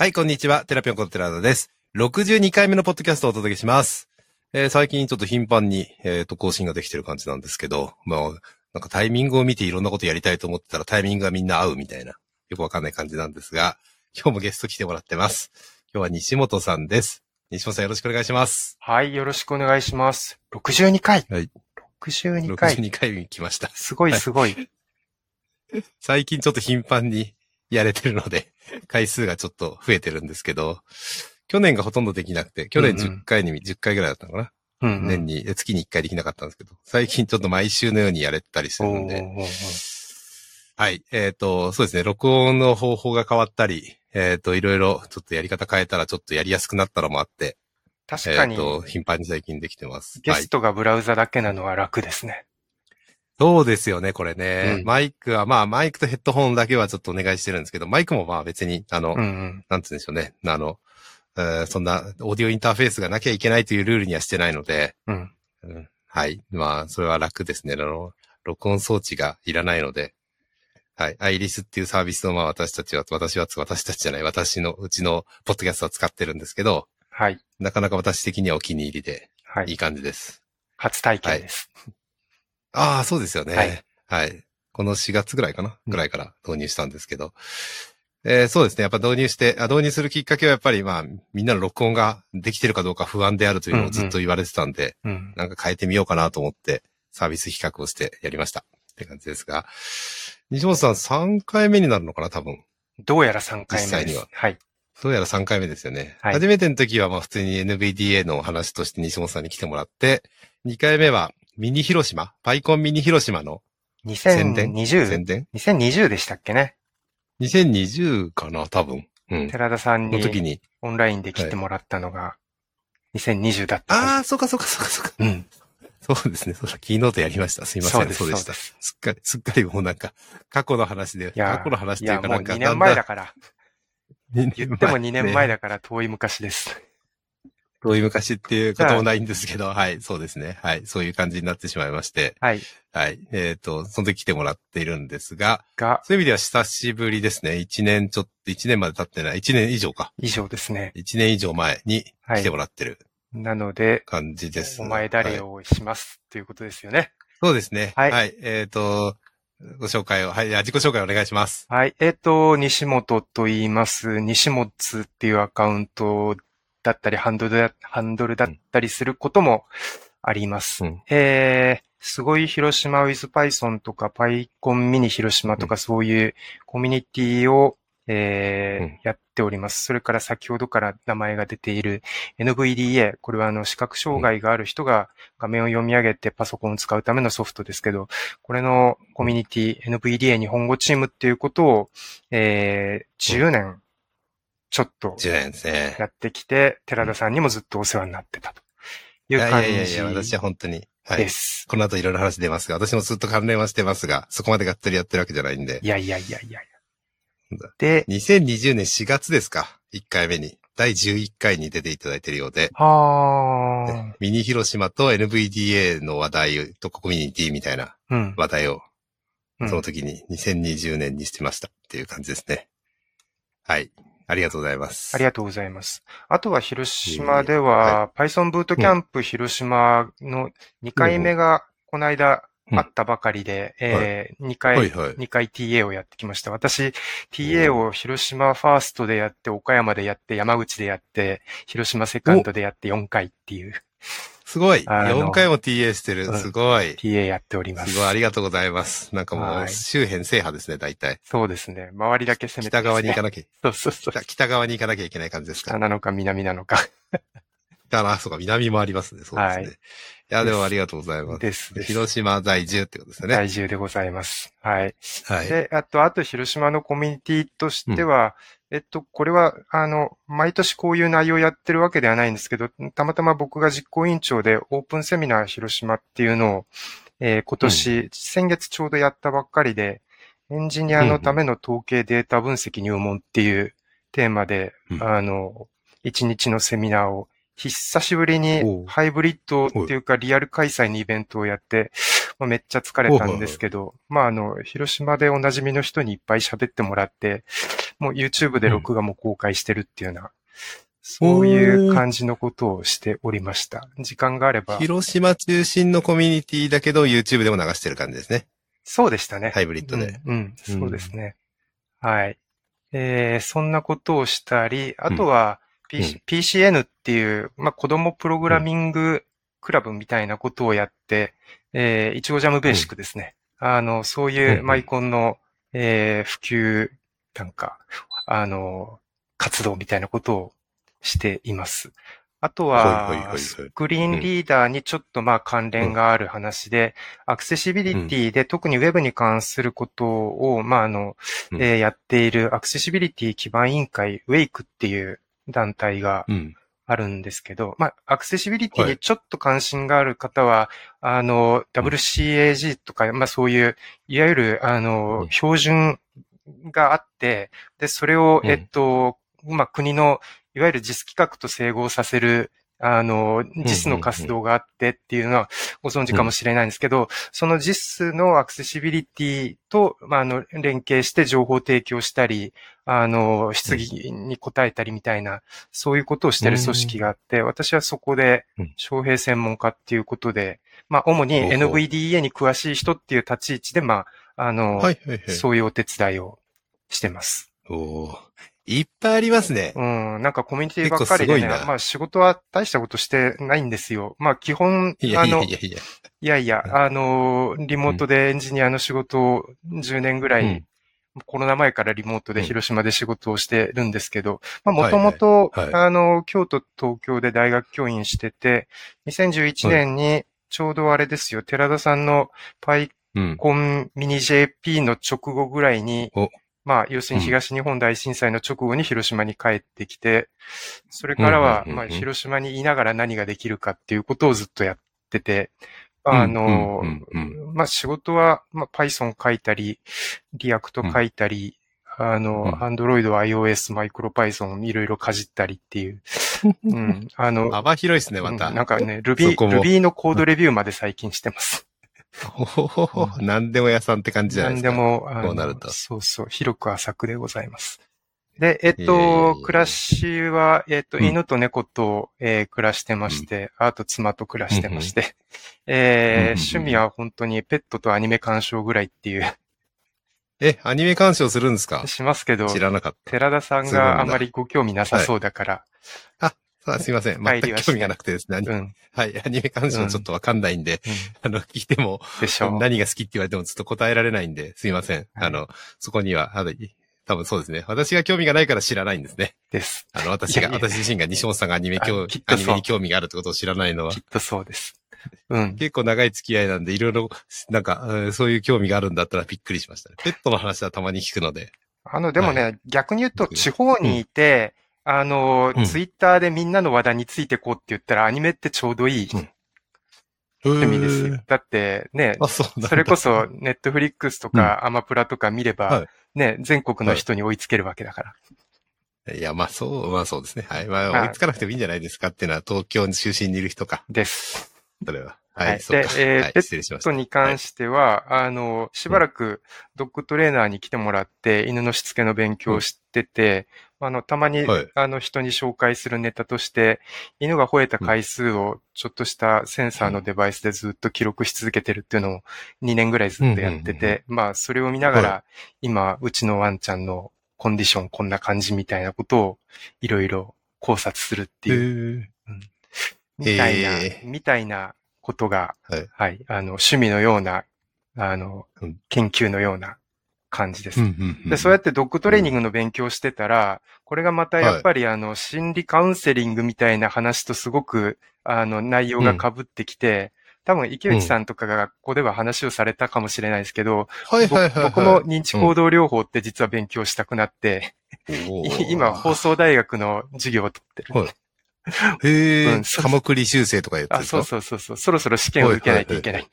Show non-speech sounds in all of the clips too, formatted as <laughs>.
はい、こんにちは。テラピョンコンテラダです。62回目のポッドキャストをお届けします。えー最近ちょっと頻繁に、えーと、更新ができてる感じなんですけど、まあ、なんかタイミングを見ていろんなことやりたいと思ってたらタイミングがみんな合うみたいな、よくわかんない感じなんですが、今日もゲスト来てもらってます。今日は西本さんです。西本さんよろしくお願いします。はい、よろしくお願いします。62回。はい。62回。62回に来ました。すごいすごい。最近ちょっと頻繁にやれてるので、回数がちょっと増えてるんですけど、去年がほとんどできなくて、去年うんうん10回に、10回ぐらいだったのかな、うん、うん。年に、月に1回できなかったんですけど、最近ちょっと毎週のようにやれたりするんで、はい。えっ、と、そうですね、録音の方法が変わったり、えっ、と、いろいろちょっとやり方変えたらちょっとやりやすくなったのもあって、確かに、えっ、と、頻繁に最近できてます。はいゲス。トがブラウザだけなのは楽ですね。そうですよね、これね。うんマイクは、まあ、マイクとヘッドホンだけはちょっとお願いしてるんですけど、マイクもまあ別に、あの、うんうん。なんつうんでしょうね。あの、えーそんな、オーディオインターフェースがなきゃいけないというルールにはしてないので、うん。うんはい。まあ、それは楽ですね。あの、録音装置がいらないので、はい。アイリスっていうサービスをまあ私たちは、私は、私たちじゃない、私の、うちのポッドキャストは使ってるんですけど、はい。なかなか私的にはお気に入りで、はいい。い感じです。初体験です。ああ、そうですよね。ははいい。この4月ぐらいかな？うんぐらいから導入したんですけど。えーそうですね。やっぱ導入してあ、導入するきっかけはやっぱりまあ、みんなの録音ができてるかどうか不安であるというのをずっと言われてたんで、うん。なんか変えてみようかなと思って、サービス比較をしてやりました。って感じですが。西本さん3回目になるのかな多分。どうやら3回目です実際には。はい。どうやら3回目ですよね。はい初めての時はまあ普通に NVDA の話として西本さんに来てもらって、2回目はミニ広島、パイコンミニ広島の宣伝？2020宣、伝？2020でしたっけね。2020かな多分。うん。寺田さんにの時に。オンラインで来てもらったのが2020だった。ああ、そうかそうかそうかそうか。うん。そうですね。そうだ、キーノートやりました。すいません。そうそうでした。す。すっかり、すっかりもうなんか、過去の話で、いや過去の話というかなんか、2年前だだから。んだん言っても2年前だ。だから遠い昔です。遠い昔っていうこともないんですけど、はい、そうですね。はい、そういう感じになってしまいまして、はい。はい。えっ、と、その時来てもらっているんですが、が、そういう意味では久しぶりですね。1年ちょっと、1年まで経ってない、1年以上か。以上ですね。1年以上前に来てもらってるなので、感じです。お前誰はいをしますっていうことですよね。そうですね。ははいい。えっ、と、ご紹介を、はい、自己紹介お願いします。はい。えっ、と、西本と言います。西本っていうアカウントだったり、ハンドルだ、ハンドルだったりすることもあります。うんえー、すごい広島 with Python とか PyCon ミニ広島とかそういうコミュニティを、えーうんやっております。それから先ほどから名前が出ている NVDA。これはあの視覚障害がある人が画面を読み上げてパソコンを使うためのソフトですけど、これのコミュニティ、NVDA 日本語チームっていうことを、えー、10年ちょっと10年ですね。やってきて、寺田さんにもずっとお世話になってたといいうやい感じやいやいや、私は本当に。はいで。す。この後いろいろ話出ますが、私もずっと関連はしてますが、そこまでがっつりやってるわけじゃないんでい。やいやいやいや。で、2020年4月ですか ?1 回目に。第11回に出ていただいているようで。はー。ミニ広島と NVDA の話題とコミュニティみたいなうん。話題を、うんその時に2020年にしてましたっていう感じですね。はい。ありがとうございます。ありがとうございます。あとは広島では、Python ブートキャンプ広島の2回目がこの間うんあったばかりで、えー、2はい回、はい。2回 TA をやってきました。私、TA を広島ファーストでやって、岡山でやって、山口でやって、広島セカンドでやって4回っていうすごい。あの4回も TA してるう。んすごい。TA やっております。すごい。ありがとうございます。なんかもう、はい周辺制覇ですね、大体。そうですね。周りだけ攻めて、北側に行かななきゃ、そうそうそう。北北側に行かなきゃいけない感じですか？北。なのか南なのか。北な、そうか、南もありますね。そうですね。はいいや、でもありがとうございます。です。です広島在住ってことですよね。在住でございます。はい。はい。で、あと、あと、広島のコミュニティとしては、えっと、これは、あの、毎年こういう内容をやってるわけではないんですけど、たまたま僕が実行委員長でオープンセミナー広島っていうのを、えー今年、先月ちょうどやったばっかりで、エンジニアのための統計データ分析入門っていうテーマで、うん。あの、一日のセミナーを、久しぶりおにう。ハイブリッドっていうかリアル開催のイベントをやって、まあ、めっちゃ疲れたんですけど、まああの、広島でおなじみの人にいっぱい喋ってもらって、もう YouTube で録画も公開してるっていうような、そういう感じのことをしておりました。時間があれば。広島中心のコミュニティだけど YouTube でも流してる感じですね。そうでしたね。ハイブリッドで。うん、うん、そうですね。はい。えー、そんなことをしたり、あとは、PC うん PCN っていう、まあ、子供プログラミングクラブみたいなことをやって、えー、いちごジャムベーシックですね。あの、そううんいううんマイコンの、えー、普及、なんか、あの、活動みたいなことをしています。あとは、スクリーンリーダーにちょっとまあ関連がある話で、アクセシビリティで特に Web に関することを、まああの、うん。えーやっているアクセシビリティ基盤委員会 WAKE っていう団体がうん。あるんですけど、まあ、アクセシビリティはい。にちょっと関心がある方は、あの、WCAG とか、まあそういう、いわゆる、あのう、ん。標準があって、で、それを、うん。えっと、まあ国の、いわゆる JIS 規格と整合させる、あの、JIS の活動があってっていうのはご存知かもしれないんですけど、その JIS のアクセシビリティと、まあ、あの、連携して情報提供したり、あの、質疑に答えたりみたいな、そういうことをしている組織があって、私はそこでうん、招聘専門家っていうことで、まあ、主に NVDA に詳しい人っていう立ち位置で、まあ、あの。そういうお手伝いをしてます。おーいっぱいありますね。うん、なんかコミュニティばっかりでね、まあ仕事は大したことしてないんですよ。まあ基本、いやあの、いやいやいや。いやいや、あの、リモートでエンジニアの仕事を10年ぐらい、うんコロナ前からリモートでうん広島で仕事をしてるんですけど、まあもはいともと、はいあの、京都、東京で大学教員してて、2011年にちょうどあれですよ、寺田さんの PyCon うん。ミニ JP の直後ぐらいにお、まあ、要するに東日本大震災の直後に広島に帰ってきて、それからは、まあ、広島にいながら何ができるかっていうことをずっとやってて、あのまあ、仕事は、まあ、Python 書いたり、 React 書いたり、あの、うん Android、iOS、 MicroPython いろいろかじったりっていう。<laughs> うん。あの、幅広いですね、また。うんなんかね、Ruby、Ruby のコードレビューまで最近してます。ほほほほ。何でも屋さんって感じじゃないですか。何でも、こうなると。そうそう、広く浅くでございます。で、えっと、や暮らしは、えっと、うん。犬と猫と、えー暮らしてまして、あと妻と暮らしてまして、えーうんうん趣味は本当にペットとアニメ鑑賞ぐらいっていう、え、アニメ鑑賞するんですか？しますけど、知らなかった。寺田さんがあまりご興味なさそうだから、さあすいません。全く興味がなくてですね。うん、うん、はい。アニメ鑑賞ちょっとわかんないんで、<laughs> あの、聞いても。何が好きって言われてもずっと答えられないんで、すいません。あの、そこには、あの、多分そうですね。私が興味がないから知らないんですね。です。あの、私が、いやいや私自身が西本さんがアニメあ興きっとそうアニメに興味があるってことを知らないのはきっ、とそうです。うん。結構長い付き合いなんで、いろいろ、なんか、えーそういう興味があるんだったらびっくりしましたね。ペットの話はたまに聞くので。あの、でもね、は逆に言うと、地方にいて、あの、うんツイッターでみんなの話題についてこうって言ったら、アニメってちょうどいいうん趣味ですだってね、あ、そうなんだそれこそ、ネットフリックスとかアマプラとか見れば、はいね、全国の人に追いつけるわけだから。いや、まあそう、まあそうですね。はい。まあ、まあ追いつかなくてもいいんじゃないですかっていうのは、東京中心にいる人か。です。それは。はい、はいそうか。はい、でえーペッ失礼しました。人に関しては、あの、しばらくドッグトレーナーに来てもらって、犬のしつけの勉強をしてて、あの、たまに、はい。あの、人に紹介するネタとして、犬が吠えた回数をちょっとしたセンサーのデバイスでずっと記録し続けてるっていうのを2年ぐらいずっとやってうんうんうんて、まあ、それを見ながら、は今、うちのワンちゃんのコンディションこんな感じみたいなことをいろいろ考察するってへいう、ーみたいな、みたいなことが、はい。はい、あの、趣味のような、あの、うん。研究のような感じです。で、そうやってドッグトレーニングの勉強してたら、これがまたやっぱりあの、心理カウンセリングみたいな話とすごく、あの、内容が被ってきて、多分池内さんとかが学校では話をされたかもしれないですけど。僕も認知行動療法って実は勉強したくなって、<laughs> 今放送大学の授業を取ってる。はいへえ、科目離修正とかやってるんあ、そうそうそうそう。そろそろ試験を受けないといけない。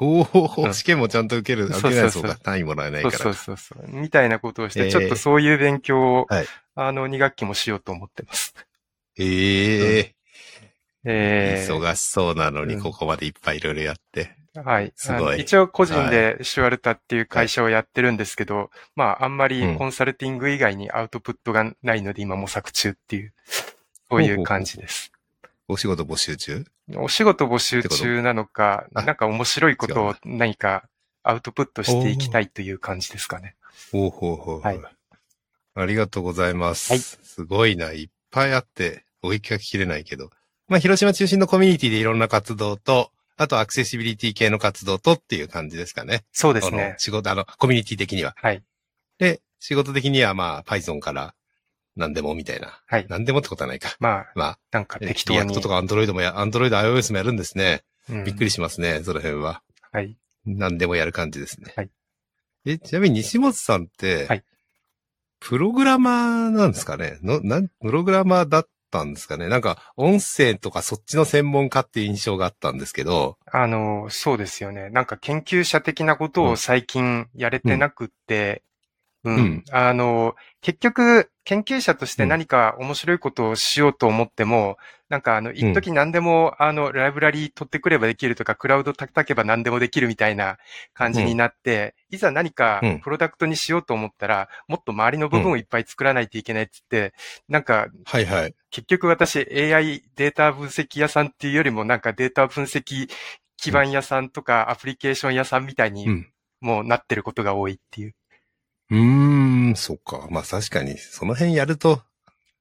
おうお、ん試験もちゃんと受ける、受けないそう単位もらえないから。そうそうそう。みたいなことをして、えーちょっとそういう勉強を、はいあの、2学期もしようと思ってます。えええー、忙しそうなのに、うんここまでいっぱいいろいろやって。はい。すごい一応個人でシュワルタっていう会社をやってるんですけど、まああんまりコンサルティング以外にアウトプットがないので今模索中っていう、そういう感じです。お仕事募集中お仕事募集中なのか、あなんか面白いことを何かアウトプットしていきたいという感じですかね。ほうほうほう。はいありがとうございます。はいすごいな。いっぱいあって、おいきがききれないけど。まあ、広島中心のコミュニティでいろんな活動と、あとアクセシビリティ系の活動とっていう感じですかね。そうですね。仕事、あの、コミュニティ的には。はい。で、仕事的にはまあ、Python から何でもみたいな。はい。何でもってことはないか。まあ、まあ、なんか適当に React。とか Android もや、Android、iOS もやるんですね。うんびっくりしますね、その辺は。はい。何でもやる感じですね。はい。え、ちなみに西本さんって、はいプログラマーなんですかね？の、なん、プログラマーだったんですかね？なんか、音声とかそっちの専門家っていう印象があったんですけど、あの、そうですよね。なんか研究者的なことを最近やれてなくって、うん。うんあの、結局、研究者として何か面白いことをしようと思っても、なんかあの、一時何でも、あの、ライブラリ取ってくればできるとか、クラウド叩けば何でもできるみたいな感じになって、いざ何かうんプロダクトにしようと思ったら、もっと周りの部分をいっぱい作らないといけないっつって、なんかはいはい。結局私 AI データ分析屋さんっていうよりもなんかデータ分析基盤屋さんとかアプリケーション屋さんみたいうにん。もうなってることが多いっていう。うーん、そっか。まあ確かに、その辺やると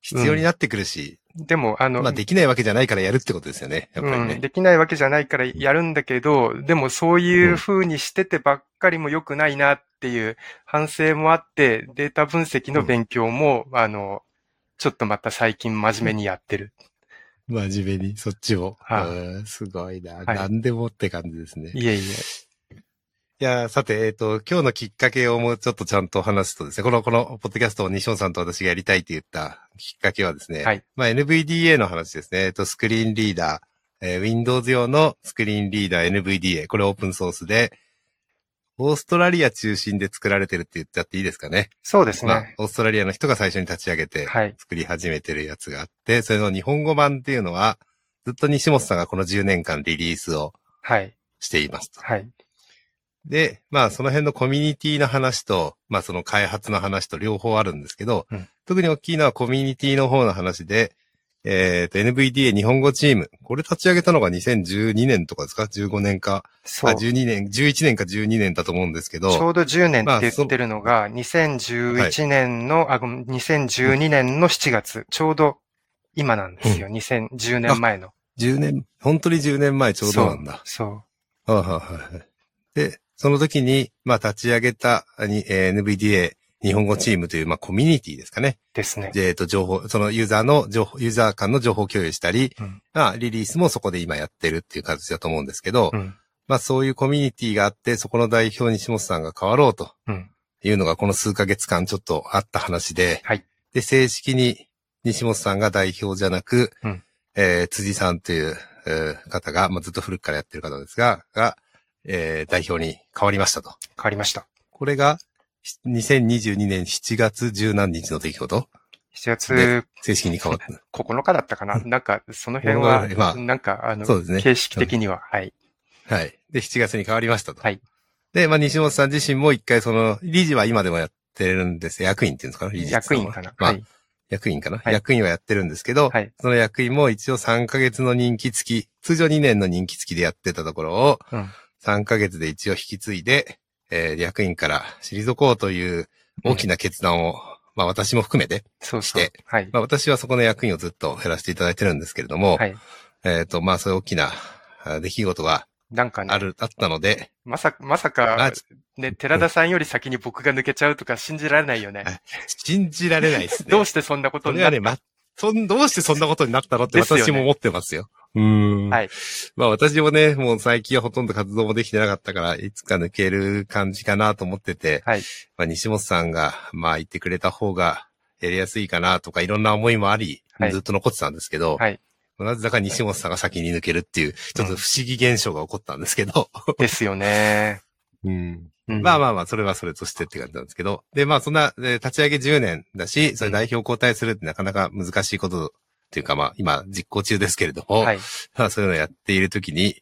必要になってくるし、でもあの、まあできないわけじゃないからやるってことですよね。やっぱりね。うん、できないわけじゃないからやるんだけど、でもそういう風にしててばっかりも良くないなっていう反省もあって、データ分析の勉強も、あの、ちょっとまた最近真面目にやってる。真面目に、そっちを。はいうんすごいな。はい何でもって感じですね。いえいえ。いや、さて、えっ、と、今日のきっかけをもうちょっとちゃんと話すとですね、この、この、ポッドキャストを西本さんと私がやりたいって言ったきっかけはですね、はいまあ NVDA の話ですね。えっ、と、スクリーンリーダー、えー Windows 用のスクリーンリーダー NVDA、これオープンソースで、オーストラリア中心で作られてるって言っちゃっていいですかね。そうですまあね。、オーストラリアの人が最初に立ち上げて、はい。作り始めてるやつがあって、それの日本語版っていうのは、ずっと西本さんがこの10年間リリースをはい。していますと。はい。で、まあその辺のコミュニティの話と、まあその開発の話と両方あるんですけど、うん特に大きいのはコミュニティの方の話で、えっ、と NVDA 日本語チーム。これ立ち上げたのが2012年とかですか ?15 年か？あ、そう。12年、11年か12年だと思うんですけちょど、うど10年まあって言ってるのが、2011年の、あ、ごめん2012年の7月、ちょうど今なんですよ。2010年前の。10年、本当に10年前ちょうどなんだ。そう。はいはいはい。で、その時に、まあ立ち上げた、にえー NVDA 日本語チームという、まあコミュニティですかね。ですね。で、えっと、情報、そのユーザーの情報、ユーザー間の情報共有したり、うんまあ、リリースもそこで今やってるっていう形だと思うんですけど、うん。まあ、そういうコミュニティがあって、そこの代表に下本さんが変わろうとうん。いうのが、この数ヶ月間ちょっとあった話で、はい。で、正式に西本さんが代表じゃなく、うんえー辻さんという、えー方が、まあ、ずっと古くからやってる方ですが、が、えー代表に変わりましたと。変わりました。これが、し2022年7月十何日の出来事？7月正式に変わった。9日だったかな？なんか、その辺まはあ、なんか、あの、そうですね形式的には、はい。はい。で、7月に変わりましたと。はい。で、まあ、西本さん自身も一回その、理事は今でもやってるんです。役員っていうんですか？ね理事役員かな。まあ、はい。役員かな、はい役員はやってるんですけど、はい。その役員も一応3ヶ月の任期付き、通常2年の任期付きでやってたところを、うん。3ヶ月で一応引き継いで、えー役員から退こうという大きな決断を、まあ私も含めて、そうそうして。はい。まあ私はそこの役員をずっと減らしていただいてるんですけれども、はい。えっ、と、まあそういう大きなあ出来事がなんかねあ、る、あったので、まさ、まさまあか、ね、寺田さんより先に僕が抜けちゃうとか信じられないよね。はい信じられないですね。<laughs> どうしてそんなことになっそれはね、ま、そん、どうしてそんなことになったのって私も思ってますよ。うーん。はい。まあ私もね、もう最近はほとんど活動もできてなかったから、いつか抜ける感じかなと思ってて、はい。まあ西本さんが、まあ言ってくれた方がやりやすいかなとかいろんな思いもあり、はいずっと残ってたんですけど、はい。なぜだか西本さんが先に抜けるっていう、ちょっと不思議現象が起こったんですけど、ですよね。<laughs> うん。うんまあまあまあ、それはそれとしてって感じなんですけど。で、まあそんな、えー立ち上げ10年だし、それ代表交代するってなかなか難しいことっていうかまあ今実行中ですけれども、はい。まあそういうのをやっているときに、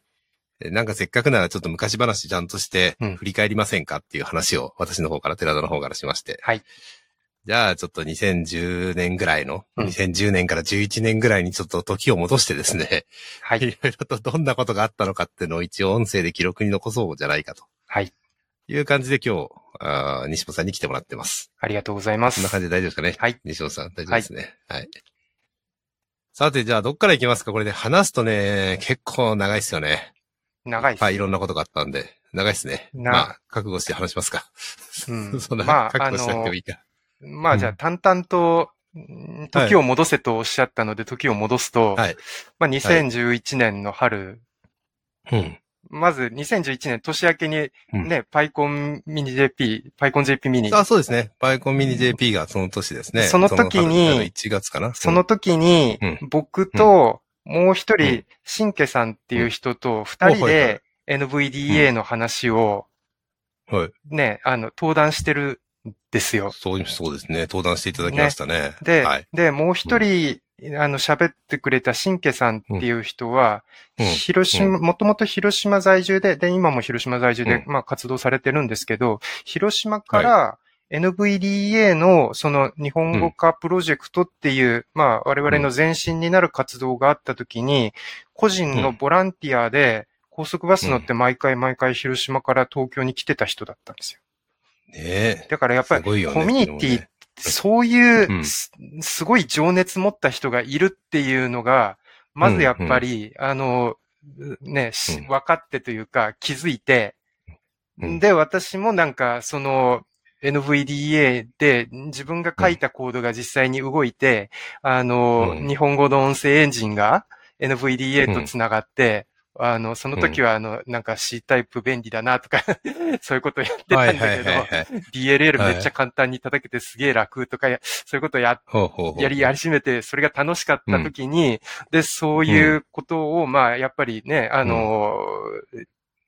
えなんかせっかくならちょっと昔話ちゃんとしてうん振り返りませんかっていう話を私の方から寺田の方からしまして。はい。じゃあちょっと2010年ぐらいの、うん2010年から11年ぐらいにちょっと時を戻してですね、はいい。ろいろとどんなことがあったのかっていうのを一応音声で記録に残そうじゃないかとはい。いう感じで今日、あー西本さんに来てもらってます。ありがとうございます。こんな感じで大丈夫ですかね？はい。西本さん、大丈夫ですね。はい。さて、じゃあどっから行きますか？これで話すとね、結構長いっすよね。長いです。はい、いろんなことがあったんで、長いっすね。なまあ、覚悟して話しますか？うん <laughs> そんな、まあ覚悟しなくてもいいか。まあじゃあ淡々と、ん時を戻せとおっしゃったので、時を戻すと、はい。まあ2011年の春、うん。まず2011年年明けにうんね、パイコンミニ JP、パイコン JP ミニ、あ、そうですね。バイコンミニ JP がその年ですね。その時にその春1月かな。その時にうん、僕と、もう一人うん、シンケさんっていう人と二人で NVDA の話を。ね、あの、登壇してるんですよ。そう、そうですね。登壇していただきましたね。ではい。、で、もう一人、あの、喋ってくれたシンケさんっていう人は、うん。広島、もともと広島在住で、で、今も広島在住で、うん。まあ活動されてるんですけど、広島から NVDA のその日本語化プロジェクトっていう、まあ我々の前身になる活動があった時に、個人のボランティアで高速バス乗って毎回毎回広島から東京に来てた人だったんですよ。ねえ。だからやっぱりコミュニティそれもねそういう、うん。すすごい情熱持った人がいるっていうのが、まずやっぱり、あの、ね、分かってというか気づいて、うん。で、私もなんか、その、NVDA で自分が書いたコードが実際に動いて、あの、うん。日本語の音声エンジンが NVDA とつながって、あの、その時はあの、なんか C タイプ便利だなとか、<laughs> そういうことやってたはいんだけど。DLL はいめっちゃ簡単に叩けてすげえ楽とかや、そういうことや。やり、やりしめて、それが楽しかった時に、で、そういうことを、まあ、やっぱりね、あの、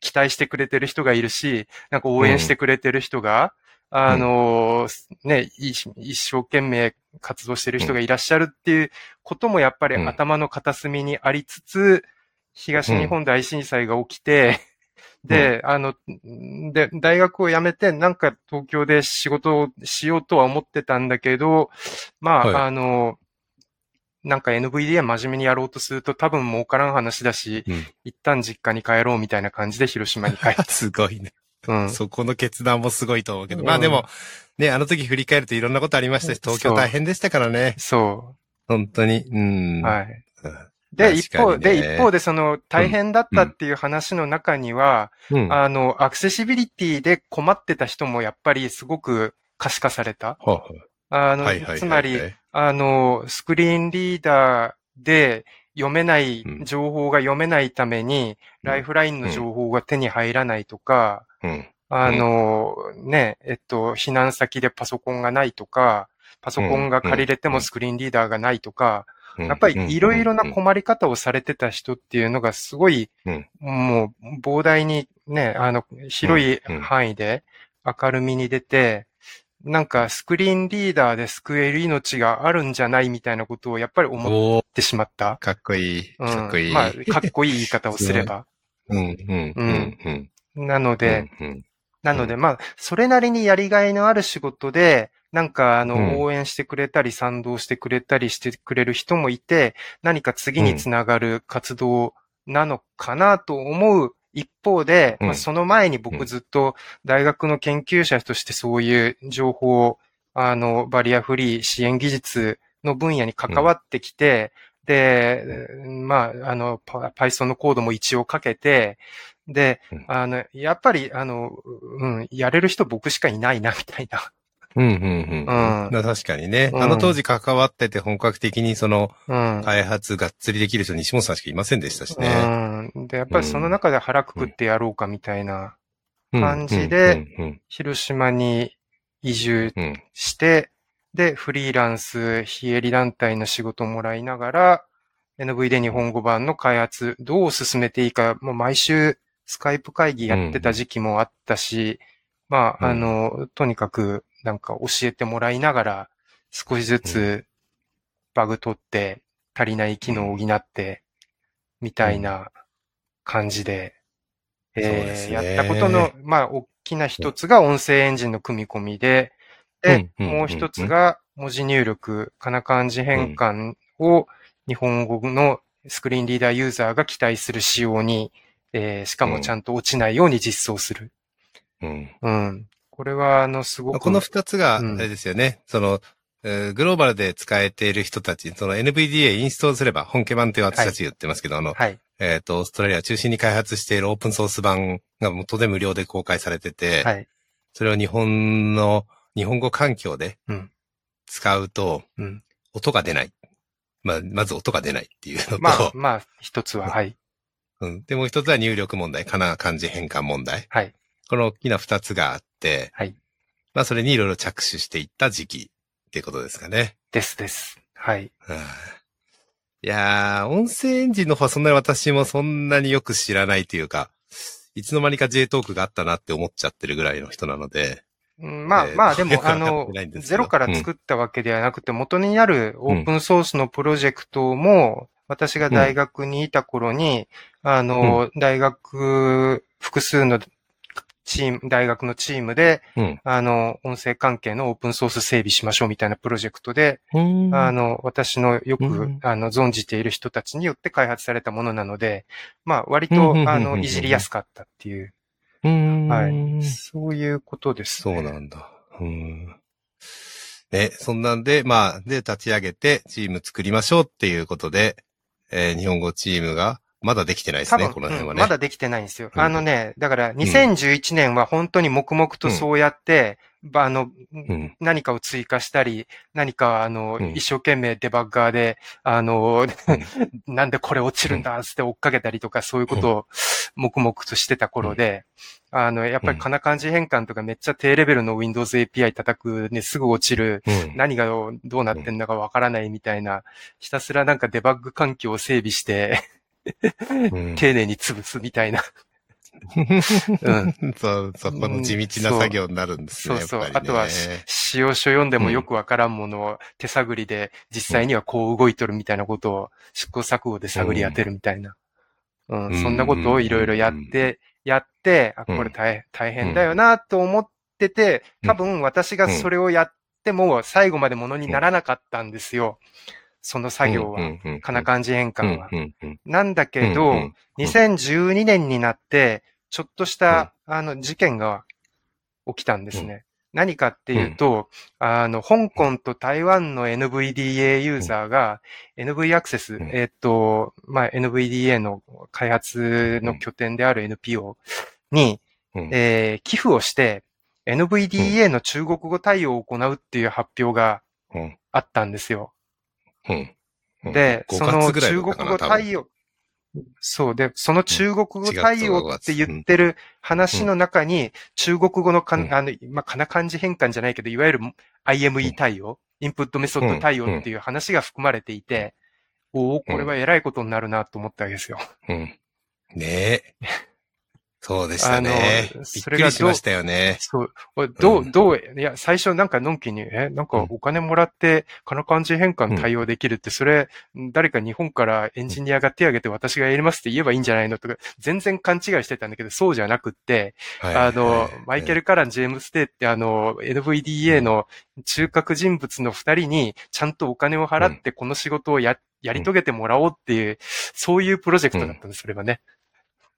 期待してくれてる人がいるし、なんか応援してくれてる人が、あの、ね、一一生懸命活動してる人がいらっしゃるっていうこともやっぱりうん。頭の片隅にありつつ、東日本大震災が起きて、で、あの、で、大学を辞めて、なんか東京で仕事をしようとは思ってたんだけど、まあ、はいあの、なんか NVDA 真面目にやろうとすると多分儲からん話だし、うん一旦実家に帰ろうみたいな感じで広島に帰って。<laughs> すごいね。うん。そこの決断もすごいと思うけど。うんまあでも、ね、あの時振り返るといろんなことありましたし、東京大変でしたからね。そ本当に。うん。う。はい。うんで、一方、で、一方でその大変だったっていう話の中には、うん。あの、アクセシビリティで困ってた人もやっぱりすごく可視化された。ほうほう。あの、はいはいはいはい。つまり、あの、スクリーンリーダーで読めないうん、情報が読めないために、うん。ライフラインの情報が手に入らないとか、うん。あの、ね、えっと、避難先でパソコンがないとか、パソコンが借りれてもスクリーンリーダーがないとか、うんやっぱりいろいろな困り方をされてた人っていうのがすごい、うん。もう膨大にね、あの、広いうん。うん。範囲で明るみに出て、なんかスクリーンリーダーで救える命があるんじゃないみたいなことをやっぱり思ってしまった。かっこいい。うん。かっこいい。まあ、かっこいい言い方をすれば。<laughs> う。ん、うん、うん、うん。なので、うん、なので、まあ、それなりにやりがいのある仕事で、なんか、あうん。の、応援してくれたり、賛同してくれたりしてくれる人もいて、何か次につながる活動なのかなと思う一方で、その前にうん。僕ずっと大学の研究者としてそういう情報、あの、バリアフリー支援技術の分野に関わってきて、で、まあ、あの、パ Python のコードも一応かけて、でうん、あの、やっぱり、あの、うん、やれる人僕しかいないな、みたいな。うん、うん、うん。うんうん確かにね。うんあの当時関わってて本格的にそのうん。開発がっつりできる人西本さんしかいませんでしたしね。うん。で、やっぱりその中で腹くくってやろうかみたいな、うん感じで、広島に移住して、で、フリーランス、非営利団体の仕事をもらいながら、NV で日本語版の開発、どう進めていいか、もう毎週スカイプ会議やってた時期もあったし、まあ、うんあの、とにかくなんか教えてもらいながら、少しずつバグ取って、足りない機能を補って、みたいな感じでえそうですねやったことの、まあ、大きな一つが音声エンジンの組み込みで、で、もう一つが文字入力、かな漢字変換を日本語のスクリーンリーダーユーザーが期待する仕様に、えーしかもちゃんと落ちないように実装する。うん。うん。これは、あの、すごく。この二つが、あうんれですよね。その、えーグローバルで使えている人たち、その NVDA インストールすれば、本家版って私たち言ってますけど、あの、はい。えっ、と、オーストラリアを中心に開発しているオープンソース版が元で無料で公開されてて、はい。それを日本の、日本語環境でうん使うと、うん。音が出ない。まあ、まず音が出ないっていうのと、まあ、まあ、一つは、はい。うん。で、もう一つは入力問題、かな漢字変換問題。はい。この大きな二つがあはい。まあ、それにいろいろ着手していった時期っていうことですかね。ですです。はい。はいいやー、音声エンジンの方はそんなに私もそんなによく知らないというか、いつの間にか J トークがあったなって思っちゃってるぐらいの人なので、うんまあえーまあ、でも、あのゼロから作ったわけではなくて、元にあるオープンソースのプロジェクトも、私が大学にいた頃に、あの、大学、複数のチーム、大学のチームで、うん。あの、音声関係のオープンソース整備しましょうみたいなプロジェクトで、うんあの、私のよく、うんあの、存じている人たちによって開発されたものなので、まあ、割と、あの、いじりやすかったっていう、うんはい。そういうことですね。そうなんだ。うん。ね、そんなんで、まあ、で、立ち上げて、チーム作りましょうっていうことで、えー日本語チームが、まだできてないですね、この辺はね。うんまだできてないんですよ。うんあのね、だから2011年は本当に黙々とそうやって、ばあの、うん。何かを追加したり、何かあの、うん一生懸命デバッガーで、あの、<laughs> なんでこれ落ちるんだっつって追っかけたりとか、そういうことを黙々としてた頃で、あの、やっぱりかな漢字変換とかめっちゃ低レベルの Windows API 叩くね、すぐ落ちる、うん。何がどうなってんだかわからないみたいな、ひたすらなんかデバッグ環境を整備して、うん <laughs> 丁寧に潰すみたいな。<laughs> うん。そう、そこの地道な作業になるんですね。そうそう。あとは、使用書読んでもよくわからんものを手探りで実際にはこう動いとるみたいなことを試行錯誤で探り当てるみたいな。うん、うん。そんなことをいろいろやって、やって、あ、うん。これ大大変だよなと思ってて、多分私がそれをやっても最後までものにならなかったんですよ。その作業は。かな漢字変換は。なんだけどん、2012年になって、ちょっとした、あの、事件が起きたんですね。何かっていうと、あの、香港と台湾の NVDA ユーザーが、NV アクセス、うん。えっと、まあ、NVDA の開発の拠点である NPO に、うん。えー寄付をして、NVDA の中国語対応を行うっていう発表がうん。あったんですよ。うん。うん。で、5その中国語対応、そう。で、その中国語対応って言ってる話の中に、中国語のかん、うん。あの、まあ、かな漢字変換じゃないけど、いわゆる IME 対応、インプットメソッド対応っていう話が含まれていて、おおこれは偉いことになるなと思ったわけですよ。うん。ねえ。そうでしたね。びっそれがどうくりしましたよね。そう。おどう、うんどう、いや、最初なんかのんきに、え、なんかお金もらって、かな漢字変換対応できるって、それ、誰か日本からエンジニアが手挙げて私がやりますって言えばいいんじゃないのとか、全然勘違いしてたんだけど、そうじゃなくって、はいあのはい、マイケル・カラン、ジェームス・テイってあの、NVDA の中核人物の二人に、ちゃんとお金を払ってこの仕事をや、やり遂げてもらおうっていう、そういうプロジェクトだったんです、それはね。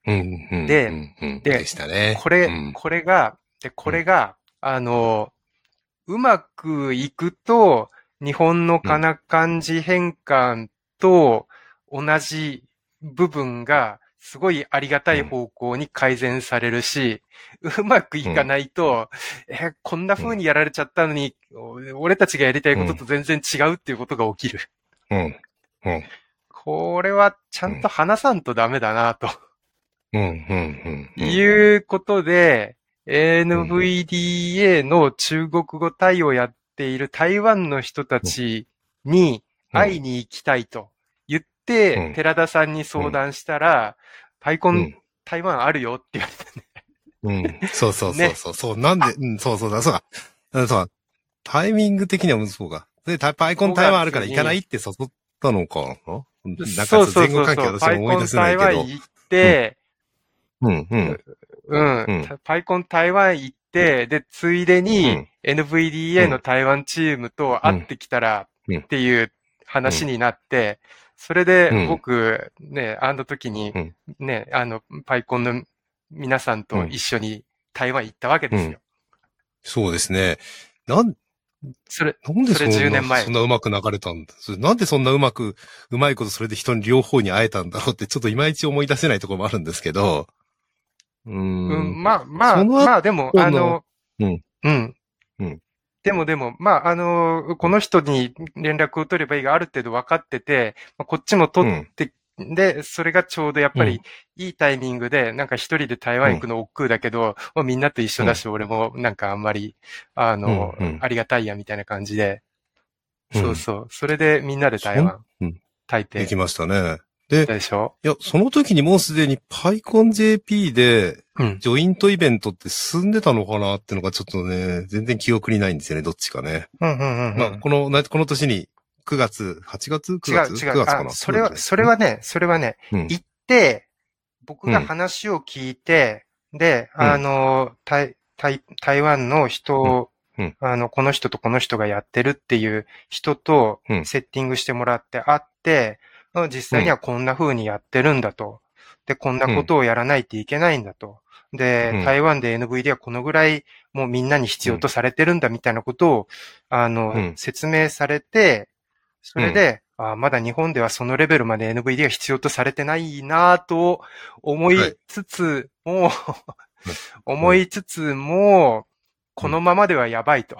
うんうんでうんうんででしたね。これ、うんこれが、で、これが、あの、うまくいくと、日本のかな漢字変換と同じ部分が、すごいありがたい方向に改善されるし、うまくいかないと、え、こんな風にやられちゃったのに、お俺たちがやりたいことと全然違うっていうことが起きる。うん。うん。これはちゃんと話さんとダメだなと。うん。うん。うん。いうことで、NVDA の中国語対応をやっている台湾の人たちに会いに行きたいと言って、うん寺田さんに相談したら、パイコンうん。台湾あるよって言われたね。うん。そうそうそうそう。そう、なんで、うん、そうそうだ、そうだ。うんそうだ。タイミング的にはそうか。で、パイコン台湾あるから行かないって誘ったのかな？なんかそうそう前後そうそう。関係私も思い出せないけど。台湾行って、うん、うん。うん。うん。パイコン台湾行って、で、ついでうにん NVDA の台湾チームと会ってきたらうん。っていう話になって、それでうん。僕、ね、あの時にうん、ね、あの、パイコンの皆さんと一緒に台湾行ったわけですよ。そうですね。なん、それ、なんでそんな、それ10年前。そんなうまく流れたんだそれなんでそんなうまく、うまいことそれで人に両方に会えたんだろうって、ちょっといまいち思い出せないところもあるんですけど。うーん。うん、まあ、まあ、まあ、でも、のあの、うん。うん。うんでもでも、まあ、あの、この人に連絡を取ればいいがある程度分かってて、まあこっちも取って、で、それがちょうどやっぱりいいタイミングで、なんか一人で台湾行くの億劫だけど、まあみんなと一緒だし、俺もなんかあんまり、あの、うんうんありがたいやみたいな感じで、うんそうそう。それでみんなで台湾、うん台北できましたね。で、でしょ？いや、その時にもうすでに PyConJP で、うん。ジョイントイベントって進んでたのかなってのがちょっとね、全然記憶にないんですよね、どっちかね。うんうんうんうん。まあ、この、なこの年に、9月、8月 ?9 違う月違 ?9 う。月かな？あ、それは、それはね、それはね、うん行って、僕が話を聞いて、で、うんあの、台、台、台湾の人を、うんうんあの、この人とこの人がやってるっていう人とうんセッティングしてもらって会って、うん実際にはこんな風にやってるんだと。で、こんなことをやらないといけないんだと。で、うん。台湾で NVD はこのぐらいもうみんなに必要とされてるんだみたいなことを、あの、うん。説明されて、それで、あまだ日本ではそのレベルまで NVD が必要とされてないなぁと思いつつも、思いつつも、このままではやばいと。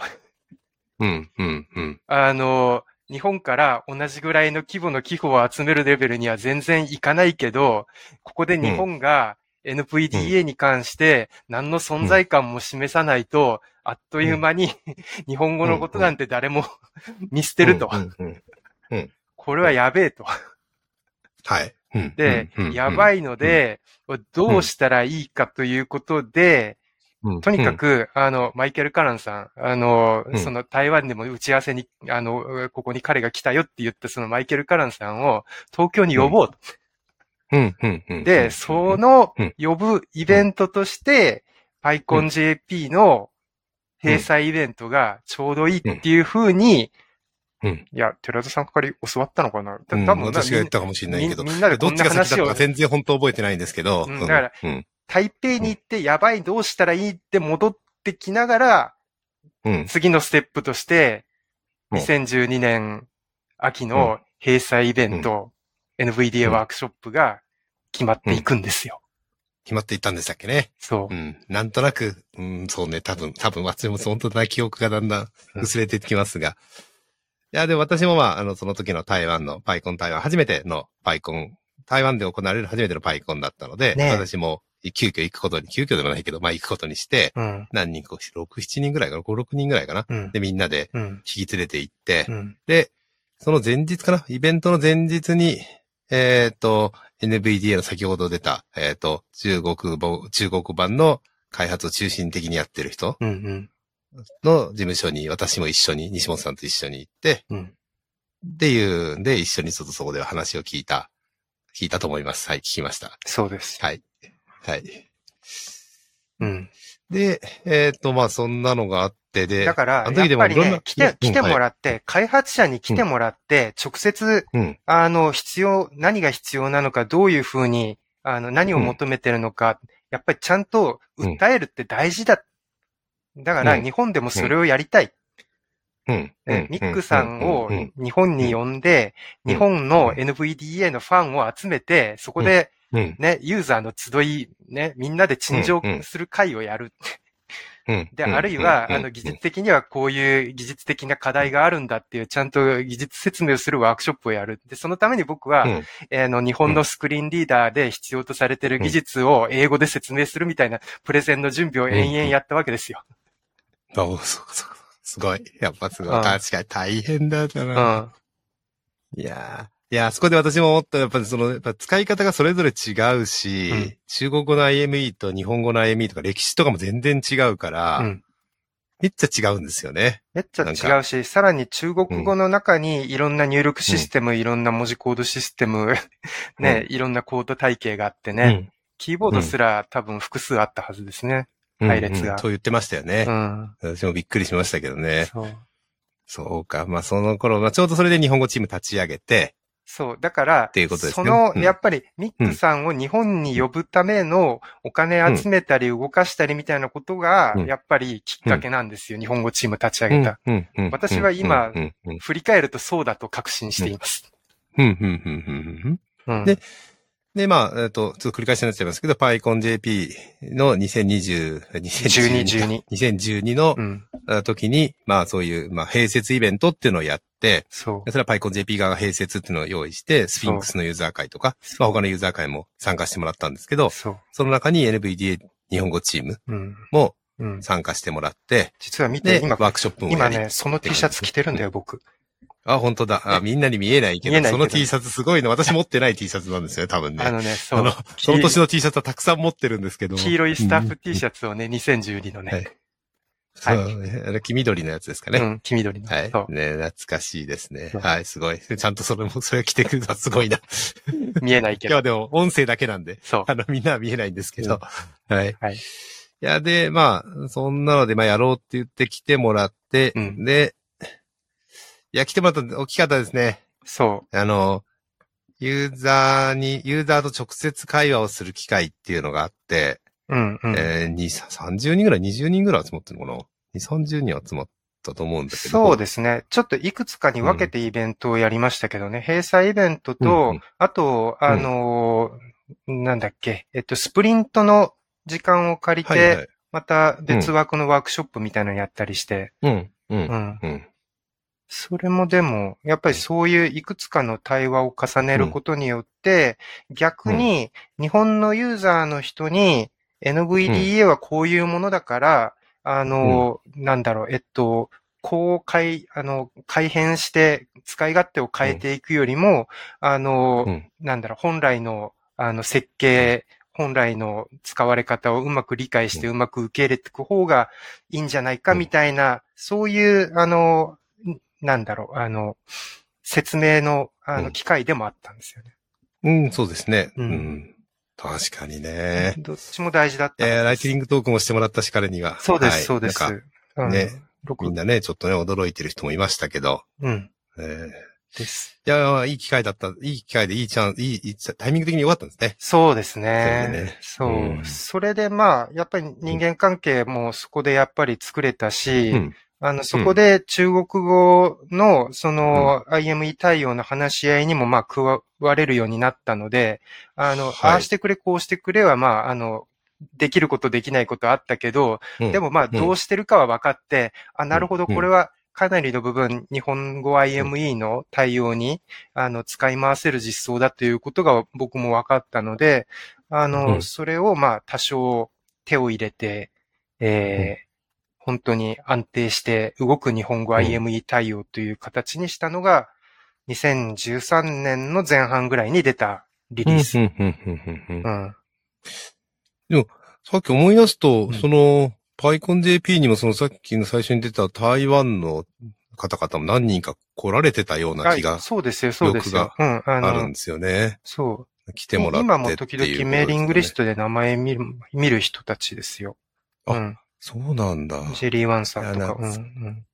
うん、うん、うん。あの、日本から同じぐらいの規模の寄付を集めるレベルには全然いかないけど、ここで日本が NVDA に関して何の存在感も示さないと、あっという間に日本語のことなんて誰も見捨てると。これはやべえと。はい。うん。で、やばいので、どうしたらいいかということで、とにか、く、あの、マイケル・カランさん、あの、うん。その台湾でも打ち合わせに、あの、ここに彼が来たよって言ったそのマイケル・カランさんを東京に呼ぼうで、そ、のうん。呼ぶイベントとして、PyConJP の閉鎖イベントがちょうどいいっていう風に、うん。いや、寺田さんから教わったのかな。たうん。多分私が言ったかもしれないけど。みんなでどっちが先だったか全然本当覚えてないんですけど。うん。だからうん、台北に行ってやばいどうしたらいいって戻ってきながら、うん。次のステップとして、うん2012年秋の閉鎖イベント、NVDA ワークショップが決まっていくんですよ。決まっていったんでしたっけね？そうう。ん。なんとなく、うん、そうね、多分、多分、私も本当な記憶がだんだん薄れてきますが。いや、でも私もまあ、あの、その時の台湾のパイコン台湾、初めてのパイコン、台湾で行われる初めてのパイコンだったので、ねえ私も急遽行くことに、急遽でもないけど、まあ行くことにして、うん。何人か、6、7人ぐらいかな、5、6人ぐらいかな？うん。で、みんなでうん。引き連れて行って、うん。で、その前日かな？イベントの前日に、えっ、と、NVDA の先ほど出た、えっ、と、中国語、中国版の開発を中心的にやってる人。の事務所に私も一緒に、西本さんと一緒に行って、うん。っていうんで、一緒にちょっとそこで話を聞いた、聞いたと思います。はい、聞きました。そうです。はい。はい。うん。で、えっ、と、まあ、そんなのがあって、で、だから、やっぱりね、来て、来てもうん。らって、開発者に来てもらって、直接、うん、あの、必要、何が必要なのか、どういうふうに、あの、何を求めてるのか、やっぱりちゃんと訴えるって大事だ。だから、うん。日本でもそれをやりたい。うん、ねミックさんをうん。うん。日本に呼んで、うん。日本の NVDA のファンを集めて、そこでうん、ね、ユーザーの集い、ね、みんなで陳情する会をやる。うん。<laughs> で、あるいは、あの、技術的にはこういう技術的な課題があるんだっていう、ちゃんと技術説明をするワークショップをやる。で、そのために僕は、うんあの、日本のスクリーンリーダーで必要とされている技術を英語で説明するみたいなプレゼンの準備を延々やったわけですよ。<laughs> あ、そうそう。すごい。やっぱすごい。うん確かに大変だったうな。ん。いやーいやー、そこで私も思った、やっぱりその、やっぱ使い方がそれぞれ違うし、うん中国語の IME と日本語の IME とか歴史とかも全然違うから、うん。めっちゃ違うんですよね。めっちゃ違うし、さらに中国語の中にいろんな入力システム、いろんな文字コードシステム、<laughs> ね、いろんなコード体系があってね、キーボードすら多分複数あったはずですね。うん配列がうんそう言ってましたよねう。ん。私もびっくりしましたけどね。そう。そうか。まあその頃、まあちょうどそれで日本語チーム立ち上げて、そう。だから、ていうことですね。その、うん。やっぱり、ミックさんを日本に呼ぶためのお金集めたり動かしたりみたいなことがうん、やっぱりきっかけなんですよ。日本語チーム立ち上げた。私は今振り返るとそうだと確信しています。でで、まあ、えっと、ちょっと繰り返しになっちゃいますけど、PyConJP の2020、2012 12 2012のうん。あ時に、まあそういう、まあ併設イベントっていうのをやって、そう。それは PyConJP 側が併設っていうのを用意して、スフィンクスのユーザー会とか、まあ他のユーザー会も参加してもらったんですけど、そう。その中に NVDA 日本語チームうん。もうん。参加してもらって、実は見て、で、今、ワークショップも。今ね、その T シャツ着てるんだよ、僕。あ、本当だ。あ、みんなに見えないけど、けどその T シャツすごいの。私持ってない T シャツなんですよね、多分ね。あのね、そうあの。、その年の T シャツはたくさん持ってるんですけど。黄色いスタッフ T。シャツをね、2012のはいね。そうね。あれ、黄緑のやつですかね。うん、黄緑の。はい。ね、懐かしいですね。はい、すごい。ちゃんとそれも、それ着てくるのはすごいな。<laughs> 見えないけど。今日はでも音声だけなんで、そう。あの、みんなは見えないんですけど。はい。はい。いや、で、まあ、そんなので、まあ、やろうって言って来てもらって、うんで、いや、来てもらった大きかったですね。そあの、ユーザーに、ユーザーと直接会話をする機会っていうのがあって、う。うん、うん。えー、2、30人ぐらい、20人ぐらい集まってるのかな ?2、30人集まったと思うんだけど。そうですね。ちょっといくつかに分けてイベントをやりましたけどね。閉鎖イベントと、うんうんあと、あのーなんだっけ、えっと、スプリントの時間を借りて、はいはい。また別枠のワークショップみたいなのやったりして、うん、うん、うん。うん。それもでも、やっぱりそういういくつかの対話を重ねることによって、逆に日本のユーザーの人に NVDA はこういうものだから、あの、なんだろう、えっと、こう改、あの、改変して使い勝手を変えていくよりも、あの、うん。なんだろう、本来の、あの、設計、本来の使われ方をうまく理解してうまく受け入れていく方がいいんじゃないかうん。みたいな、そういう、あの、んなんだろう、あの、説明の、あの、うん機会でもあったんですよね。うん、そうですね。ううんん。確かにね。どっちも大事だった。えー、ライティングトークもしてもらったし、彼には。そうです、はいそうです。うんね録みんなね、ちょっとね、驚いてる人もいましたけど。うん。えーです。いや、いい機会だった。いい機会でいいチャンス、いい、タイミング的に良かったんですね。そうですね。でねそう、うんそれでまあ、やっぱり人間関係もそこでやっぱり作れたし、うん。あの、そこで中国語の、その、IME 対応の話し合いにもまあ加われるようになったので、あの、はい。ああしてくれ、こうしてくれはまあ、あの、できることできないことあったけど、うん。でもまあ、どうしてるかは分かって、あ、なるほど、うん。これはかなりの部分、日本語 IME の対応に、あの、使い回せる実装だということが僕も分かったので、あの、うん。それをまあ、多少手を入れて、えー本当に安定して動く日本語うん IME 対応という形にしたのが、2013年の前半ぐらいに出たリリース。うんうんうんうんうんうん。さっき思い出すと、うんその、PyConJP にもそのさっきの最初に出た台湾の方々も何人か来られてたような気があそうですよ、そうですよ。うん。あるんで、すよね。そう。来てもらって今も時々メーリングリスト。トで名前見る見る人たちですよ。あうん。そうなんだ。ジェリーワンさんとか。うんうん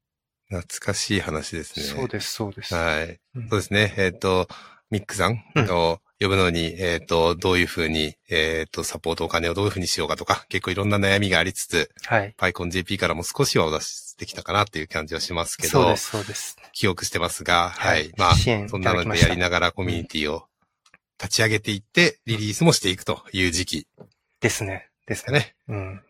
懐かしい話ですね。そうです、そうです。はい。うんそうですね。えっ、と、ミックさんうんを呼ぶのに、えっ、と、どういうふうに、えっ、と、サポートお金をどういうふうにしようかとか、結構いろんな悩みがありつつ、はい。PyConJP からも少しはお出してきたかなっていう感じはしますけどそうで、す、そうです。記憶してますが、ははいい。まあ、支援そんなのでやりながらコミュニティを立ち上げていって、リリースもしていくという時期ですね。です。ね。うん。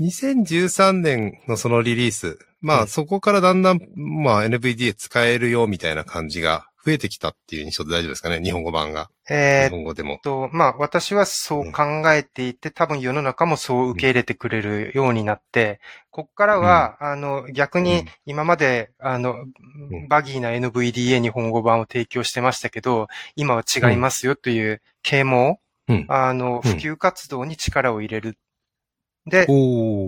2013年のそのリリース、まうんあそこからだんだん、まあ NVDA 使えるよみたいな感じが増えてきたっていう印象で大丈夫ですかね？日本語版が。日えーっ本語でも。と、まあ、私はそう考えていて、多分世の中もそう受け入れてくれるようになって、こっからは、あの、逆にうん今まで、あの、んバギーな NVDA 日本語版を提供してましたけど、今は違いますよという啓蒙、うん。あの、うん普及活動に力を入れる。で。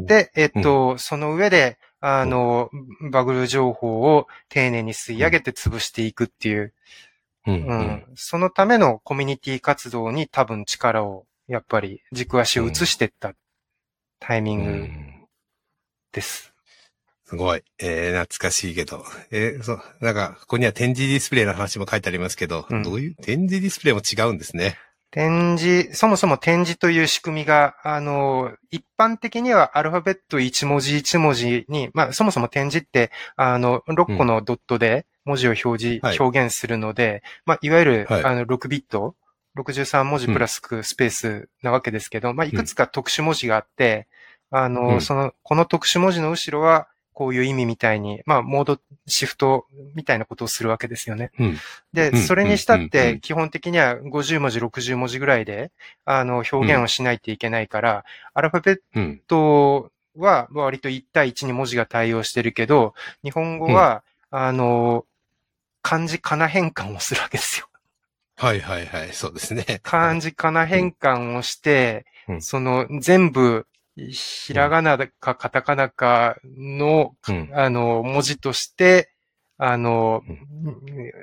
で、えっと、その上で、あの、バグル情報を丁寧に吸い上げて潰していくっていう、うん、ううんん。そのためのコミュニティ活動に多分力をやっぱり軸足を移してったタイミうングん。です。すごい。えー、懐かしいけど。えー、そう、なんか、ここには展示ディスプレイの話も書いてありますけど、うんどういう、展示ディスプレイも違うんですね。展示、そもそも展示という仕組みが、あの、一般的にはアルファベット1文字1文字に、まあ、そもそも展示って、あの、6個のドットで文字を表示、はい。表現するので、まあ、いわゆる、はい。あの、6ビット、63文字プラススペースなわけですけど、まあ、いくつか特殊文字があって、あの、うん。その、この特殊文字の後ろは、こういう意味みたいに、まあ、モード、シフトみたいなことをするわけですよね。うん。で、うんそれにしたって、基本的には50文字、60文字ぐらいで、あの、表現をしないといけないから、アルファベッうん。トは割と1対1に文字が対応してるけど、日本語は、あの、漢字かな変換をするわけですよ。はいはいはい。そうですね。漢字かな変換をして、うんその全部、ひらがなかカタカナかの、うん。あの、文字として、あの、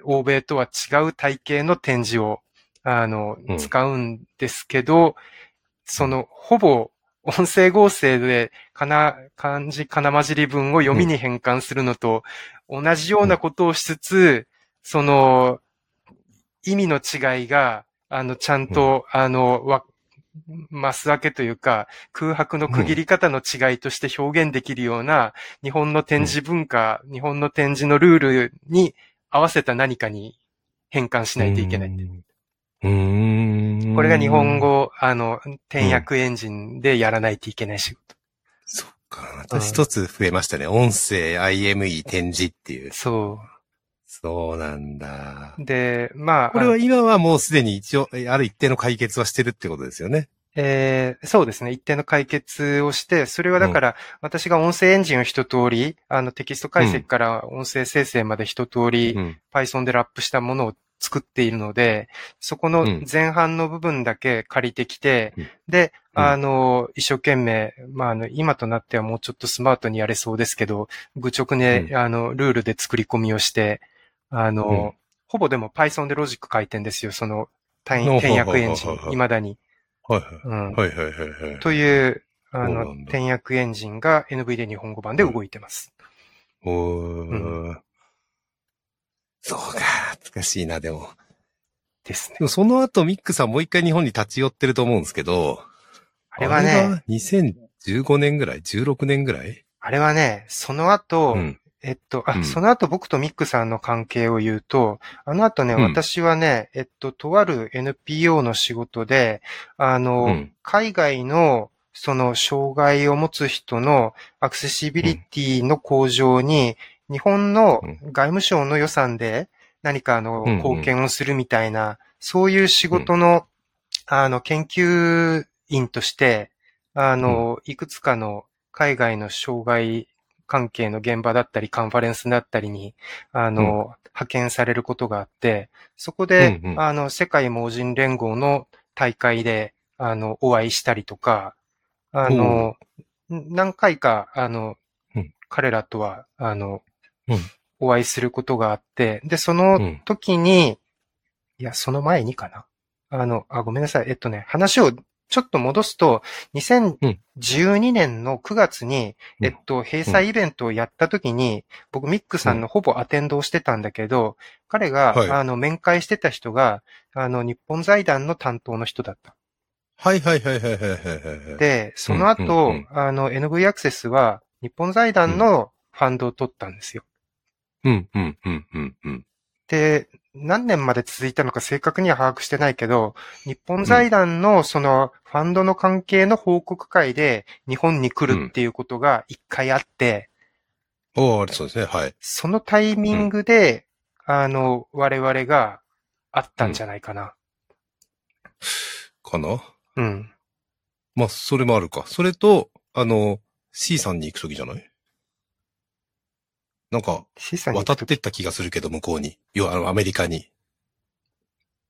欧米とは違う体系の展示を、あのう、ん。使うんですけど、その、ほぼ、音声合成で、かな、漢字かな混じり文を読みに変換するのと、同じようなことをしつつ、その、意味の違いが、あの、ちゃんと、あの、わ、マス分けというか、空白の区切り方の違いとして表現できるような、日本の展示文化、日本の展示のルールに合わせた何かに変換しないといけない。うーん。これが日本。語、あの、転訳エンジンでやらないといけない仕事。そっか。また一つ増えましたね。音声 IME 展示っていう。そそうなんだ。う。で、まあ、これは今はもうすでに一応、ある一定の解決はしてるってことですよね？えーそうですね。一定の解決をして、それはだから、私が音声エンジンを一通り、あのテキスト解析から音声生成まで一通り、うん。Python でラップしたものを作っているので、そこのうん前半の部分だけ借りてきて、うんで、うんあの、一生懸命、まあ、あの、今となってはもうちょっとスマートにやれそうですけど、愚直ね、うんあの、ルールで作り込みをして、あの、うんほぼでも Python でロジック書いてんですよ、その、転ほうほうほうほう転訳エンジン、未だに。はいはい。うん。はいはい。という、あの転訳エンジンが NVIDIA 日本語版で動いてます。おー。うそうか、懐かしいな、でも。ですねで。もその後、ミックさんもう一回日本に立ち寄ってると思うんですけど、あれはね、が2015年ぐらい ?16 年ぐらい？あれはね、その後、うん。えっと、あ、うん。その後僕とミックさんの関係を言うと、あの後ね、うん。私はね、えっと、とある NPO の仕事で、あの、うん。海外の、その、障害を持つ人のアクセシビリティの向上に、日本のうん。外務省の予算で何かあの、貢献をするみたいな、そういう仕事の、あの、研究員として、あの、いくつかの海外の障害関係の現場だったり、カンファレンスだったりに、あの、うん。派遣されることがあって、そこで、うんうん。あの、世界盲人連合の大会で、あの、お会いしたりとか、あの、何回か、あの、うん。彼らとは、あの、うん。お会いすることがあって、で、そのうん。時に、いや、その前にかな。あの、あ、ごめんなさい。えっとね、話をちょっと戻すと、2012年の9月に、うんえっと、閉鎖イベントをやった時に、僕、ミックさんのほぼアテンドをしてたんだけど、彼が、はいあの、面会してた人が、あの、日本財団の担当の人だった。はいはいはいはいはいはいはい。で、その後、あの、NV アクセスは、日本財団のファンドを取ったんですよ。うんうんうんうんうん。で、何年まで続いたのか正確には把握してないけど、日本財団のそのファンドの関係の報告会で日本に来るっていうことが一回あって、おー、そうですね、はい。そのタイミングで、あの、我々があったんじゃないかな。かな？うん。まあ、それもあるか。それと、あの、C さんに行くときじゃない？なんか、渡ってった気がするけど、向こうに。要は、あの、アメリカに。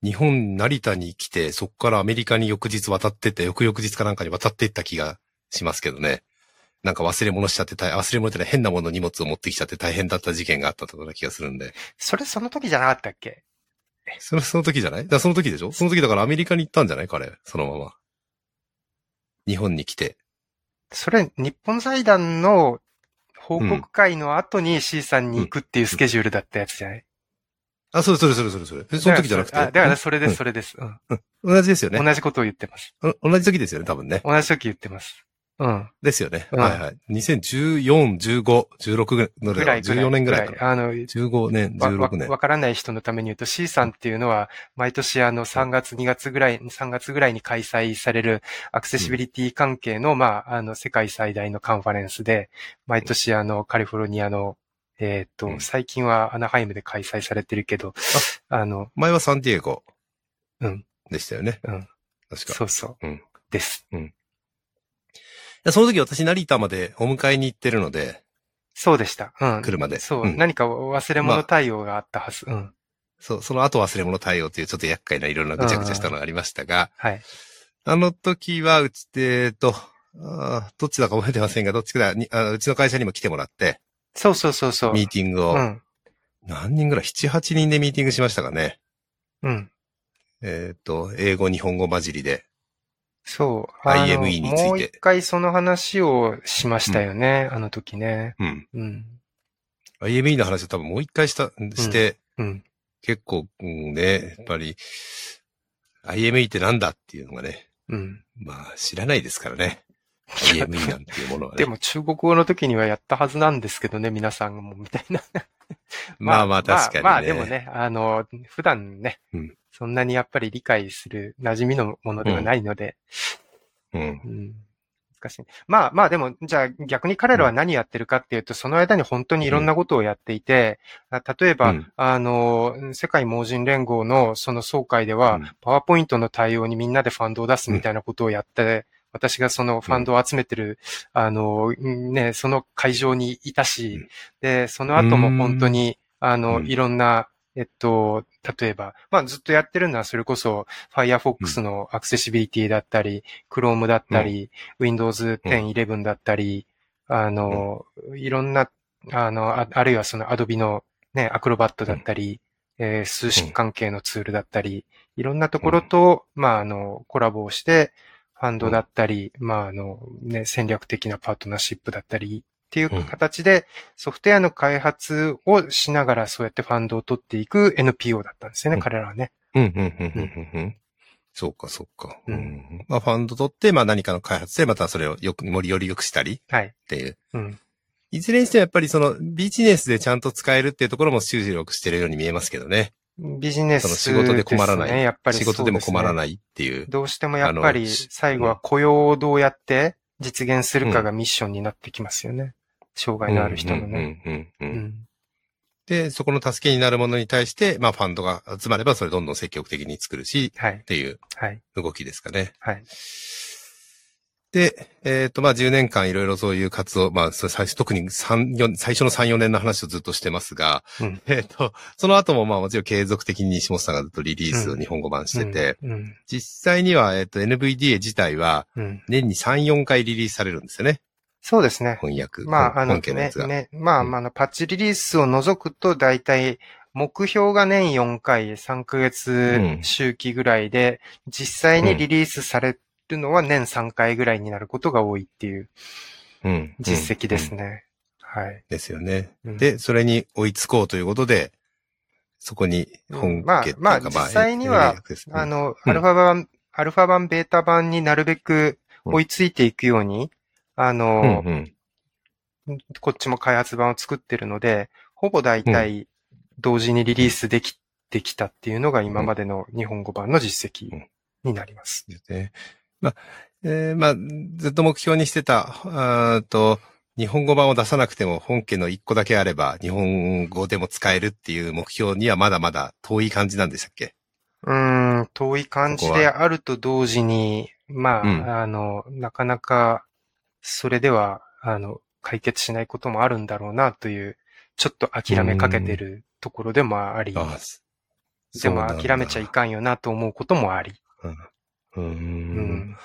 日本、成田に来て、そっからアメリカに翌日渡ってって、翌々日かなんかに渡ってった気がしますけどね。なんか忘れ物しちゃって大、忘れ物って変なもの荷物を持ってきちゃって大変だった事件があったとか気がするんで。それその時じゃなかったっけ？それその時じゃない？だその時でしょ？その時だからアメリカに行ったんじゃない？彼、そのまま。日本に来て。それ、日本財団の報告会の後に C さんに行くっていうスケジュールだったやつじゃない、あ、それそれそれそれそれ。えその時じゃなくて。あだからそれです、うんそれです、うん同じですよね。同じことを言ってます。お同じ時ですよね、多分ね。同じ時言ってます。うん。ですよね。うんはいはい。2014、15、16ぐらいのぐらいぐらい。14年ぐらいかな。あの、15年、わわ16年。わからない人のために言うと C さんっていうのは、毎年あの3月、2月ぐらい、3月ぐらいに開催されるアクセシビリティ関係の、まあ、あの、世界最大のカンファレンスで、毎年あの、カリフォルニアの、えっと、うん最近はアナハイムで開催されてるけど、あの、前はサンディエゴ。うん。でしたよね。うん。確か。そうそう。うんです。いやその時私成田までお迎えに行ってるので、そうでした。うん。車で。そう、ん何か忘れ物対応があったはず。うん。そう、その後忘れ物対応っていうちょっと厄介ないろんなぐちゃぐちゃしたのがありましたが、はい。あの時はうちで、えっと、あーどっちだか覚えてませんが、どっちかだにあうちの会社にも来てもらって、そうそうそうそう。ミーティングを、うん。何人ぐらい ?7、8人でミーティングしましたかね。うん。えっ、と、英語、日本語混じりで。そう。IME についてもう一回その話をしましたよね、あの時ね。うん。うん。IME の話を多分もう一回した、して、うん。結構、うんね、やっぱり、IME ってなんだっていうのがね、うん。まあ知らないですからね。IME なんていうものはね。でも中国語の時にはやったはずなんですけどね、皆さんも、みたいな。<laughs> まあまあ確かにね。まあ、まあでもね、あの、普段ね、うんそんなにやっぱり理解する馴染みのものではないので、うん。うん。難しい。まあまあでも、じゃあ逆に彼らは何やってるかっていうと、その間に本当にいろんなことをやっていて、あ例えば、うん。あの、世界盲人連合のその総会では、うん。パワーポイントの対応にみんなでファンドを出すみたいなことをやって、私がそのファンドを集めてる、あの、ね、その会場にいたし、うん。で、その後も本当に、あの、うん。いろんな、えっと、例えば、まあずっとやってるのはそれこそ Firefox のアクセシビリティだったり、Chrome だったり、Windows 10、11だったり、あの、いろんな、あの、ああるいはその Adobe のね、アクロバットだったり、えー数式関係のツールだったり、いろんなところと、まあ、あの、コラボをして、ファンドだったり、まあ、あの、ね、戦略的なパートナーシップだったり、っていう形で、ソフトウェアの開発をしながらそうやってファンドを取っていく NPO だったんですよね、うん彼らはね。うん、うん、うん、うん、うん。そうか、そうか。ううんん。まあ、ファンド取って、まあ何かの開発で、またそれをよく、よりより良くしたりはい。っていう。うん。いずれにしてもやっぱりそのビジネスでちゃんと使えるっていうところも注力してるように見えますけどね。ビジネスその仕事で困らないやっぱり仕事でも困らい。ないっていう。どうしてもやっぱり最後は雇用をどうやって実現するかがミッションになってきますよね。障害のある人のね。で、そこの助けになるものに対して、まあファンドが集まればそれどんどん積極的に作るし、はいっ。ていうはい。動きですかね。はい。で、えっ、と、まあ10年間いろいろそういう活動、まあそれ最初、特に3、4、最初の3、4年の話をずっとしてますが、うんえっ、と、その後もまあもちろん継続的に西本さんがずっとリリースを日本語版してて、うん。実際には、えっ、と NVDA 自体はうん。年に3、4回リリースされるんですよね。そうですね。翻訳。まあ、あの。ねね、まあ、うんまあ、あの、パッチリリースを除くと、だいたい、目標が年4回、3ヶ月周期ぐらいで、実際にリリースされるのは年3回ぐらいになることが多いっていううん実績ですうんね。はい。ですよね。うんで、それに追いつこうということで、そこに本家っていうか、うんまあまあ実際にはあ、の、アルファ版、アルファ版、ベータ版になるべく追いついていくように、あうんの、うん。こっちも開発版を作ってるので、ほぼ大体同時にリリースできてきたっていうのが今までの日本語版の実績になります。ですね。まあ、えーまあ、ずっと目標にしてた、あーと、日本語版を出さなくても本家の一個だけあれば日本語でも使えるっていう目標にはまだまだ遠い感じなんでしたっけ？うーん、遠い感じであると同時に、まあ、うん。あの、なかなか、それでは、あの、解決しないこともあるんだろうなという、ちょっと諦めかけてるところでもあり、あでも諦めちゃいかんよなと思うこともあり。う。うんん。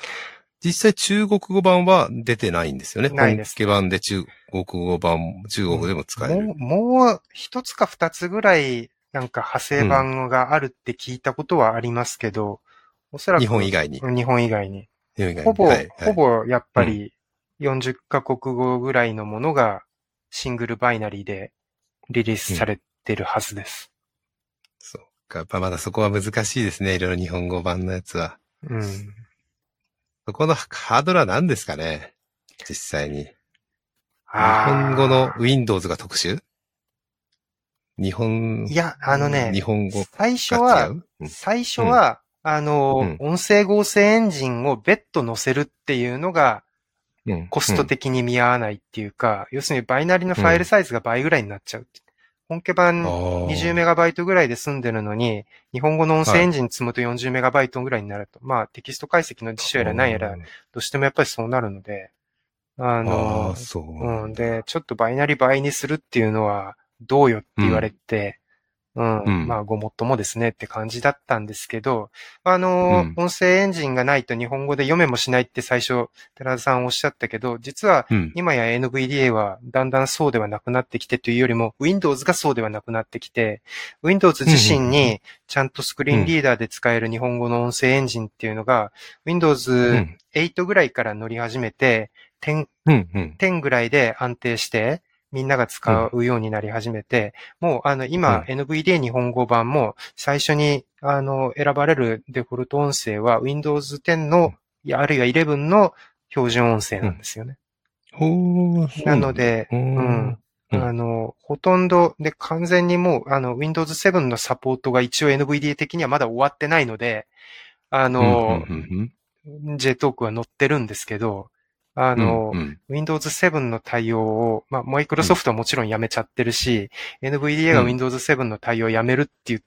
実際中国語版は出てないんですよね。ないです本家版で中国語版、中国でも使える。もう、もう一つか二つぐらい、なんか派生版があるって聞いたことはありますけど、おそらく。日本以外に。日本以外に。ほぼ、はいはいほぼやっぱり40カ国語ぐらいのものがシングルバイナリーでリリースされてるはずです。そうか。やっぱまだそこは難しいですね。いろいろ日本語版のやつは。うん。そこのハードルは何ですかね？実際に。日本語の Windows が特殊？日本、いや、あのね日、本語最初は、う？うん最初は、あの、うん音声合成エンジンを別途載せるっていうのがうんコスト的に見合わないっていうか、要するにバイナリのファイルサイズが倍ぐらいになっちゃう。本家版20メガバイトぐらいで済んでるのに、日本語の音声エンジン積むと40メガバイトぐらいになると、まあテキスト解析の辞書やら何やら、どうしてもやっぱりそうなるので、ああのー、そう。うん。で、ちょっとバイナリ倍にするっていうのは、どうよって言われて、うん。うんまあ、ごもっともですねって感じだったんですけど、あの、うん音声エンジンがないと日本語で読めもしないって最初、寺田さんおっしゃったけど、実は、うん。今や NVDA はだんだんそうではなくなってきてというよりも、Windows がそうではなくなってきて、Windows 自身にちゃんとスクリーンリーダーで使える日本語の音声エンジンっていうのが、Windows うん。8ぐらいから乗り始めて、10うん。うん。10ぐらいで安定して、みんなが使うようになり始めて、もうあの今、NVDA 日本語版も最初にあの選ばれるデフォルト音声は Windows 10の、いやあるいは11の標準音声なんですよね。ほーなの、で、ううん。ん。うん。あの、ほとんどで完全にもう、あの、Windows 7のサポートが一応 NVDA 的にはまだ終わってないので、あの、うんうん JTalk は載ってるんですけど、あの、うんうん Windows 7の対応を、まあ、マイクロソフトはもちろんやめちゃってるし、NVDA がうん Windows 7の対応をやめるって言っ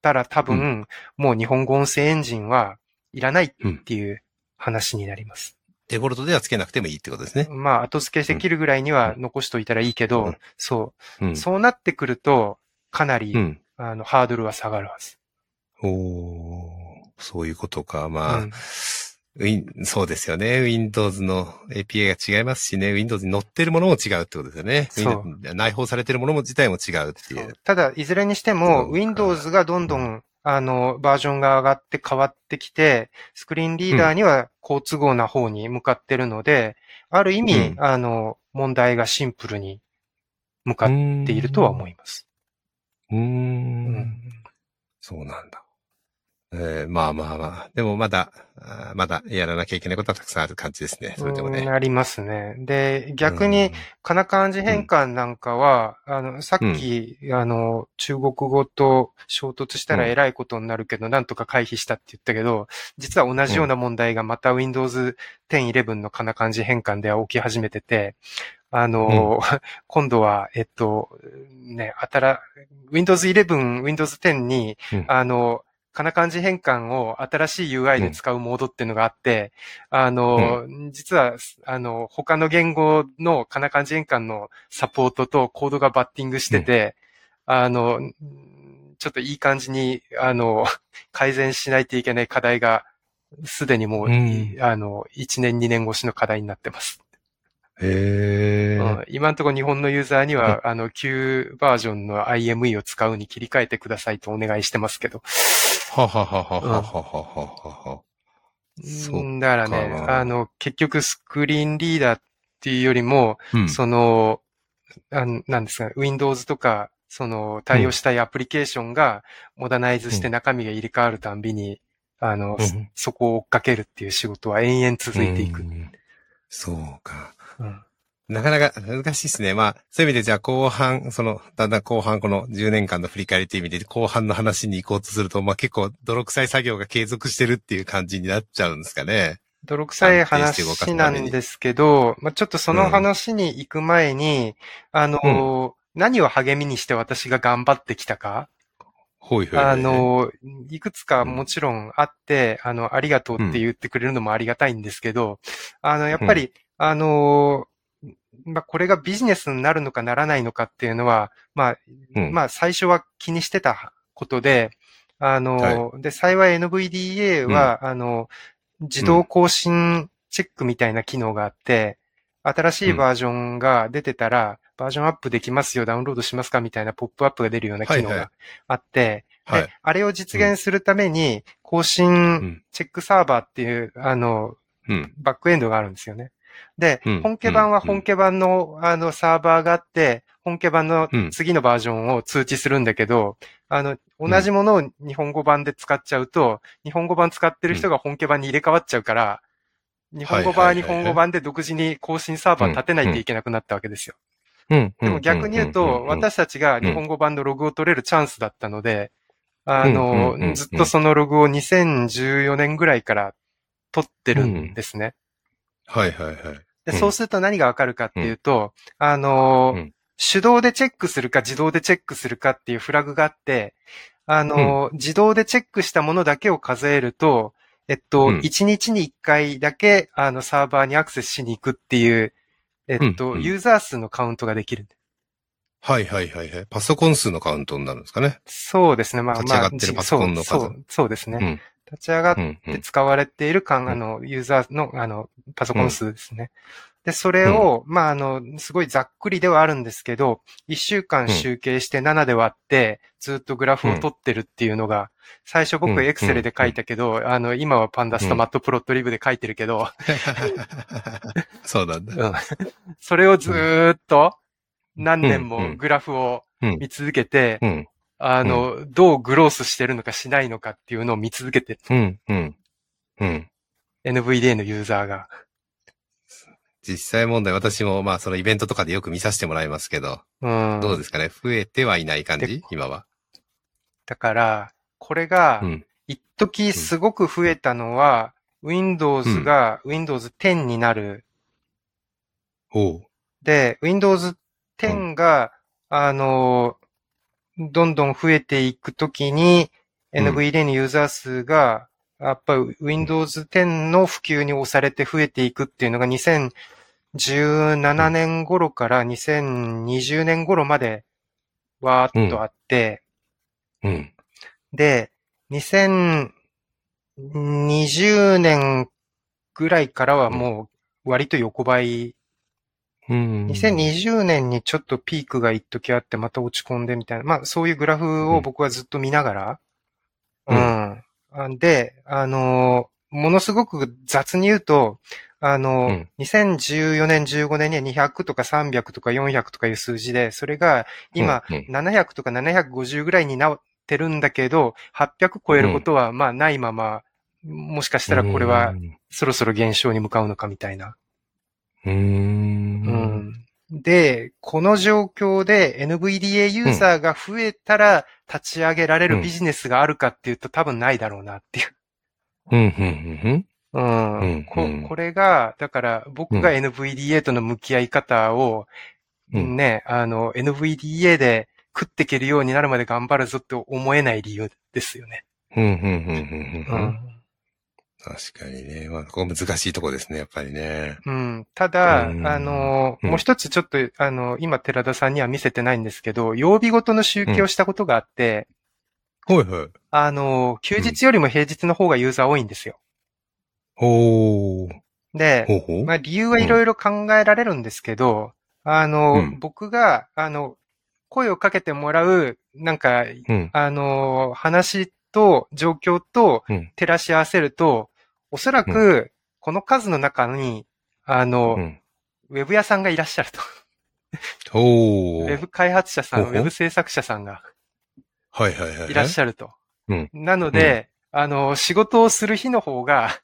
たら多分、もう日本語音声エンジンはいらないっていう話になります。デフォルトではつけなくてもいいってことですね。まあ、後付けできるぐらいには残しといたらいいけど、うんそうう、ん。そうなってくると、かなり、うん。あの、ハードルは下がるはず。おーそういうことか。まあ、そうですよね。Windows の API が違いますしね。Windows に載ってるものも違うってことですよね。そう Windows 内包されてるものも自体も違うっていう。ただ、いずれにしてそも、Windows がどんどん、あの、バージョンが上がって変わってきて、スクリーンリーダーには好都合な方に向かってるので、ある意味、うんあの、問題がシンプルに向かっているとは思います。うー。うんんそうなんだ。えーまあまあまあ。でもまだ、まだやらなきゃいけないことはたくさんある感じですね。それでもね。なりますね。で、逆に、かな漢字変換なんかは、あの、さっき、あの、中国語と衝突したら偉いことになるけど、なんとか回避したって言ったけど、実は同じような問題がまた Windows 10、11のかな漢字変換では起き始めてて、あの、<laughs> 今度は、えっと、ね、あたら、Windows 11、Windows 10に、うんあの、かな漢字変換を新しい UI で使うモードっていうのがあって、あの、実は、あの、他の言語のかな漢字変換のサポートとコードがバッティングしてて、あの、ちょっといい感じに、あの、改善しないといけない課題が、すでにもう、うんあの、1年2年越しの課題になってます。へえ。うん今のところ日本のユーザーには、あの、旧バージョンの IME を使うに切り替えてくださいとお願いしてますけど。ははははははははううんだからね、かあの、結局スクリーンリーダーっていうよりも、うん。その、あんなんですか、Windows とか、その、対応したいアプリケーションが、モダナイズして中身が入れ替わるたんびに、あの、うんそこを追っかけるっていう仕事は延々続いていく。うんそうか。うんなかなか難しいですね。まあ、そういう意味でじゃあ後半、その、だんだん後半この10年間の振り返りという意味で後半の話に行こうとすると、まあ結構泥臭い作業が継続してるっていう感じになっちゃうんですかね。泥臭い話なんですけど、まあ、ちょっとその話に行く前に、あの、何を励みにして私が頑張ってきたか、ほいほい。あ、の、いくつかもちろんあって、あの、ありがとうって言ってくれるのもありがたいんですけど、あの、やっぱり、あの、まあ、これがビジネスになるのかならないのかっていうのは、まあ、うん。まあ、最初は気にしてたことで、あの、で、幸い NVDA は、あの、自動更新チェックみたいな機能があって、新しいバージョンが出てたら、バージョンアップできますよ、ダウンロードしますかみたいなポップアップが出るような機能があって、はい。で、あれを実現するために、更う新ん。チェックサーバーっていう、あの、うん。バックエンドがあるんですよね。で、うん本家版は本家版の、あの、サーバーがあって、本家版のうん次のバージョンを通知するんだけど、あの、同じものを日本語版で使っちゃうと、日本語版使ってる人が本家版に入れ替わっちゃうから、日本語版は日本語版で独自に更新サーバー立てないといけなくなったわけですよ。うん。でも逆に言うと、私たちが日本語版のログを取れるチャンスだったので、あの、ずっとそのログを2014年ぐらいから取ってるんですね。はいはいはい。で、うんそうすると何がわかるかっていうと、あのーうん手動でチェックするか自動でチェックするかっていうフラグがあって、あのー自動でチェックしたものだけを数えると、えっと、うん1日に1回だけ、あの、サーバーにアクセスしに行くっていう、えっと、うんうんユーザー数のカウントができる。はいはいはいはい。パソコン数のカウントになるんですかね。そうですね。まあ立ち上がってるパソコンの数そうそうそうですね。うん立ち上がっうん。で使われているかん、うん。あの、ユーザーの、あの、パソコン数ですね。で、それを、まあ、あの、すごいざっくりではあるんですけど、1週間集計して7で割って、ずっとグラフを取ってるっていうのが、最初僕うん。エクセルで書いたけど、あの、今はパンダスとマットプロットリブで書いてるけど、そうなんだ。うん。それをずーっと何年うん。うん。もグラフをうん。見続けて、うん。あの、どうグロースしてるのかしないのかっていうのを見続けて、うん。うん。うん。NVDA のユーザーが。実際問題、私もまあそのイベントとかでよく見させてもらいますけど、うん。どうですかね？増えてはいない感でじ今は。だから、これがう、ん。一時すごく増えたのは、Windows が Windows 10になる。おう。で、Windows 10が、あの、どんどん増えていくときに、うん NVDA のユーザー数が、やっぱり Windows 10の普及に押されて増えていくっていうのが2017年頃から2020年頃までわーっとあって、うん。で、2020年ぐらいからはもう割と横ばい。うん。2020年にちょっとピークが一時あってまた落ち込んでみたいな。まあそういうグラフを僕はずっと見ながら。ううんん。あで、あのーものすごく雑に言うと、あのーうん2014年、15年には200とか300とか400とかいう数字で、それが今、うん、700とか750ぐらいになってるんだけど、800超えることはまあないまま、もしかしたらこれはそろそろ減少に向かうのかみたいな。うーん。うんで、この状況で NVDA ユーザーが増えたら立ち上げられるビジネスがあるかっていうと多分ないだろうなっていう。うん。うん。うんうんこうんこれが、だから僕が NVDA との向き合い方を、うんね、あの、NVDA で食っていけるようになるまで頑張るぞって思えない理由ですよね。うん。うん。うん。うん。うん。うん確かにね。まあ、ここ難しいとこですね、やっぱりね。うん。ただ、うんあの、うんもう一つちょっと、あの、今寺田さんには見せてないんですけど、曜日ごとの集計をしたことがあって、はいはい。あの、休日よりも平日の方がユーザー多いんですよ。ほー。で、ほうほう。まあ理由はいろいろ考えられるんですけど、あの、うん僕が、あの、声をかけてもらう、なんか、うん。あの、話と状況とうん照らし合わせると、おそらく、この数の中に、あの、うん。ウェブ屋さんがいらっしゃると。ほー。ウェブ開発者さん、ウェブ制作者さんがはいはいはい。いらっしゃると。うんなので、あの、仕事をする日の方が、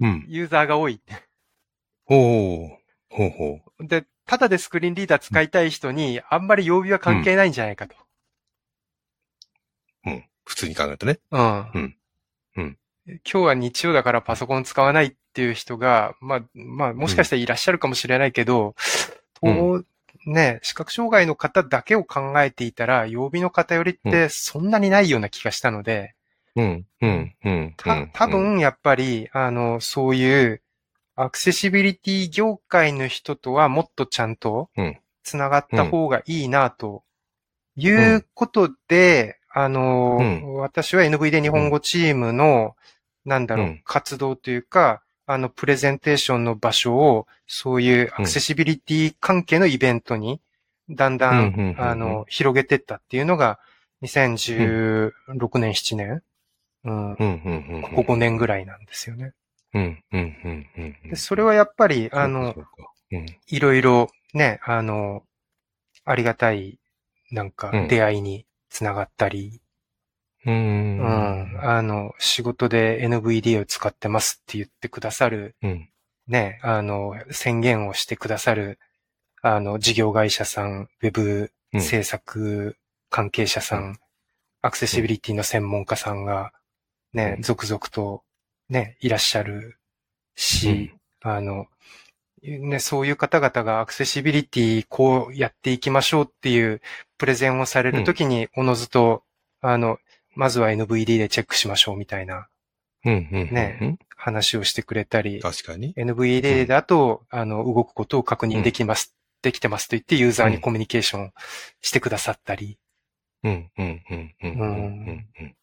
うん。ユーザーが多い。ほー。ほうほう。で、ただでスクリーンリーダー使いたい人に、あんまり曜日は関係ないんじゃないかと。うん。普通に考えるとね。うん。うんうん今日は日曜だからパソコン使わないっていう人が、まあ、まあ、もしかしたらいらっしゃるかもしれないけど、うん。とね、視覚障害の方だけを考えていたら、曜日の偏りってそんなにないような気がしたので、うん。うん。うん。た、多分やっぱり、あの、そういう、アクセシビリティ業界の人とはもっとちゃんとうん、つながった方がいいな、ということで、あの、うん私は NV で日本語チームの、なんだろう、うん活動というか、あの、プレゼンテーションの場所を、そういうアクセシビリティ関係のイベントに、だんだうんうんうんう、んんあの、広げてったっていうのが、2016年、7年うん。うん。うん。うん。ここ5年ぐらいなんですよね。うん、うん、うん、うんうん。でそれはやっぱり、あのいろいろね、あの、ありがたい、なんかうん、出会いにつながったり、うん。ううん、ん。あの、仕事で NVD を使ってますって言ってくださる、うん。ね、あの、宣言をしてくださる、あの、事業会社さん、ウェブうん制作関係者さん、うアクセシビリティの専門家さんが、ね、うん続々と、ね、いらっしゃるし、あの、ね、そういう方々がアクセシビリティこうやっていきましょうっていうプレゼンをされるときに、おのずと、あの、まずは NVD でチェックしましょうみたいなうん、うん。ねうん。話をしてくれたり、確かに。NVD だと、あの、動くことを確認できます、できてますと言ってユーザーにコミュニケーションしてくださったり、うん、うん、うん、うん。うん。うん。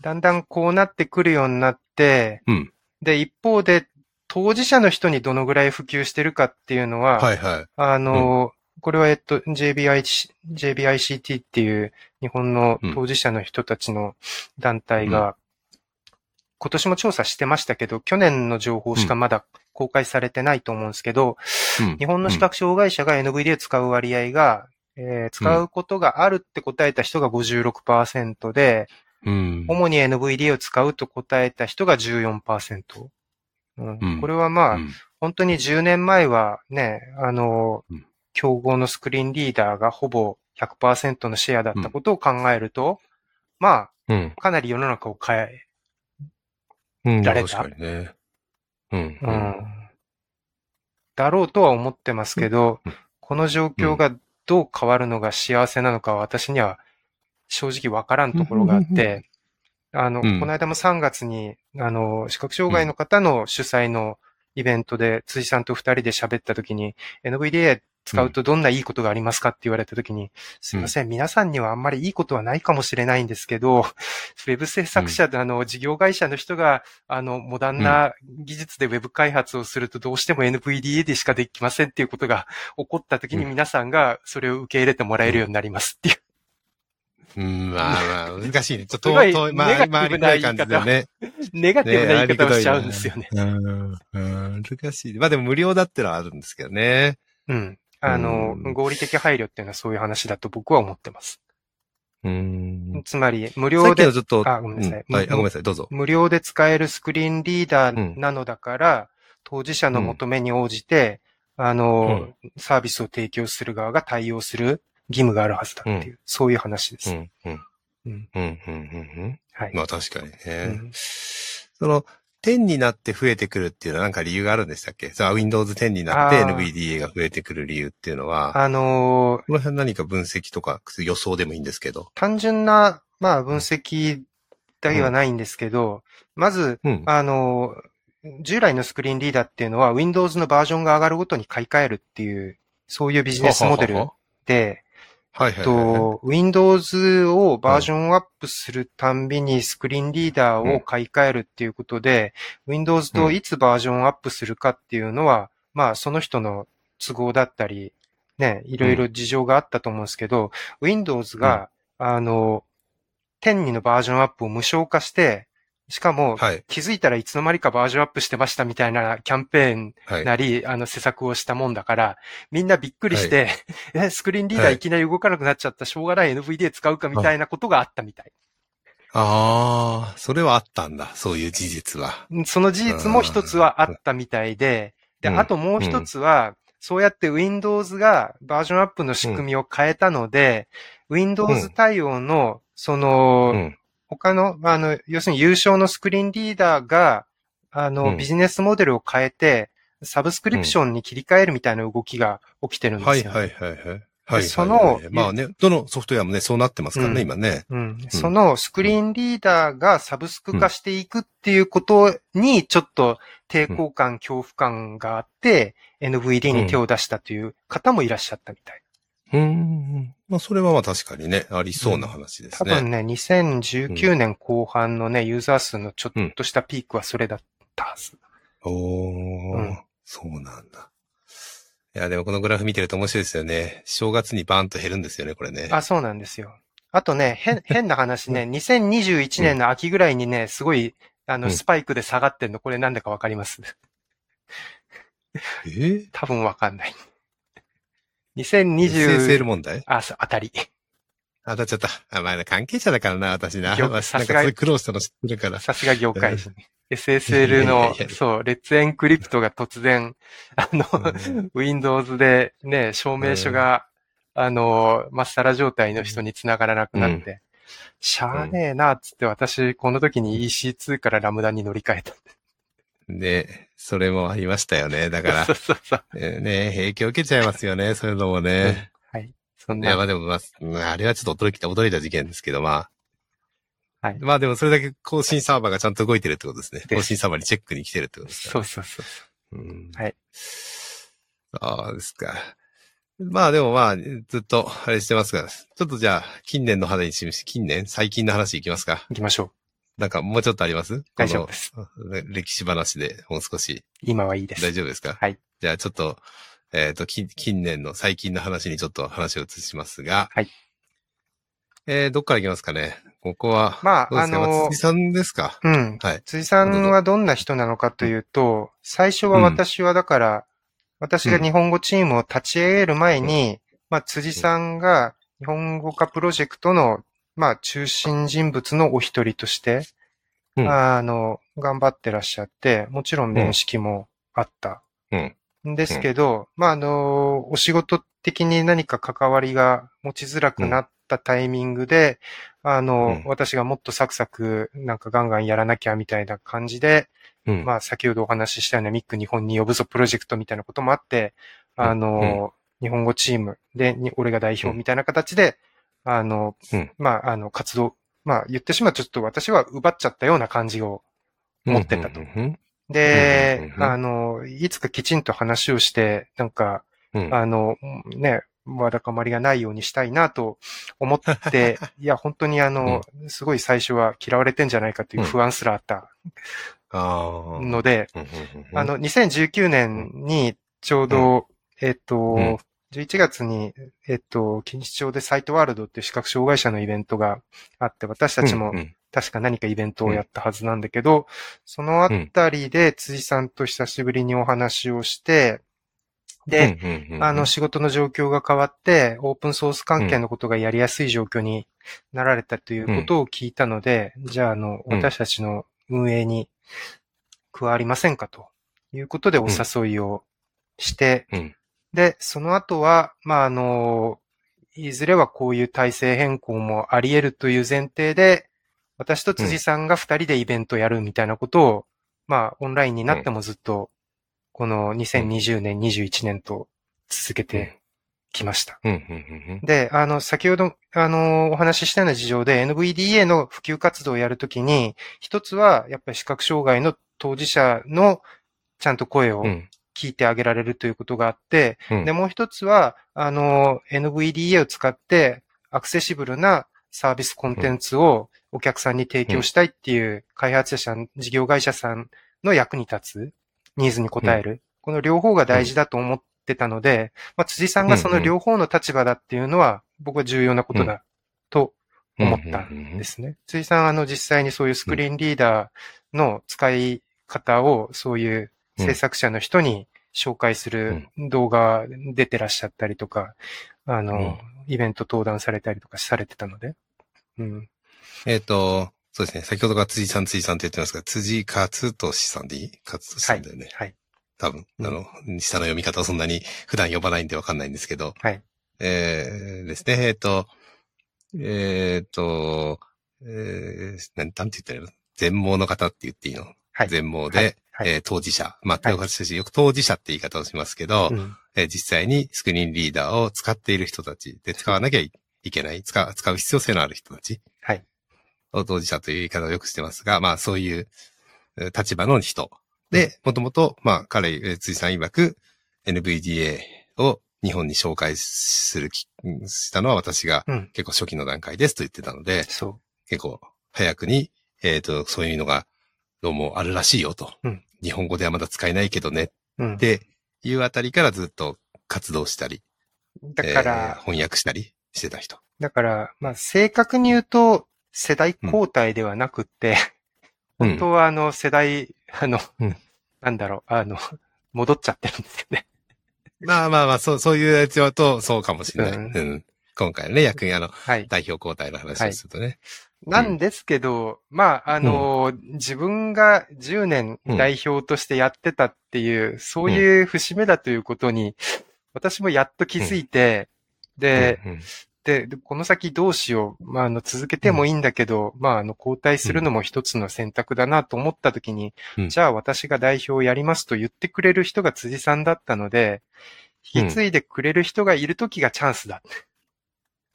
だんだんこうなってくるようになって、うんで、一方で、当事者の人にどのぐらい普及してるかっていうのは、はい、はい。あの、これは、えっと、JBI、JBICT っていう日本の当事者の人たちの団体が、今年も調査してましたけど、去年の情報しかまだ公開されてないと思うんですけど、うん日本の視覚障害者が NVD を使う割合が、えー使うことがあるって答えた人が56%で、うん。主に NVD を使うと答えた人が14%。うんうんこれはまあ、うん本当に10年前はね、あのうん、競合のスクリーンリーダーがほぼ100%のシェアだったことを考えると、まうん。あ、かなり世の中を変え、うん。られた確かにね。うん。う。ん、だろうとは思ってますけど、うんこの状況がどう変わるのが幸せなのかは私には正直わからんところがあって、あの、うん。この間も3月に、あの、視覚障害の方の主催のイベントで、辻さんと二人で喋った時に、NVDA 使うとどんないいことがありますかって言われた時に、すいません、皆さんにはあんまりいいことはないかもしれないんですけど、<laughs> ウェブ制作者で、あの、事業会社の人が、あの、モダンな技術でウェブ開発をするとどうしても NVDA でしかできませんっていうことが起こった時にうん。皆さんがそれを受け入れてもらえるようになりますっていう。うん、まあまあ、難しいね。<laughs> ちょっとまあ、ネガテ回ィブなりたい感じだよね。ネガティブな言い方をしちゃうんですよね。うん。うん難しい。まあでも無料だってのはあるんですけどね。うん。あのうん、合理的配慮っていうのはそういう話だと僕は思ってます。うん。つまり、無さ料でちょっと、あごめんなさいうんはい、あごめんなさい、どうぞ。無料で使えるスクリーンリーダーなのだから、当事者の求めに応じて、あの、サービスを提供する側が対応する義務があるはずだっていう、そういう話です。うん、うん。うんうん、うん、うん、うん。はい。まあ確かにね。うんその、10になって増えてくるっていうのはなんか理由があるんでしたっけ？さあ、Windows 10になって NVDA が増えてくる理由っていうのは、あのーこの辺何か分析とか予想でもいいんですけど。単純な、まあ、分析だけはないんですけど、まず、うん。あのー従来のスクリーンリーダーっていうのは Windows のバージョンが上がるごとに買い替えるっていう、そういうビジネスモデルはで、はいはいはい。と、Windows をバージョンアップするたんびにスクリーンリーダーを買い替えるっていうことで、Windows といつバージョンアップするかっていうのは、まあその人の都合だったり、ね、いろいろ事情があったと思うんですけど、Windows が、あの、10にのバージョンアップを無償化して、しかも、はい。気づいたらいつの間にかバージョンアップしてましたみたいなキャンペーンはい。なり、あの、施策をしたもんだから、みんなびっくりして、<laughs> え、スクリーンリーダはいーいきなり動かなくなっちゃった、しょうがない NVDA 使うかみたいなことがあったみたい。ああ、それはあったんだ。そういう事実は。その事実も一つはあったみたいで、で、うんあともう一つは、そうやって Windows がバージョンアップの仕組みを変えたので、Windows 対応の、その、うん。他の、あの、要するに優勝のスクリーンリーダーが、あの、うんビジネスモデルを変えて、サブスクリプションに切り替えるみたいな動きが起きてるんですよ、ね。はいはいはいはい。はい。そのまあね、どのソフトウェアもね、そうなってますからね、うん今ね。うん。そのスクリーンリーダーがサブスク化していくっていうことにちょっと抵抗感、恐怖感があって、NVD に手を出したという方もいらっしゃったみたい。うーん。まあそれはまあ確かにね、ありそうな話ですね。多分ね、2019年後半のね、ユーザー数のちょっとしたピークはそれだったはず。おー、うんそうなんだ。いや、でもこのグラフ見てると面白いですよね。正月にバーンと減るんですよね、これね。あ、そうなんですよ。あとね、変、<laughs> 変な話ね、2021年の秋ぐらいにね、すごい、あの、うんスパイクで下がってんの、これなんでかわかります？えー、多分わかんない。?SSL 2020、問題？あ、そう当たり。当たっちゃった。あ、まあ、関係者だからな、私な。業まあさすがなんかそれ苦労したの知ってるから。さすが業界人。SSL のそう、レッツエンクリプトが突然、あの、Windows でね、証明書が、あの、まっさら状態の人に繋がらなくなって、しゃあねえな、つって私、この時に EC2 からラムダに乗り換えた。で、それもありましたよね。だからそ、うそうそう。えーね、影響受けちゃいますよね、そういうのもね。はい。そんいや、まな、あでも、まあうん、あれはちょっと驚きた、驚いた事件ですけど、まあ。はいまあでも、それだけ更新サーバーがちゃんと動いてるってことですね。更新サーバーにチェックに来てるってことですかそうそうそう。うんはい。そうですか。まあでもまあ、ずっと、あれしてますが、ちょっとじゃあ、近年の話にし近年？最近の話いきますか。行きましょう。なんかもうちょっとあります？大丈夫です。歴史話でもう少し今はいいです。大丈夫ですか？はい。じゃあちょっと、えっ、と、近近年の最近の話にちょっと話を移しますが。はい。えー、どっから行きますかね？ここは。まああのーま辻さんですか？うん。はい。辻さんはどんな人なのかというと、最初は私はだから、私が日本語チームを立ち上げる前に、まあ、辻さんが日本語化プロジェクトの、まあ、中心人物のお一人として、うんあの、頑張ってらっしゃって、もちろん面識もあった。うん。んですけど、まあ、あの、お仕事的に何か関わりが持ちづらくなったタイミングで、あの、うん私がもっとサクサク、なんかガンガンやらなきゃみたいな感じで、うん。まあ、先ほどお話ししたようなミック日本に呼ぶぞプロジェクトみたいなこともあって、うんあの、日本語チームで、に俺が代表みたいな形で、あの、うんまあ、あの、活動、まあ、言ってしまうとちょっと私は奪っちゃったような感じを持ってたとうんうんでうんうんう、んあの、いつかきちんと話をして、なんか、うんうんあの、ね、わだかまりがないようにしたいなと思って、いや、本当にあの、すごい最初は嫌われてんじゃないかという不安すらあったああ。ので、うんうんうんうんあの、2019年にちょうど、えっと、ん11月に、えっと、錦糸町でサイトワールドっていう視覚障害者のイベントがあって、私たちもうんうん。確か何かイベントをやったはずなんだけど、そのあたりで辻さんと久しぶりにお話をして、で、うんうんうんあの、仕事の状況が変わって、オープンソース関係のことがやりやすい状況になられたということを聞いたので、じゃあ、あの、うん。私たちの運営に加わりませんかということでお誘いをして、うんで、その後は、まあ、あの、いずれはこういう体制変更もあり得るという前提で、私と辻さんが二人でイベントやるみたいなことを、まあ、オンラインになってもずっと、この2020年、21年と続けてきました。うんうんうんで、あの、先ほど、あの、お話ししたような事情で NVDA の普及活動をやるときに、一つは、やっぱり視覚障害の当事者のちゃんと声をうん聞いてあげられるということがあって、うん。で、もう一つは、あの、NVDA を使ってアクセシブルなサービスコンテンツをお客さんに提供したいっていう開発者さん、事業会社さんの役に立つニーズに応える。この両方が大事だと思ってたので、まあ、辻さんがその両方の立場だっていうのは、僕は重要なことだと思ったんですね。辻さん、あの、実際にそういうスクリーンリーダーの使い方を、そういう制作者の人に紹介する動画出てらっしゃったりとか、あの、うんイベント登壇されたりとかされてたので。うん。えっ、と、そうですね。先ほどから辻さん、辻さんって言ってますが、辻勝利さんでいい？勝利さんだよね。はい。多分、うんあの、下の読み方はそんなに <laughs> 普段呼ばないんでわかんないんですけど、はい。えー、ですね。えっ、と、えっ、と、えー、なん、なんて言ったらいいの？全盲の方って言っていいの？はい。全盲で、はいはいえー当事者。まあ、はい私たちよく当事者って言い方をしますけど、うんえー実際にスクリーンリーダーを使っている人たちで使わなきゃいけない、使う、使う必要性のある人たちはい。を当事者という言い方をよくしてますが、まあそういうえー立場の人。で、もともと、まあ彼、えー辻さん曰く NVDA を日本に紹介するき、したのは私がうん。結構初期の段階ですと言ってたので、そ結構早くに、えっ、と、そういうのがどうもあるらしいよと。うん日本語ではまだ使えないけどねっう。うん。ていうあたりからずっと活動したり、だから、えー翻訳したりしてた人。だから、まあ、正確に言うと、世代交代ではなくって、本当はあの世代、あの、うんなんだろう、あの、戻っちゃってるんですよね。まあまあまあ、そう、そういうやつだと、そうかもしれない。ううんん。今回のね、役員、あの、はい。代表交代の話をするとね。なんですけど、まあ、あの、自分が10年代表としてやってたっていう、そういう節目だということに、私もやっと気づいて、で、うんうんで、でこの先どうしよう。まあ、あの、続けてもいいんだけど、まあ、あの、交代するのも一つの選択だなと思ったときに、うん。じゃあ私が代表をやりますと言ってくれる人が辻さんだったので、引き継いでくれる人がいるときがチャンスだ。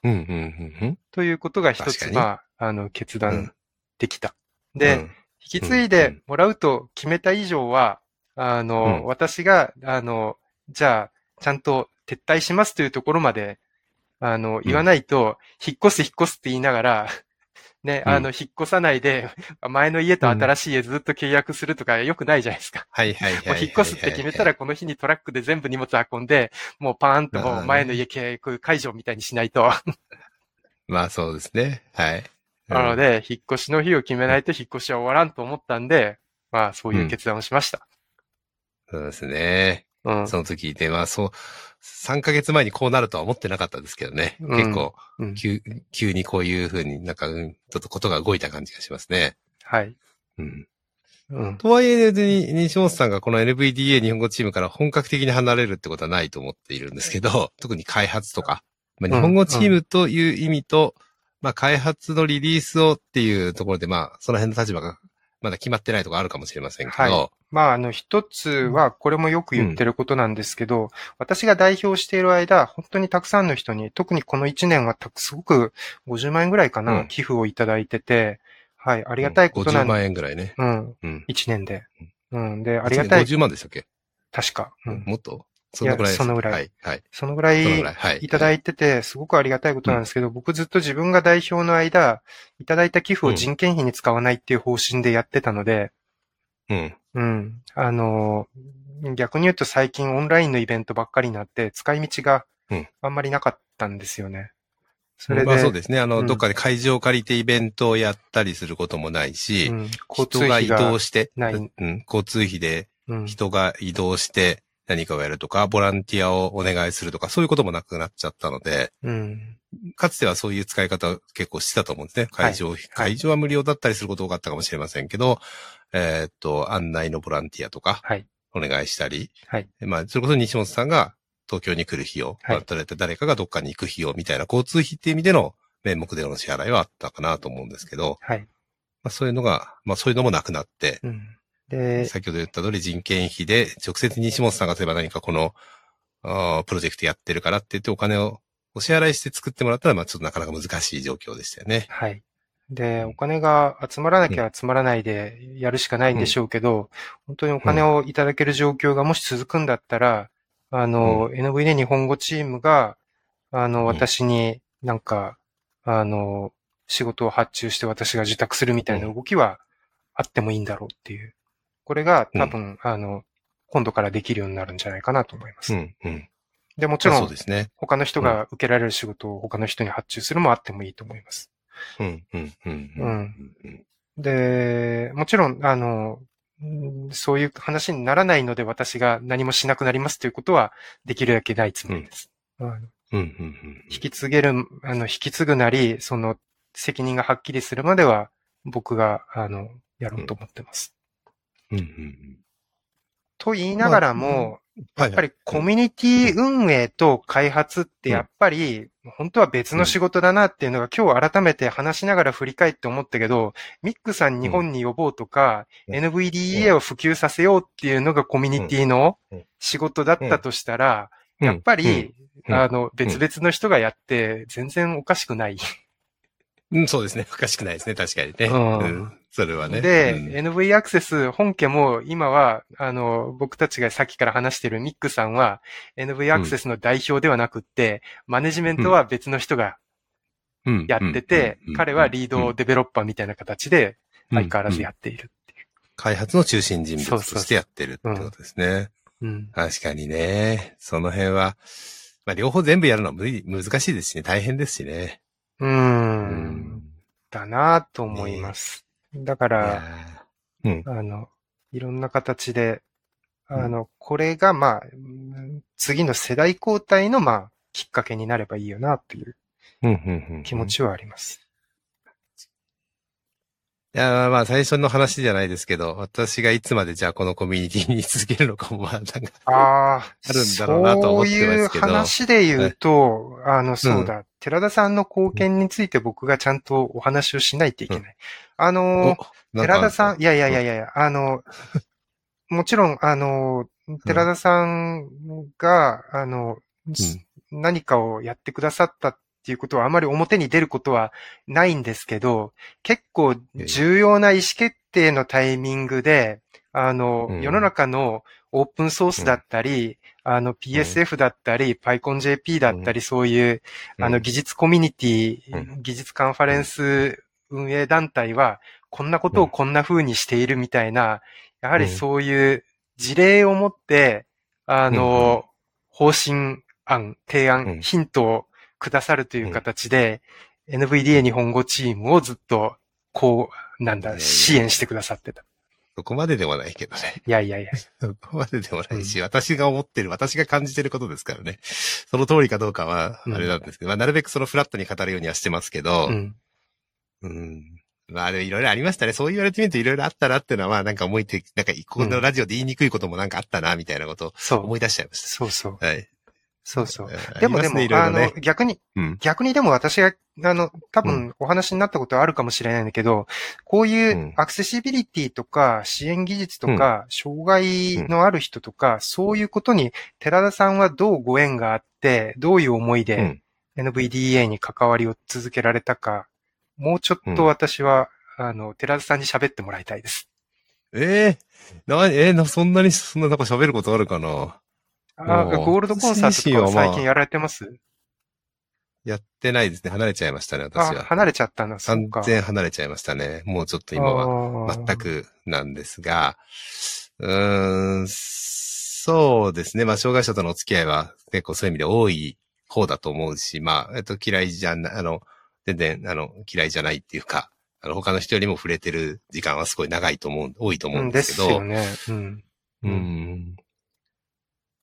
うん、うん、うんうん。ということが一つ、まあ、あの、決断うんできた。で、うん、引き継いでもらうと決めた以上は、あの、うん私が、あの、じゃあ、ちゃんと撤退しますというところまで、あの、言わないと、引っ越す引っ越すって言いながら、<laughs> ね、うんあの、引っ越さないで、<laughs> 前の家と新しい家ずっと契約するとか良くないじゃないですか。はいはいはい引っ越すって決めたら、この日にトラックで全部荷物運んで、もうパーンともう前の家契約解除みたいにしないと。<laughs> まあそうですね。はい。なので、引っ越しの日を決めないと引っ越しは終わらんと思ったんで、まあそういう決断をしました。そうですね。うん。その時で、まあそう、3ヶ月前にこうなるとは思ってなかったですけどね。うん結構、うん急、急にこういう風になんか、うんちょっとことが動いた感じがしますね。はい。うん。うん。とはいえ、別に西本さんがこの NVDA 日本語チームから本格的に離れるってことはないと思っているんですけど、特に開発とか、まあ、日本語チームという意味と、まあ開発のリリースをっていうところで、まあその辺の立場がまだ決まってないところあるかもしれませんけど、はまあ、あの、一つは、これもよく言ってることなんですけど、私が代表している間、本当にたくさんの人に、特にこの1年はたすごく50万円ぐらいかな、うん。寄付をいただいてて、はい、ありがたいことな50んで、万円ぐらいね。うん、うん。1年で。うん、で、ありがたい、50万でしたっけ、確か。うん。もっと？そのぐらいそのぐらいはい。はい。そのぐらいい。はい。いただいてて、すごくありがたいことなんですけど、僕ずっと自分が代表の間、いただいた寄付を人件費に使わないっていう方針でやってたので、うん。うん。あの、逆に言うと最近オンラインのイベントばっかりになって、使い道がうんあんまりなかったんですよね。それで、まあそうですね。あの、うんどっかで会場を借りてイベントをやったりすることもないし、うん、交通人が移動して、ないうん、交通費でうん、人が移動して何かをやるとか、ボランティアをお願いするとか、そういうこともなくなっちゃったので、うん、かつてはそういう使い方を結構してたと思うんですね。会場、会場は無料だったりすること多かったかもしれませんけど、えーっと、案内のボランティアとか、はい、お願いしたり、はい、まあ、それこそ西本さんが東京に来る費用、はい。誰かがどっかに行く費用みたいな交通費っていう意味での名目での支払いはあったかなと思うんですけど、はい。まあ、そういうのが、まあそういうのもなくなって、うん、で、先ほど言った通り人件費で直接西本さんが例えば何かこの、あープロジェクトやってるからって言ってお金をお支払いして作ってもらったら、まあちょっとなかなか難しい状況でしたよね。はい。で、お金が集まらなきゃ集まらないでやるしかないんでしょうけど、本当にお金をいただける状況がもし続くんだったら、あの、NVD 日本語チームが、あの、ん私になんか、あの、仕事を発注して私が受託するみたいな動きはあってもいいんだろうっていう。これが多分、あの、今度からできるようになるんじゃないかなと思います。うん、うん。で、もちろまあそうんで、すね。他の人が受けられる仕事を他の人に発注するもあってもいいと思います。うん、うん、うん。うん。うんで、もちろん、あの、うんそういう話にならないので私が何もしなくなりますということはできるだけないつもりです。引き継げる、あの、引き継ぐなり、その責任がはっきりするまでは僕が、あの、やろうと思ってます。うん、うん。と言いながらも、ややっぱりコミュニティ運営と開発ってやっぱり本当は別の仕事だなっていうのが今日改めて話しながら振り返って思ったけど、ミックさん日本に呼ぼうとか、うん。NVDA を普及させようっていうのがコミュニティのうん。仕事だったとしたら、うん。やっぱり、うん。あの、別々の人がやって全然おかしくない。うん、そうですね。おかしくないですね。確かにね。うん。うん。それはね。で、うん NV アクセス本家も今は、あの、僕たちがさっきから話してるミックさんは NV アクセスの代表ではなくって、マネジメントは別の人がうんやってて、うん彼はリードデベロッパーみたいな形で相変わらずやうんっているってい開発の中心人物としてやってるってことですね。う。うん。確かにね。その辺は、まあ、両方全部やるのは難しいですしね。大変ですしね。うー。。うんだなと思います。だから、うんあの、いろんな形で、あの、これが、まあ、うん次の世代交代の、まあ、きっかけになればいいよな、といううん、うん、うん。気持ちはあります。いや、まあ、最初の話じゃないですけど、私がいつまでじゃあこのコミュニティに続けるのかも、まあ、なんか、ああ、あるんだろうなと思ってますけどそういう話で言うと、あの、そうだ、寺田さんの貢献について僕がちゃんとお話をしないといけない。あの、寺田さん、いやいやいやいやあの、もちろん、あの、寺田さんが、あの、何かをやってくださったっていうことはあまり表に出ることはないんですけど、結構重要な意思決定のタイミングで、あの、うん。世の中のオープンソースだったり、あの PSF だったり、PyConJP だったり、そういう、あの技術コミュニティ、う技術カンファレンス運営団体は、こんなことをこんな風にしているみたいな、やはりそういう事例を持って、あの、方針案、提うん案、ヒントをくださるという形で、NVDA 日本語チームをずっと、こう、なんだ、支援してくださってた。そこまででもないけどね。いやいやいや。そこまででもないし、私が思ってる、私が感じてることですからね。その通りかどうかは、あれなんですけど、まあ、なるべくそのフラットに語るようにはしてますけど、うん。うん。まあ、あれ、いろいろありましたね。そう言われてみるといろいろあったなっていうのは、まあ、なんか思いて、なんか、このラジオで言いにくいこともなんかあったな、みたいなことをそう。思い出しちゃいましそうそう。た。はい。そうそう。えーでもでも、あの逆に、うん。逆にでも私が、あの、多う分お話になったことはあるかもしれないんだけど、こういううんアクセシビリティとか支援技術とか、障害のある人とか、そういうことに寺田さんはどうご縁があって、どういう思いうでん。NVDA に関わりを続けられたか、もうちょっと私は、あの、寺田さんに喋ってもらいたいです。ええな、えーな、そんなに、そんななんか喋ることあるかな？あおーゴールドコンサートとか最近やられてます、やってないですね。離れちゃいましたね、私あ、は。離れちゃったな、そう完か。全離れちゃいましたね。もうちょっと今は。は全。くなんですが、うーん、そうですね。まあ、障害者とのお付き合いは結構そういう意味で多い方だと思うし、まあ、えっと、嫌いじゃな、あの、全然、あの、嫌いじゃないっていうか、あの、他の人よりも触れてる時間はすごい長いと思う、多いと思ううんんでけど、ですすよね。うん。う。ん。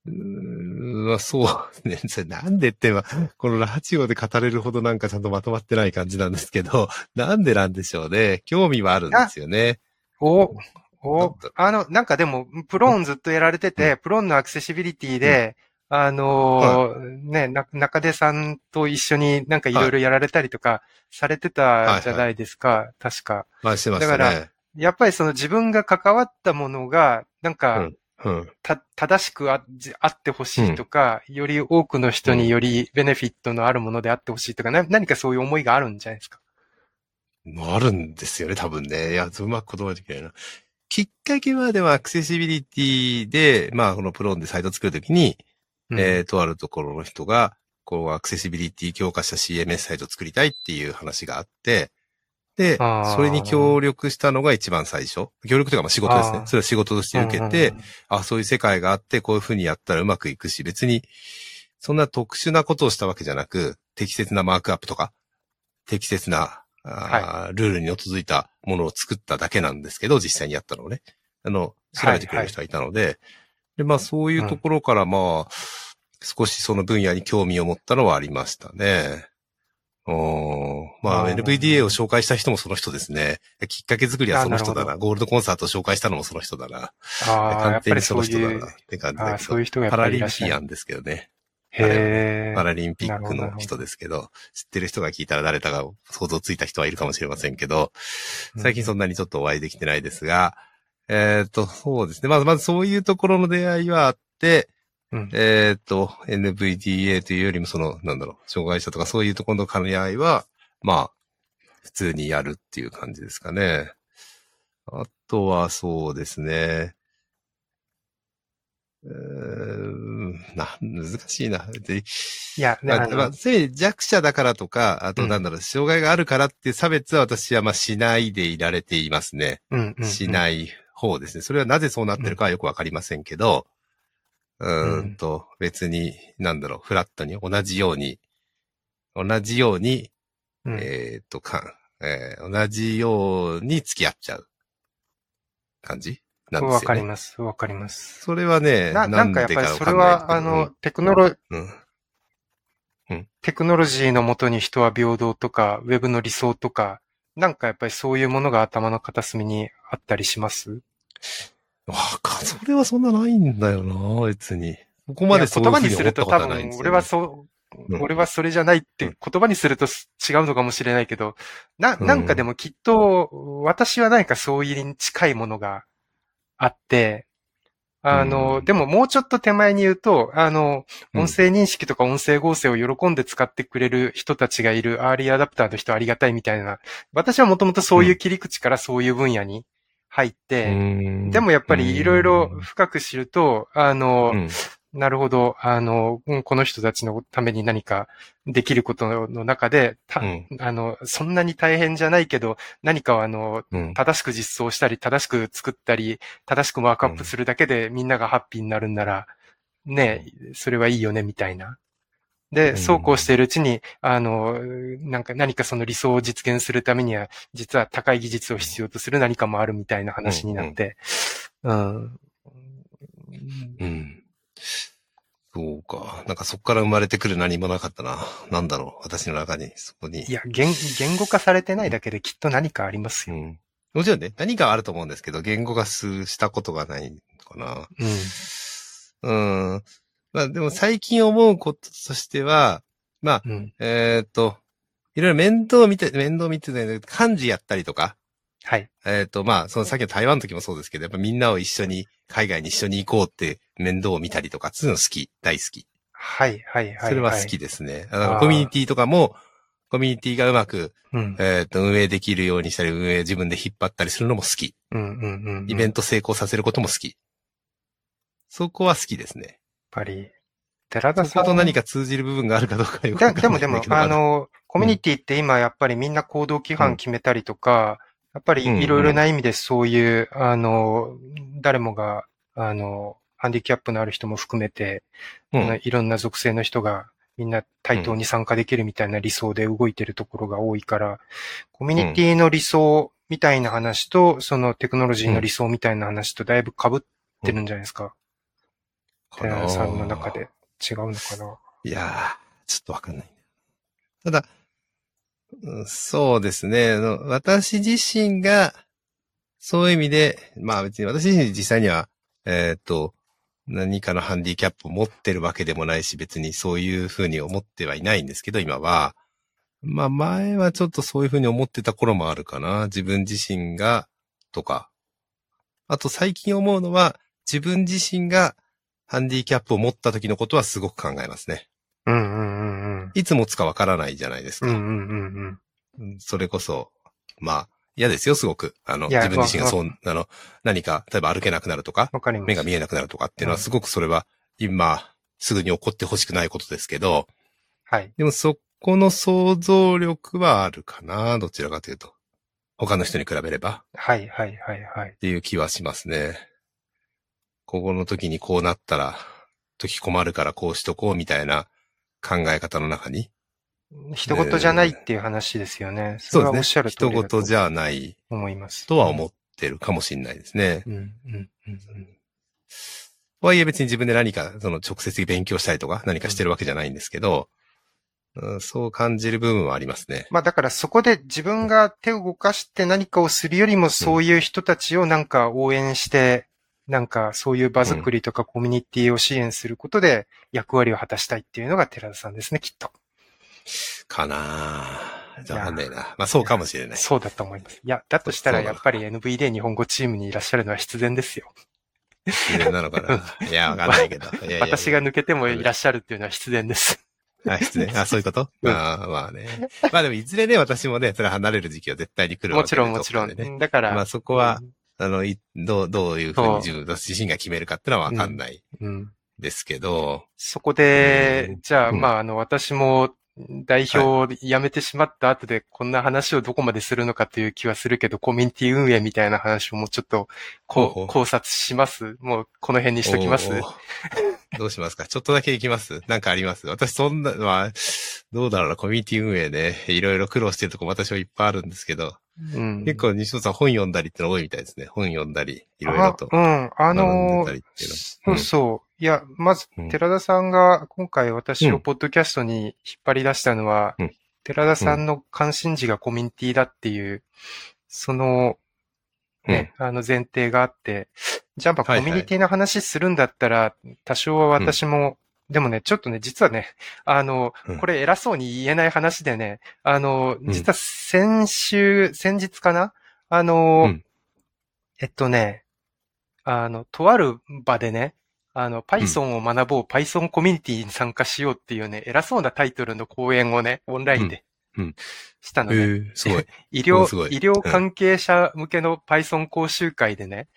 うーん、まあ、そうね。そ <laughs> れなんでって、まあこのラジオで語れるほどなんかちゃんとまとまってない感じなんですけど、<laughs> なんでなんでしょうね。興味はあるんですよね。お、おあの、なんかでも、プローンずっとやられてて、プローンのアクセシビリティで、あのーね、な、中出さんと一緒になんかいろいろやられたりとかされてたじゃないですか、確か。まあ、してましただね。やっぱりその自分が関わったものが、なんか、うん。た、正しくあじあってほしいとか、より多くの人によりベネフィットのあるものであってほしいとか、な何かそういう思いがあるんじゃないですか？あるんですよね、多分ね。いや、うまく言葉できないな。きっかけはでもアクセシビリティで、まあ、このプローンでサイト作るときに、うん。えーとあるところの人が、こう、アクセシビリティ強化した CMS サイトを作りたいっていう話があって、でそれに協力したのが一番最初。協力というかまあ仕事ですね。それは仕事として受けて、あ、そういう世界があって、こういうふうにやったらうまくいくし、別に、そんな特殊なことをしたわけじゃなく、適切なマークアップとか、適切な、あールールに基づいたものを作っただけなんですけど、実際にやったのをね。あの、調べてくれる人がいたので、で、まあそういうところからまあ、少しその分野に興味を持ったのはありましたね。おーまあ NVDA を紹介した人もその人ですね。きっかけ作りはその人だな。ゴールドコンサートを紹介したのもその人だな。ああ、や完全にその人だな、って感じあだけど。あそういう人がパラリ。ンピアンですけどね。へえ。パラリンピックの人ですけど、知ってる人が聞いたら誰かが想像ついた人はいるかもしれませんけど、最近そんなにちょっとお会いできてないですが、えっ、と、そうですね。まず、まずそういうところの出会いはあって、うんえっ、と、NVDA というよりもその、なんだろう、障害者とかそういうところの兼ね合いは、まあ、普通にやるっていう感じですかね。あとはそうですね。うーんな、難しいな。でいや、まあまあ、せい弱者だからとか、あとなんだろう、障害があるからっていう差別は私はまあしないでいられていますね。うんうんうんしない方ですね。それはなぜそうなってるかはよくわかりませんけど、うーんと、別に、なんだろう、フラットに同じように、同じように、うんえーっと、か、えー同じように付き合っちゃう。感じ？なんですよ、ね。わかります。わかります。それはね、な、なんかやっぱりそれは、あの、テクノロ、うん、テクノロジーのもとに人は平等とか、ウェブの理想とか、なんかやっぱりそういうものが頭の片隅にあったりします？わか、それはそんなないんだよな、別に。ここまでそういう言葉にふうに思ったすると多分、ことはないんですよ、ね。俺はそう、うん。俺はそれじゃないってうん。言葉にするとす違うのかもしれないけど、な、うん。なんかでもきっと、私は何かそういうに近いものがあって、あの、うん。でももうちょっと手前に言うと、あの、うん。音声認識とか音声合成を喜んで使ってくれる人たちがいるアーリーアダプターの人ありがたいみたいな、私はもともとそういう切り口からそういう分野に入って、うん。でもやっぱりいろいろ深く知ると、あの、うん。なるほど。あの、うんこの人たちのために何かできることの中で、たうん。あの、そんなに大変じゃないけど、何かをあの、うん。正しく実装したり、正しく作ったり、正しくマークアップするだけでみんながハッピーになるんなら、ね、それはいいよね、みたいな。うで、んそうこうしているうちに、あの、なんか何かその理想を実現するためには、実は高い技術を必要とする何かもあるみたいな話になって、うん。うん。そうか。なんかそこから生まれてくる何もなかったな。なんだろう。私の中に、そこに。いや、言、言語化されてないだけできっと何かありますよ。うん。もちろんね、何かはあると思うんですけど、言語化すしたことがないのかな。うん。うん。まあでも最近思うこととしては、まあ、うん。えーっと、いろいろ面倒見て、面倒見てない漢字やったりとか、はい。えーっと、まあ、そのさっきの台湾の時もそうですけど、やっぱみんなを一緒に、海外に一緒に行こうって面倒を見たりとか、そういうの好き、大好き。はい、はい、はい。それは好きですね。あのコミュニティとかも、コミュニティがうまく、うん。えーっと、運営できるようにしたり、運営自分で引っ張ったりするのも好き。うん、うん、うんうん。イベント。ト成功させることも好き。そこは好きですね。やっぱり、寺田そさん。こと何か通じる部分があるかどうかよくわでかんでもでも、ないんだけど。あの、コミュニティって今やっぱりみんな行動規範決めたりとか、やっぱりいろいろな意味でそういう、あの、誰もが、あの、ハンディキャップのある人も含めて、うんいろんな属性の人がみんな対等に参加できるみたいな理想で動いてるところが多いから、コミュニティの理想みたいな話と、そのテクノロジーの理想みたいな話とだいぶ被ってるんじゃないですか。かなさんの中で違うのかな？いやー、ちょっとわかんない。ただ、うんそうですね。私自身が、そういう意味で、まあ別に私自身実際には、えっ、と、何かのハンディキャップを持ってるわけでもないし、別にそういうふうに思ってはいないんですけど、今は。まあ前はちょっとそういうふうに思ってた頃もあるかな。自分自身が、とか。あと最近思うのは、自分自身がハンディキャップを持った時のことはすごく考えますね。うんうんうんうん。いつ持つかわからないじゃないですか。うんうんうんそれこそ、まあ、嫌ですよ、すごく。あの、自分自身がわそう、あの、何か、例えば歩けなくなるとか、わか。目が見えなくなるとかっていうのは、うんすごくそれは、今、すぐに起こってほしくないことですけど、はい。でもそこの想像力はあるかな、どちらかというと。他の人に比べれば、はいはいはいはいっ。ていう気はしますね。ここの時にこうなったら、時困るからこうしとこうみたいな考え方の中に？人事じゃないっていう話ですよね。そそうですね。れはおっしゃる通人りだと事じゃない思います。とは思ってるかもしれないですね。うんうんうんうん。とはいえ別に自分で何か、その直接勉強したりとか何かしてるわけじゃないんですけど、うん、そう感じる部分はありますね。まあだからそこで自分が手を動かして何かをするよりもそういう人たちをなんか応援して、なんかそういう場作りとかコミュニティを支援することで役割を果たしたいっていうのが寺田さんですね、きっと。かなぁ。じゃあわかんないな。まあそうかもしれない。そうだと思います。いや、だとしたらやっぱり NVD 日本語チームにいらっしゃるのは必然ですよ。自然なのかな。<laughs> いや、わかんないけど。いやいやいや私が抜けてもいらっしゃるっていうのは必然です。あ、失礼。あ、そういうこと？うんまあまあね。まあでもいずれね、私もね、それ離れる時期は絶対に来るわけでもちろんもちろん。だから、まあそこは、あの、いどう、どういうふうに自分自身が決めるかってのはわかんないうん、ですけど、そこでうん、じゃあ、うん。まあ、あの、私も代表を辞めてしまった後で、こんな話をどこまでするのかという気はするけど、コミュニティ運営みたいな話をもうちょっと、こう、考察します。もう、この辺にしときます。どうしますか？ちょっとだけ行きます？なんかあります？私そんな、まあ、どうだろうな、コミュニティ運営ね、いろいろ苦労してるとこ私はいっぱいあるんですけど、うん。結構西本さん本読んだりっての多いみたいですね。本読んだり、いろいろとあ。うん。あのそうそう。いや、まず、うん寺田さんが今回私うんをポッドキャストに引っ張り出したのは、うん寺田さんの関心事がコミュニティだっていう、その、ね、あの前提があって、じゃあまあはいはいコミュニティの話するんだったら、多少は私も、でもね、ちょっとね、実はね、あのうん、これ偉そうに言えない話でね、あの、うん。実は先週、先日かなあの、うん。えっとね、あの、とある場でね、あの、Python を学ぼう、Python コミュニティに参加しようっていうね、偉そうなタイトルの講演をね、オンラインでうん。うん。したのね。えー、<laughs> すごい。医療医療関係者向けの Python 講習会でね、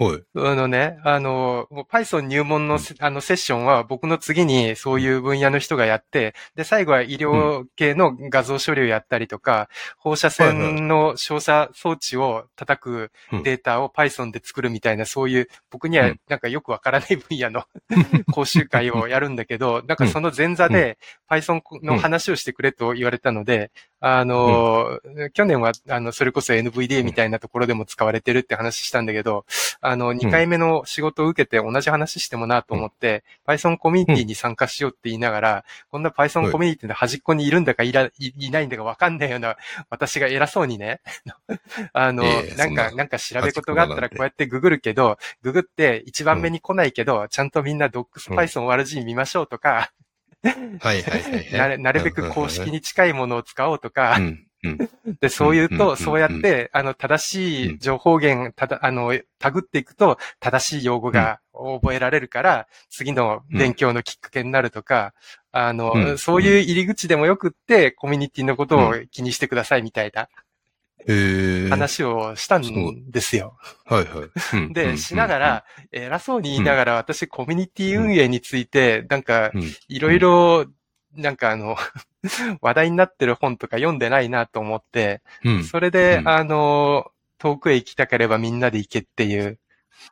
はい。あのね、あの、もう Python 入門のせ、あのセッションは僕の次にそういう分野の人がやって、で、最後は医療系の画像処理をやったりとか、放射線の照射装置を叩くデータを Python で作るみたいな、そういう僕にはうん。なんかよくわからない分野の <laughs> 講習会をやるんだけど、なんかその前座で Python の話をしてくれと言われたので、あの、去年は、あの、それこそ NVDA みたいなところでも使われてるって話したんだけど、あの、2回目の仕事を受けて同じ話してもなと思って、Python コミュニティに参加しようって言いながら、こんな Python コミュニティの端っこにいるんだかいら、いいないんだかわかんないような、私が偉そうにね、<laughs> あの、ええなんか、ななんか調べ事があったらこうやってググるけど、ググって一番目に来ないけど、ちゃんとみんな DocsPython 見ましょうとか、はいはいはいはい。なるなるべく公式に近いものを使おうとか。で、そう言うと、そうやって、あの、正しい情報源、ただ、あの、タグっていくと、正しい用語が覚えられるから、次の勉強のきっかけになるとか、あの、うん。そういう入り口でもよくって、コミュニティのことを気にしてくださいみたいな。えー。話をしたんですよ。はいはい。<laughs> うんで、しなが、ら、偉そうに言いながら、私、コミュニティ運営について、なんかいろいろ、なんかあの、<laughs> 話題になってる本とか読んでないなと思って、うん。それで、うんあの、遠くへ行きたければみんなで行けっていう、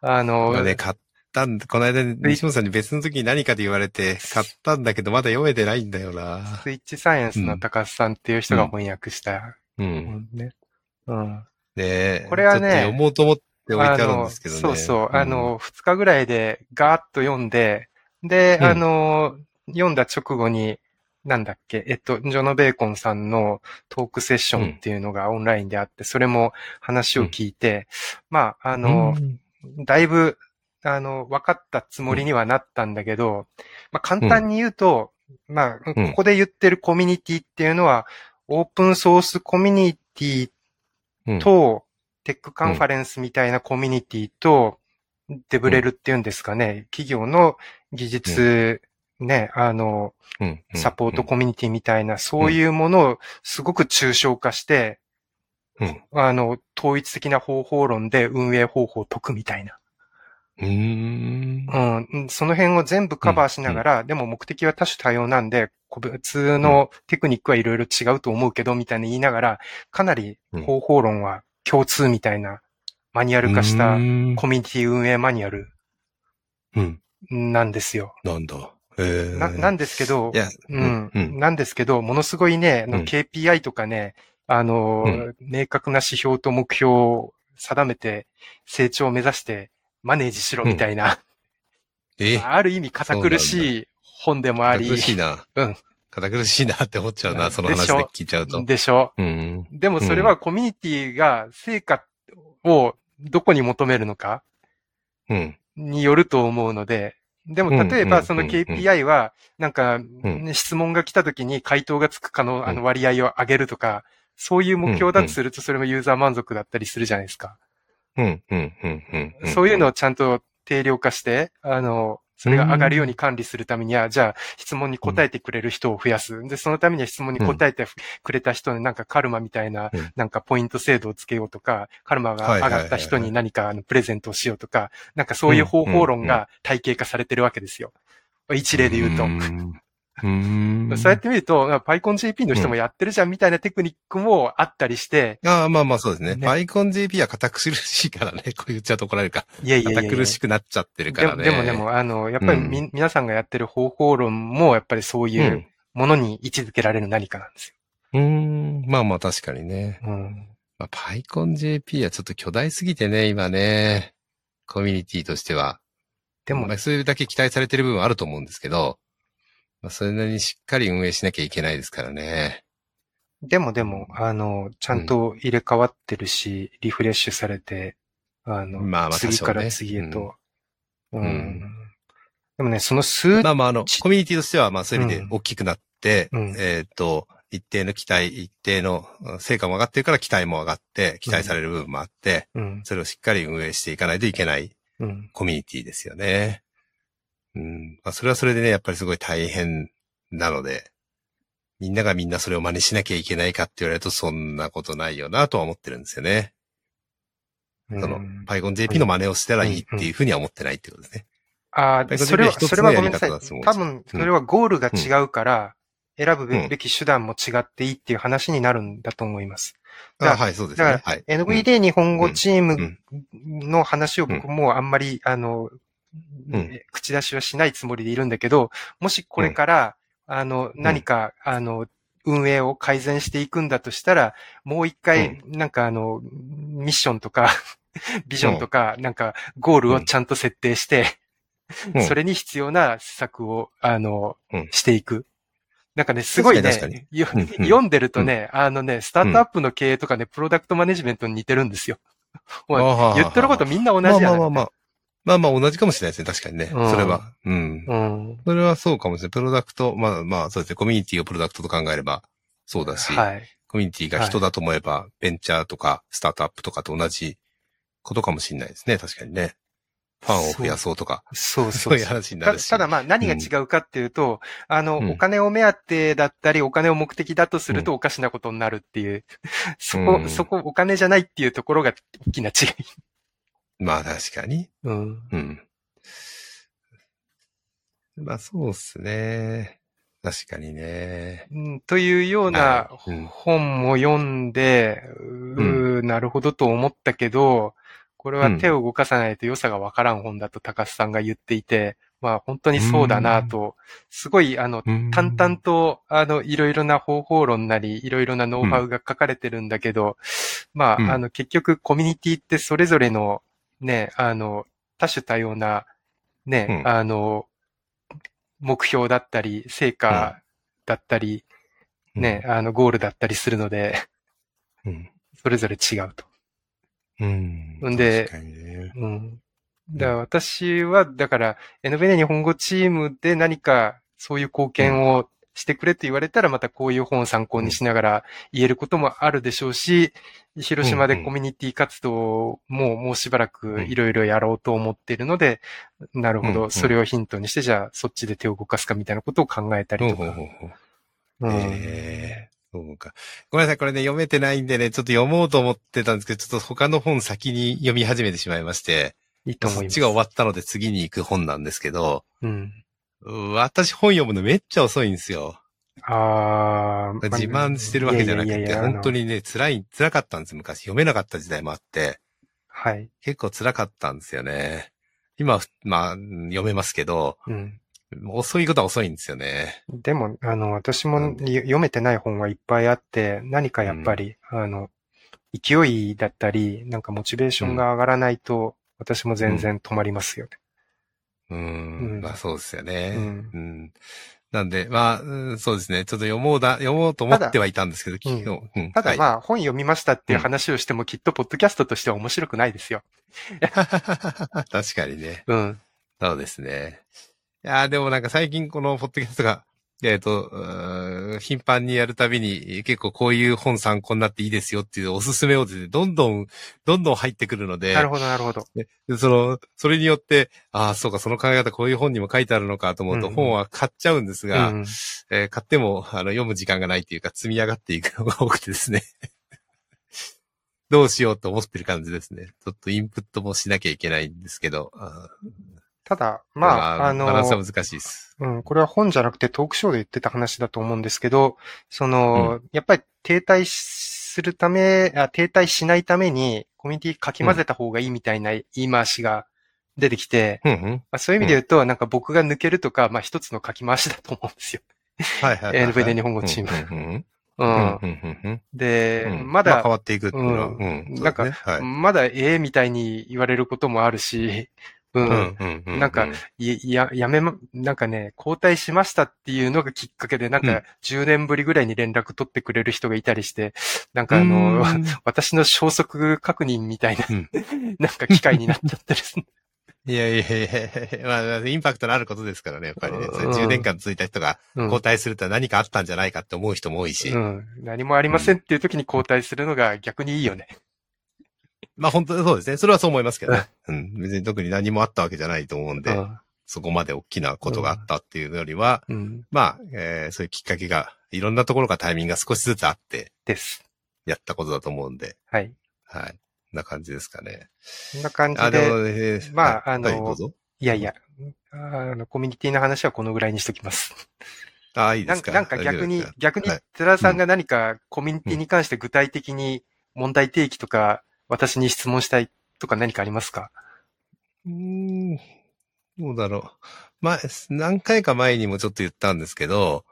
あの、まあね、買ったんこの間、西本さんに別の時に何かで言われて、買ったんだけど、まだ読めてないんだよな。スイッチサイエンスの高須さんっていう人が翻訳したうん。本ね。うん。ねえ。これはね読もうと思って置いてあるんですけどね。そうそう。んあ、の、二日ぐらいでガーッと読んで、で、うんあの、読んだ直後に、なんだっけ、えっと、ジョノ・ベーコンさんのトークセッションっていうのがオンラインであって、それも話を聞いて、まあ、ああの、だいぶ、あの、分かったつもりにはなったんだけど、まあ、簡単に言うと、まあ、ここで言ってるコミュニティっていうのは、オープンソースコミュニティうん、と、テックカンファレンスみたいなコミュニティと、デブレルっていうんですかね、企業の技術、ね、あの、うん。サポートコミュニティみたいな、そういうものをすごく抽象化して、うん。あの、統一的な方法論で運営方法を解くみたいな。うーん。うん、その辺を全部カバーしながら、でも目的は多種多様なんで、個別のテクニックはいろいろ違うと思うけど、みたいに言いながら、かなり方法論は共通みたいなマニュアル化したうんコミュニティ運営マニュアルうん。なんですよ。なんだ。ええ。な、なんですけどうん、うん。なんですけど、ものすごいね、KPI とかね、あの、うん明確な指標と目標を定めて、成長を目指してマネージしろみたいな、え？<laughs> ある意味堅苦しい本でもあり、堅苦しいな。うん。堅苦しいなって思っちゃううんな、その話で聞いちゃうと。でしょうん。でもそれはコミュニティが成果をどこに求めるのかうん。によると思うので、でも例えうんばそのうん KPI は、なんか、質問が来た時に回答がつく可能、あうんの割合を上げるとか、そういう目標だとするとそれもユーザー満足だったりするじゃないですか。うん。うん。うん。うん。そういうのをちゃんと定量化して、あの、それが上がるように管理するためには、じゃあ質問に答えてくれる人を増やす。で、そのためには質問に答えてくれた人になんかカルマみたいなうん、なんかポイント制度をつけようとか、カルマが上がった人に何かあのプレゼントをしようとか、なんかそういう方法論が体系化されてるわけですよ。一例で言うと。ん。うん。そうやって見ると、PyConJP の人もやってるじゃんみたいなテクニックもあったりして、ああ、まあまあそうですね。ね PyConJP は堅苦しいからね。こう言っちゃうと怒られるか。いやいやいや苦しくなっちゃってるからね。でもでもあの、やっぱりみ、皆さんがやってる方法論も、やっぱりそうう。いうんものに位置づけられる何かなんですうん。まあまあ確かにね。よ。うん。まあ、PyConJP はちょっと巨大すぎてね、今ね、コミュニティとしては。でもまあ、それだけ期待されてる部分はあると思うんですけど、まあ、それなりにしっかり運営しなきゃいけないですからね。でもでも、あの、ちゃんと入れ替わってるし、リフレッシュされて、あの、まあまあ次から次へと。うん。うん。でもね、その数、まあまあ、あの、ちコミュニティとしては、まあそういう意味で大きくなって、うん。えっ、と、一定の期待、一定のうん成果も上がってるから期待も上がって、期待される部分もあって、うん、それをしっかり運営していかないといけないうん、コミュニティですよね。うん。まあそれはそれでね、やっぱりすごい大変なので、みんながみんなそれを真似しなきゃいけないかって言われるとそんなことないよなとは思ってるんですよね。うん。その、PyConJP の真似をしたらいいっていうふうには思ってないってことですね。ああ、それは、それはごめんなさい多分、それはゴールが違うから、選ぶべき手段も違っていいっていう話になるんだと思います。だあはい、そうですだね。はい。NVD 日本語チームうんの話を僕もあんまり、あの、うん口出しはしないつもりでいるんだけど、もしこれから、あの、何か、あの、運営を改善していくんだとしたら、もう一回、なんかあの、ミッションとか、<laughs> ビジョンとか、なんか、ゴールをちゃんと設定して、うん。それに必要な施策を、あの、うん。していく。なんかね、すごいね、読んでるとね、あのね、スタートアップの経営とかね、プロダクトマネジメントに似てるんですよ。言ってることみんな同じまあじゃないまあまあまあ。まあまあ同じかもしれないですね。確かにね。うんそれは。うん。うん。それはそうかもしれない。プロダクト、まあまあそうですね。コミュニティをプロダクトと考えればそうだし、はい。コミュニティが人だと思えば、ベンチャーとかスタートアップとかと同じことかもしれないですね。確かにね。ファンを増やそうとか、そうそそう <laughs> ういう話になるし。たただまあ何が違うかっていうと、あの、うんお金を目当てだったり、お金を目的だとするとおかしなことになるっていう、<laughs> そこ、うんそこお金じゃないっていうところが大きな違い。まあ確かに。うん。うん。まあそうっすね。確かにね。うんというような本も読んで、うーなるほどと思ったけど、これは手を動かさないと良さがわからん本だと高須さんが言っていて、まあ本当にそうだなと、すごいあの、淡々と、あの、いろいろな方法論なり、いろいろなノウハウが書かれてるんだけど、まうんあ、あの、結局コミュニティってそれぞれの、ね、あの、多種多様な、ね、うんあの、目標だったり、成果だったり、ね、あの、ゴールだったりするので、うん。それぞれ違うと。うん。んでね。うん。だから私は、だから、NVN 日本語チームで何かそういう貢献をしてくれと言われたら、またこういう本を参考にしながら言えることもあるでしょうし、広島でコミュニティ活動ももうしばらくいろいろやろうと思っているので、なるほど、それをヒントにして、じゃあそっちで手を動かすかみたいなことを考えたりとか。そうか。ごめんなさい、これね、読めてないんでね、ちょっと読もうと思ってたんですけど、ちょっと他の本先に読み始めてしまいまして、いいと思います。そっちが終わったので次に行く本なんですけど、うん。う私本読むのめっちゃ遅いんですよ。あー自慢してるわけじゃなくて、いやいやいや本当にね、辛い、辛かったんです、昔。読めなかった時代もあって、はい。結構辛かったんですよね。今、まあ、読めますけど、うん。遅いことは遅いんですよね。でも、あの、私も読めてない本はいっぱいあって、何かやっぱり、あの、勢いだったり、なんかモチベーションが上がらないと、私も全然止まりますよね。うーん、うんまあそうですよね。ううんん。なんで、まあ、うんそうですね。ちょっと読もうだ、読もうと思ってはいたんですけど、昨日。うんただまあ、あ、本読みましたっていう話をしても、きっとポッドキャストとしては面白くないですよ。<laughs> 確かにね。うん。そうですね。いやーでもなんか最近このポッドキャストが、えっ、と、うーん頻繁にやるたびに結構こういう本参考になっていいですよっていうおすすめをですね、どんどん、どんどん入ってくるので、なるほど、なるほど。でその、それによって、ああ、そうか、その考え方こういう本にも書いてあるのかと思うと、うんうん本は買っちゃうんですが、うん。えー買っても、あの、読む時間がないっていうか、積み上がっていくのが <laughs> 多くてですね。どうしようと思ってる感じですね。ちょっとインプットもしなきゃいけないんですけど、ただ、まあ、あのバ、ランスは難しいです。うん、これは本じゃなくてトークショーで言ってた話だと思うんですけど、その、やっぱり停滞するためあ、停滞しないためにコミュニティかき混ぜた方がいいみたいな言い回しが出てきて、うんうん。まあ、そういう意味で言うと、なんか僕が抜けるとか、まあ一つの書き回しだと思うんですよ。はいはいはいはい。NVD 日本語チームうんうんうんうん。うん、うん、うん。で、うんまだ、変わっていくっていうのは、ううんん。なんかねはい。まだええみたいに言われることもあるし、う。うんん、うん、うん。なんかいや、やめま、なんかね、交代しましたっていうのがきっかけで、なんうんか10年ぶりぐらいに連絡取ってくれる人がいたりして、なんうん、かあの、うん <laughs> 私の消息確認みたいな、うん <laughs> なんか機会になっちゃったりする。<laughs> いやいやいやいやまあ、インパクトのあることですからね、やっぱりね。うん10年間続いた人がうん交代するとは何かあったんじゃないかって思う人も多いし。うん。何もありませんっていう時に交代するのが逆にいいよね。まあ本当にそうですね。それはそう思いますけどね。うん。別に特に何もあったわけじゃないと思うんで、そこまで大きなことがあったっていうよりは、うん。うん。まあ、えーそういうきっかけが、いろんなところがタイミングが少しずつあって、です。やったことだと思うんで、はい。はい。な感じですかね。こんな感じあ、でで、も、えーまあはいあのはいどうぞ。いやいや、あの、コミュニティの話はこのぐらいにしときます。あ、いいですか。なんかなんか逆に逆にはい、寺田さんが何かコミュニティに関して具体的に問題提起とか、私に質問したいとか何かありますか？うーん、どうだろう。まあ、何回か前にもちょっと言ったんですけど、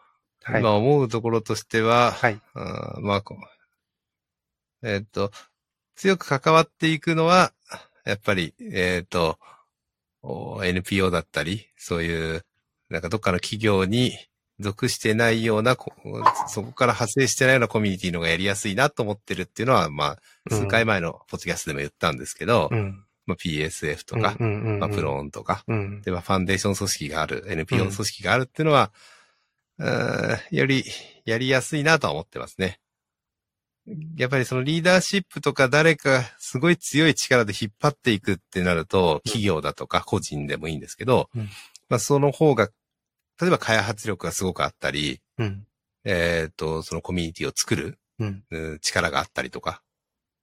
はい。まあ思うところとしては、はい。あーまあこう、えーっと、強く関わっていくのは、やっぱり、えーっと、お NPO だったり、そういう、なんかどっかの企業に属してないような、こそこから派生してないようなコミュニティの方がやりやすいなと思ってるっていうのは、まあ、数回前のポッドキャストでも言ったんですけど、うん。まあ、PSF とか、うんうんうんまあ、プローンとか、うん。で、まあ、ファンデーション組織がある、NPO 組織があるっていうのは、うーんよりやりやすいなとは思ってますね。やっぱりそのリーダーシップとか誰かすごい強い力で引っ張っていくってなると、企業だとか個人でもいいんですけど、うんまあその方が、例えば開発力がすごくあったり、うん。えっ、と、そのコミュニティを作るうん。うん力があったりとか、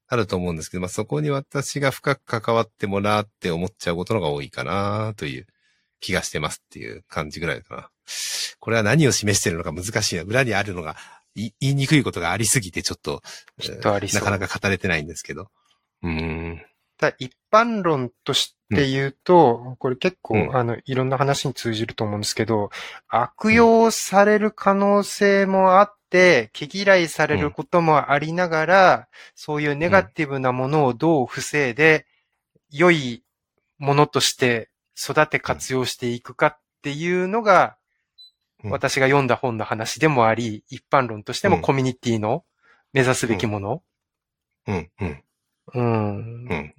あると思うんですけど、まあ、そこに私が深く関わってもらって思っちゃうことのが多いかなという気がしてますっていう感じぐらいかな。これは何を示しているのか難しいな。裏にあるのがい言いにくいことがありすぎてちょっと、きっとなかなか語れてないんですけど。うーん。ただ一般論として言うと、これ結構、うん。あの、いろんな話に通じると思うんですけど、悪用される可能性もあって、毛嫌いされることもありながら、そういうネガティブなものをどう防いで、良いものとして育て活用していくかっていうのが、うん。私が読んだ本の話でもあり、一般論としてもうん。コミュニティの目指すべきもの。うん、うん、うんうん。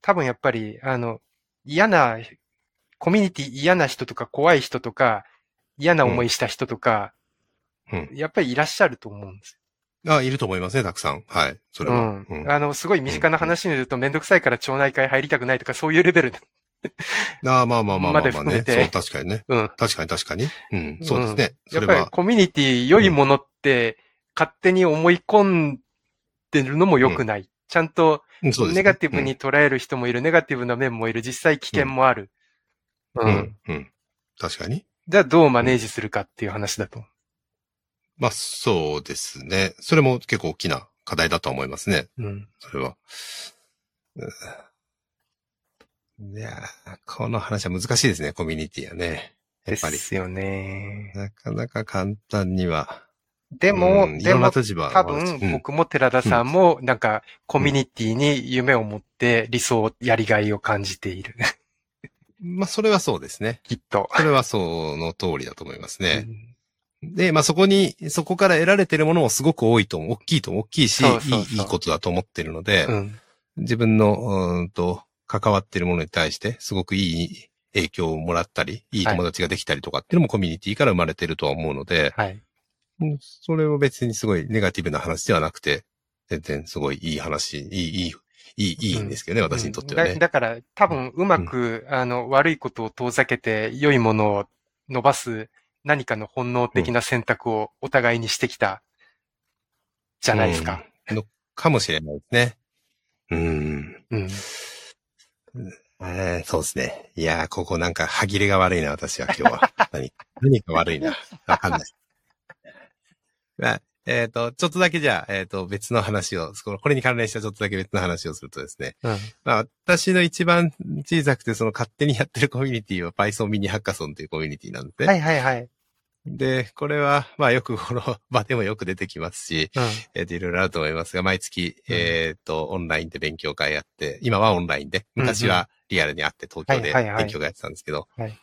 多分やっぱり、あの、嫌な、コミュニティ嫌な人とか怖い人とか、嫌な思いした人とか、うん。やっぱりいらっしゃると思うんですあ、いると思いますね、たくさん。はい。それよ。は。うん。うんあの、すごい身近な話に言うとめんどくさいから町内会入りたくないとかそういうレベル。ああ、まあまあまあまあまでまあね。含めてそう、確かにね。うん。確かに確かに。うん。そうですね。そやっぱり。コミュニティ良いものって勝手に思い込んでるのも良くない。ちゃんとネガティブに捉える人もいる、ネガティブな面もいる、実際危険もある。う。うんん。うん。確かに。じゃあどうマネージするかっていう話だと。まあ、そうですね。それも結構大きな課題だと思いますね。うん。それは。うんいやーこの話は難しいですね、コミュニティはね。やでっぱり。すよね。なかなか簡単には。でも、うんでも、多はあるし分、僕も寺田さんも、なんか、コミュニティに夢を持って理想、やりがいを感じている。う <laughs> んまあ、それはそうですね。きっと。それはその通りだと思いますうね。んで、まあ、そこに、そこから得られてるものもすごく多いと大きいと、大きいし、そうそうそういい、いいことだと思ってるので、うん。自分の、うーんと、関わってるものに対して、すごくいい影響をもらったり、いい友達ができたりとかっていうのもコミュニティから生まれてるとは思うので、はい。うんそれを別にすごいネガティブな話ではなくて、全然すごいいい話、いい、いい、いい、いいんですけどね、私にとってはね。だだから、多分、うまく、あの、悪いことを遠ざけて、良いものを伸ばす何かの本能的な選択をお互いにしてきた、じゃないですか。うん。のかもしれないですね。うん。うん。えーそうですね。いやー、ここなんか歯切れが悪いな、私は今日は。何何か悪いな。わかんない。まあ、えっ、と、ちょっとだけじゃあ、えっ、と、別の話を、これに関連したちょっとだけ別の話をするとですね。うん。まあ、私の一番小さくて、その勝手にやってるコミュニティは Python ミニハッカソンというコミュニティなんで。はいはいはい。で、これは、まあよくこの場でもよく出てきますし、うん。えっ、と、いろいろあると思いますが、毎月、うんえっ、と、オンラインで勉強会やって、今はオンラインで、昔はリアルに会って東京で勉強会やってたんですけど、はい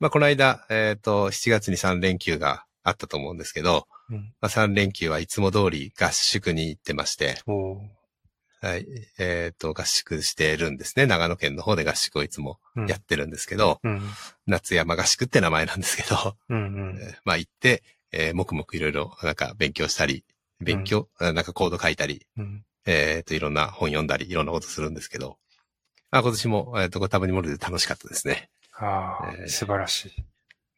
まあこの間、えっ、と、7月に3連休があったと思うんですけど、うん。まあ3連休はいつも通り合宿に行ってまして、はい、えっ、と、合宿してるんですね。長野県の方で合宿をいつもうんやってるんですけど、うん。夏山合宿って名前なんですけど、うん。うん。<laughs> えーまあ行って、えー、黙々いろいろ、なんか勉強したり、勉強、あなんかコード書いたり、うん。えっ、と、いろんな本読んだり、いろんなことするんですけど、まあ今年も、えっ、と、ご多分に盛るで楽しかったですね。ああ、えー素晴らしい。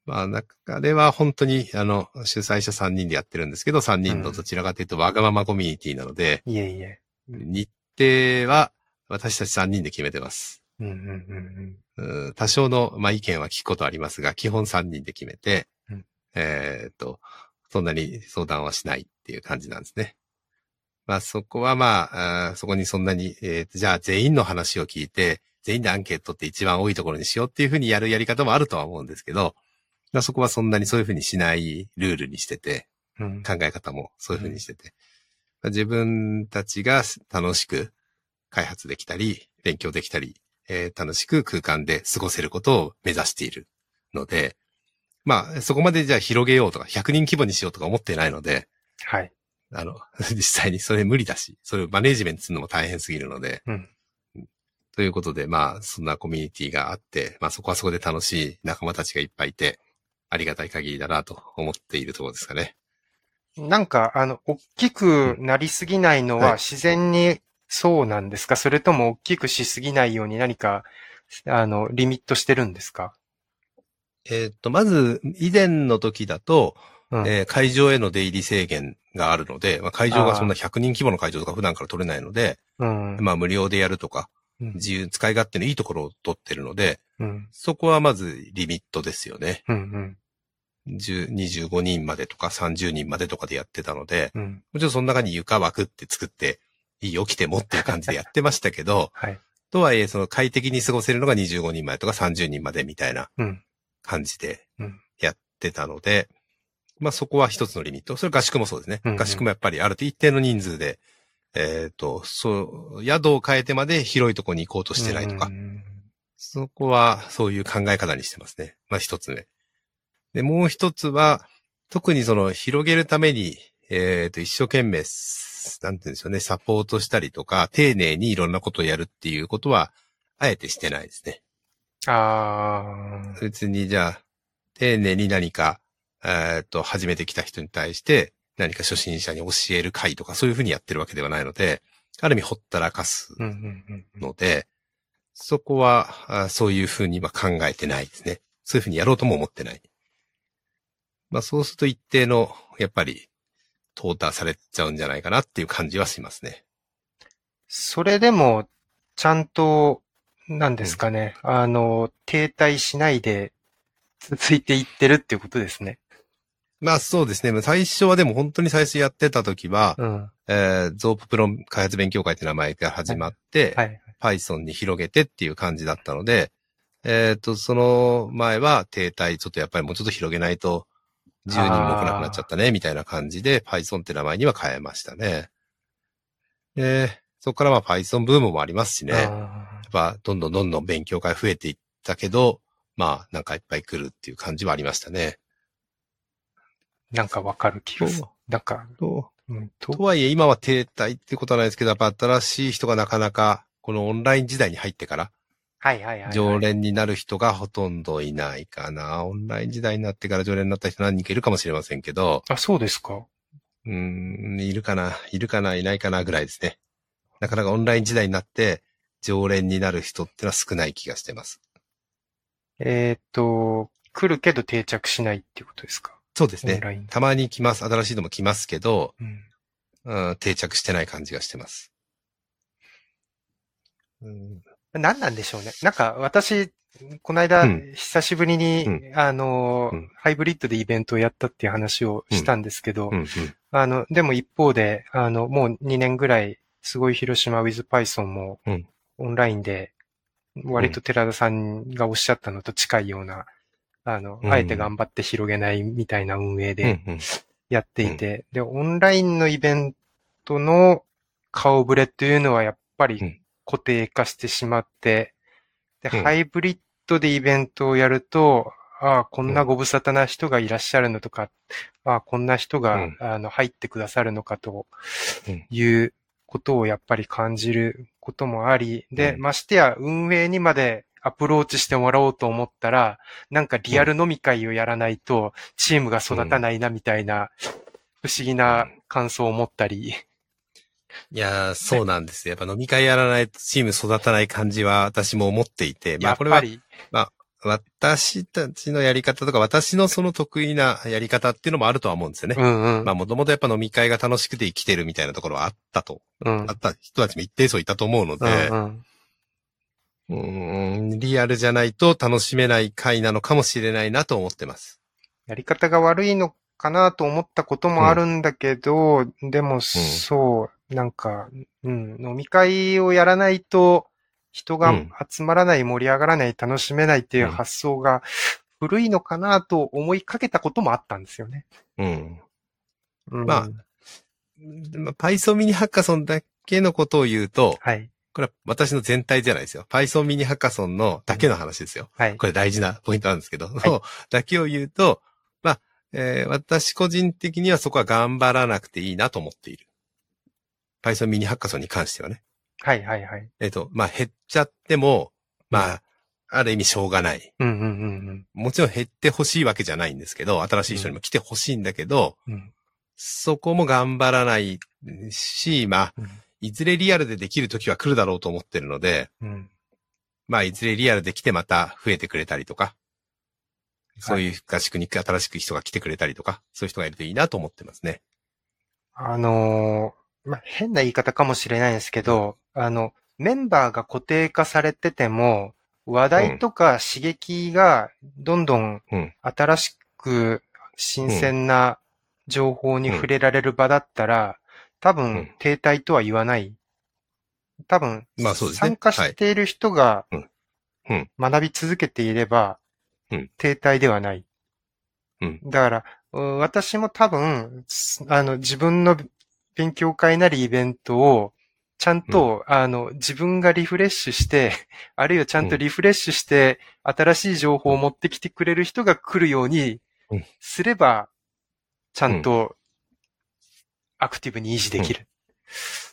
まあ、中では本当に、あの、主催者3人でやってるんですけど、3人のどちらかというとわがままコミュニティなので、いえいえ。日程は私たち3人で決めてます。うんうんうんうん多少の、まあ、意見は聞くことありますが、基本3人で決めて、うんえーっと、そんなに相談はしないっていう感じなんですね。まあそこはまあ、あーそこにそんなに、えーとじゃあ全員の話を聞いて、全員でアンケートって一番多いところにしようっていうふうにやるやり方もあるとは思うんですけど、まあそこはそんなにそういうふうにしないルールにしてて、うん。考え方もそういうふうにしてて、まあ自分たちが楽しく開発できたり、勉強できたり、えー楽しく空間で過ごせることを目指しているので、まあ、そこまでじゃあ広げようとか、100人規模にしようとか思ってないので、はい。あの、<laughs> 実際にそれ無理だし、それをマネージメントするのも大変すぎるので、うん。ということで、まあ、そんなコミュニティがあって、まあそこはそこで楽しい仲間たちがいっぱいいて、ありがたい限りだなと思っているところですかね。なんか、あの、大きくなりすぎないのはいは自然にそうなんですか？それとも大きくしすぎないように何か、あの、リミットしてるんですか？えーっと、まず、以前の時だと、うん。えー会場への出入り制限があるので、まあ、会場がそんな100人規模の会場とか普段から取れないので、うん。まあ無料でやるとか、うん自由、使い勝手のいいところを取ってるので、うん。そこはまずリミットですよね。うん。10 25人までとか30人までとかでやってたので、うん。もちろんその中に床枠って作って、いいよ来てもっていう感じでやってましたけど、<laughs> はい。とはいえその快適に過ごせるのが25人までとか30人までみたいなうん。感じでうんやってたので、まあそこは一つのリミット。それ合宿もそうですね。うんうん合宿もやっぱりある一定の人数で、えっ、と、そう、宿を変えてまで広いところに行こうとしてないとか、うんそこはそういう考え方にしてますね。まあ一つ目。で、もう一つは、特にその広げるために、えっ、と、一生懸命、なんて言うんでしょうね、サポートしたりとか、丁寧にいろんなことをやるっていうことは、あえてしてないですね。ああ。別にじゃあ、丁寧に何か、えっ、と、初めて来た人に対して、何か初心者に教える会とか、そういうふうにやってるわけではないので、ある意味ほったらかすうんうんうんので、そこは、あそういうふうには考えてないですね。そういうふうにやろうとも思ってない。まあそうすると一定の、やっぱり、淘汰されちゃうんじゃないかなっていう感じはしますね。それでも、ちゃんと、なんですかね、あの、停滞しないで続いていってるっていうことですね。まあそうですね。最初はでも本当に最初やってた時は、うん。えー、ゾーププロ開発勉強会って名前から始まって、はい。Python に広げてっていう感じだったので、えっ、と、その前は停滞、ちょっとやっぱりもうちょっと広げないと、10人も来なくなっちゃったね、みたいな感じで Python って名前には変えましたね。で、そこからまあ Python ブームもありますしね。やっあぱどんどんどんどん勉強会増えていったけど、まあなんかいっぱい来るっていう感じはありましたね。ーなんかわかる気がするそ。なんか、とうん、とと、はいえ今は停滞ってことはないですけど、やっぱ新しい人がなかなかこのオンライン時代に入ってから、はいはいはいはい。常連になる人がほとんどいないかな。オンライン時代になってから常連になった人何人かいるかもしれませんけど、あ、そうですか。うーん、いるかな、いるかな、いないかなぐらいですね。なかなかオンライン時代になって常連になる人ってのは少ない気がしてます。えーっと、来るけど定着しないっていうことですか？そうですね。たまに来ます。新しいのも来ますけど、うん。うん、定着してない感じがしてます。うん、何なんでしょうね。なんか私、この間、うん久しぶりに、うあの、うんハイブリッドでイベントをやったっていう話をしたんですけど。あの、でも一方で、あの、もう2年ぐらい、すごい広島 with Python もうん、オンラインで、割と寺田さんがおっしゃったのと近いような、あの、うん。あえて頑張って広げないみたいな運営うんでうん。やっていて、で、オンラインのイベントの顔ぶれっていうのはやっぱりうん。固定化してしまって、で、うん。ハイブリッドでイベントをやると、ああ、こんなご無沙汰な人がいらっしゃるのとか、ああ、こんな人が、うん。あの、入ってくださるのかとうん。いうことをやっぱり感じることもあり、で、うん。ましてや運営にまでアプローチしてもらおうと思ったら、なんかリアル飲み会をやらないと、チームが育たないなみたいな、不思議な感想を持ったり、いやー、そうなんですよ。やっぱ飲み会やらないとチーム育たない感じは私も思っていて、まやっあこれはぱり、私たちのやり方とか私のその得意なやり方っていうのもあるとは思うんですよね。うんうん。まあもともとやっぱ飲み会が楽しくて生きてるみたいなところはあったと、うんあった人たちも一定数いたと思うので、うんうんうーんリアルじゃないと楽しめない会なのかもしれないなと思ってます。やり方が悪いのかなと思ったこともあるんだけど、でもそう、なんか、うん、飲み会をやらないと人がうん集まらない、盛り上がらない、楽しめないっていううん発想が古いのかなと思いかけたこともあったんですよね。うん。うん、まあまあ Python ミニハッカソンだけのことを言うと、はい、これは私の全体じゃないですよ。Python ミニハッカソンのだけの話ですよ。はい。これ大事なポイントなんですけど、いのだけを言うと、まあ、えー私個人的にはそこは頑張らなくていいなと思っている。Python ミニハッカソンに関してはね。はい、はい、はい。えっ、と、まあ、減っちゃっても、まあ、ある意味しょうがない。うん、うん、うんもちろん減ってほしいわけじゃないんですけど、新しい人にも来てほしいんだけど、うん、うん。そこも頑張らないし、まあ、うんいずれリアルでできる時は来るだろうと思ってるので、うん。まあ、いずれリアルで来てまた増えてくれたりとか、そういう合宿に新しく人が来てくれたりとか、そういう人がいるといいなと思ってますね。あのーまあ、変な言い方かもしれないですけど、あの、メンバーが固定化されてても、話題とか刺激がどんどんうん新しく新鮮な情報に触れられる場だったら、多う分ん。停滞とは言わない。多分、まあそうですね。参加している人がうん。うん。学び続けていればうん、停滞ではない。うん。だから、うん私も多分、すあの、自分の勉強会なりイベントを、ちゃんと、あの、自分がリフレッシュして、<laughs> あるいはちゃんとリフレッシュして、新しい情報を持ってきてくれる人が来るようにうん。すれば、ちゃんと、アクティブに維持できる。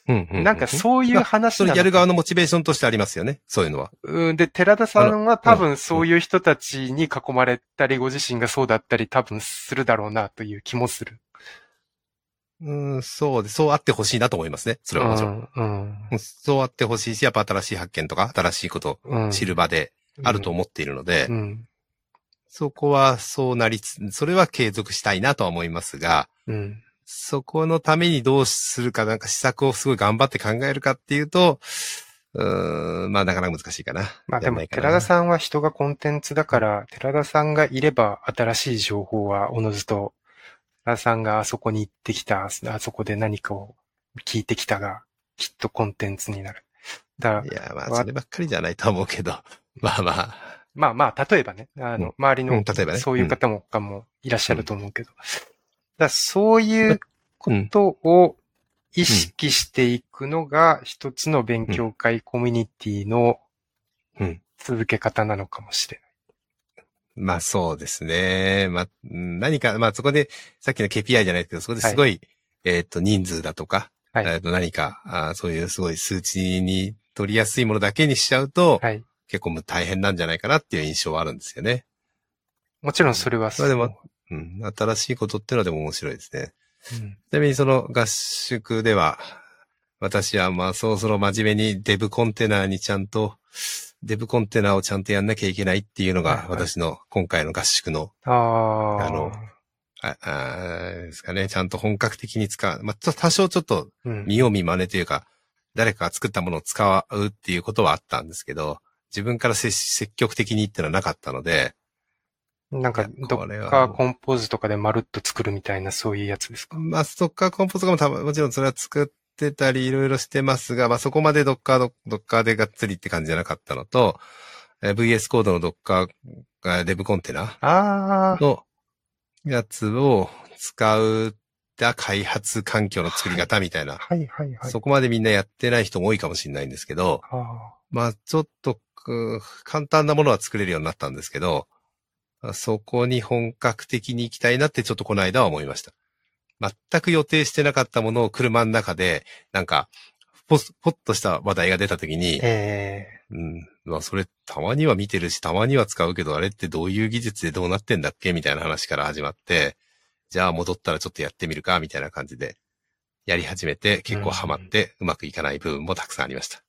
うんうなんかそういう話そなのれやる側のモチベーションとしてありますよね。そういうのは。うんで、寺田さんは多分そういう人たちに囲まれたり、ご自身がそうだったり多分するだろうなという気もする。うん、そうで、そうあってほしいなと思いますね。それはもちろん。うん。うんそうあってほしいし、やっぱ新しい発見とか、新しいことうん。を知る場であると思っているので、うん。そこはそうなりつ、それは継続したいなとは思いますが、うん。そこのためにどうするか、なんか施策をすごい頑張って考えるかっていうと、うーん、まあなかなか難しいかな。まあでも、寺田さんは人がコンテンツだから、寺田さんがいれば新しい情報はおのずと、寺田さんがあそこに行ってきた、あそこで何かを聞いてきたが、きっとコンテンツになる。だい、や、まあ、わそればっかりじゃないと思うけど。ま <laughs> あまあ。まあまあ、例えばね、あの、うん周りの、うん例えばねそういう方も、かもいらっしゃると思うけど、だからそういうことを意識していくのが一つの勉強会コミュニティのうん続け方なのかもしれない。まあそうですね。まあ、うん何か、まあそこで、さっきの KPI じゃないですけど、そこですごい、えっ、と、人数だとか、はいと何かあー、そういうすごい数値に取りやすいものだけにしちゃうと、はい。結構もう大変なんじゃないかなっていう印象はあるんですよね。もちろんそれはそう。まあでもうん。新しいことっていうのはでも面白いですね。うんちなみにその合宿では、私はまあそろそろ真面目にデブコンテナにちゃんと、デブコンテナをちゃんとやんなきゃいけないっていうのはいはいが私の今回の合宿の、ああ。あのああーですかね、ちゃんと本格的に使う。まあ多少ちょっとうん、見よう見真似というか、誰かが作ったものを使うっていうことはあったんですけど、自分からせ積極的にっていうのはなかったので、なんかどっかコンポーズとかでまるっと作るみたいなそういうやつですか？まあ、ドッカーコンポーズとかももちろんそれは作ってたりいろいろしてますが、まあそこまでドッカード、ドッカーでがっつりって感じじゃなかったのと、えー VS コードのドッカーあデブコンテナのやつを使うた開発環境の作り方みたいな、はいはいはい。そこまでみんなやってない人も多いかもしれないんですけど、あ。まあちょっとく簡単なものは作れるようになったんですけど、そこに本格的に行きたいなってちょっとこの間は思いました。全く予定してなかったものを車の中で、なんか、ポス、ポッとした話題が出た時にー、えうん。まあ、それ、たまには見てるし、たまには使うけど、あれってどういう技術でどうなってんだっけみたいな話から始まって、じゃあ戻ったらちょっとやってみるかみたいな感じで、やり始めて、結構ハマって、うまくいかない部分もたくさんありました。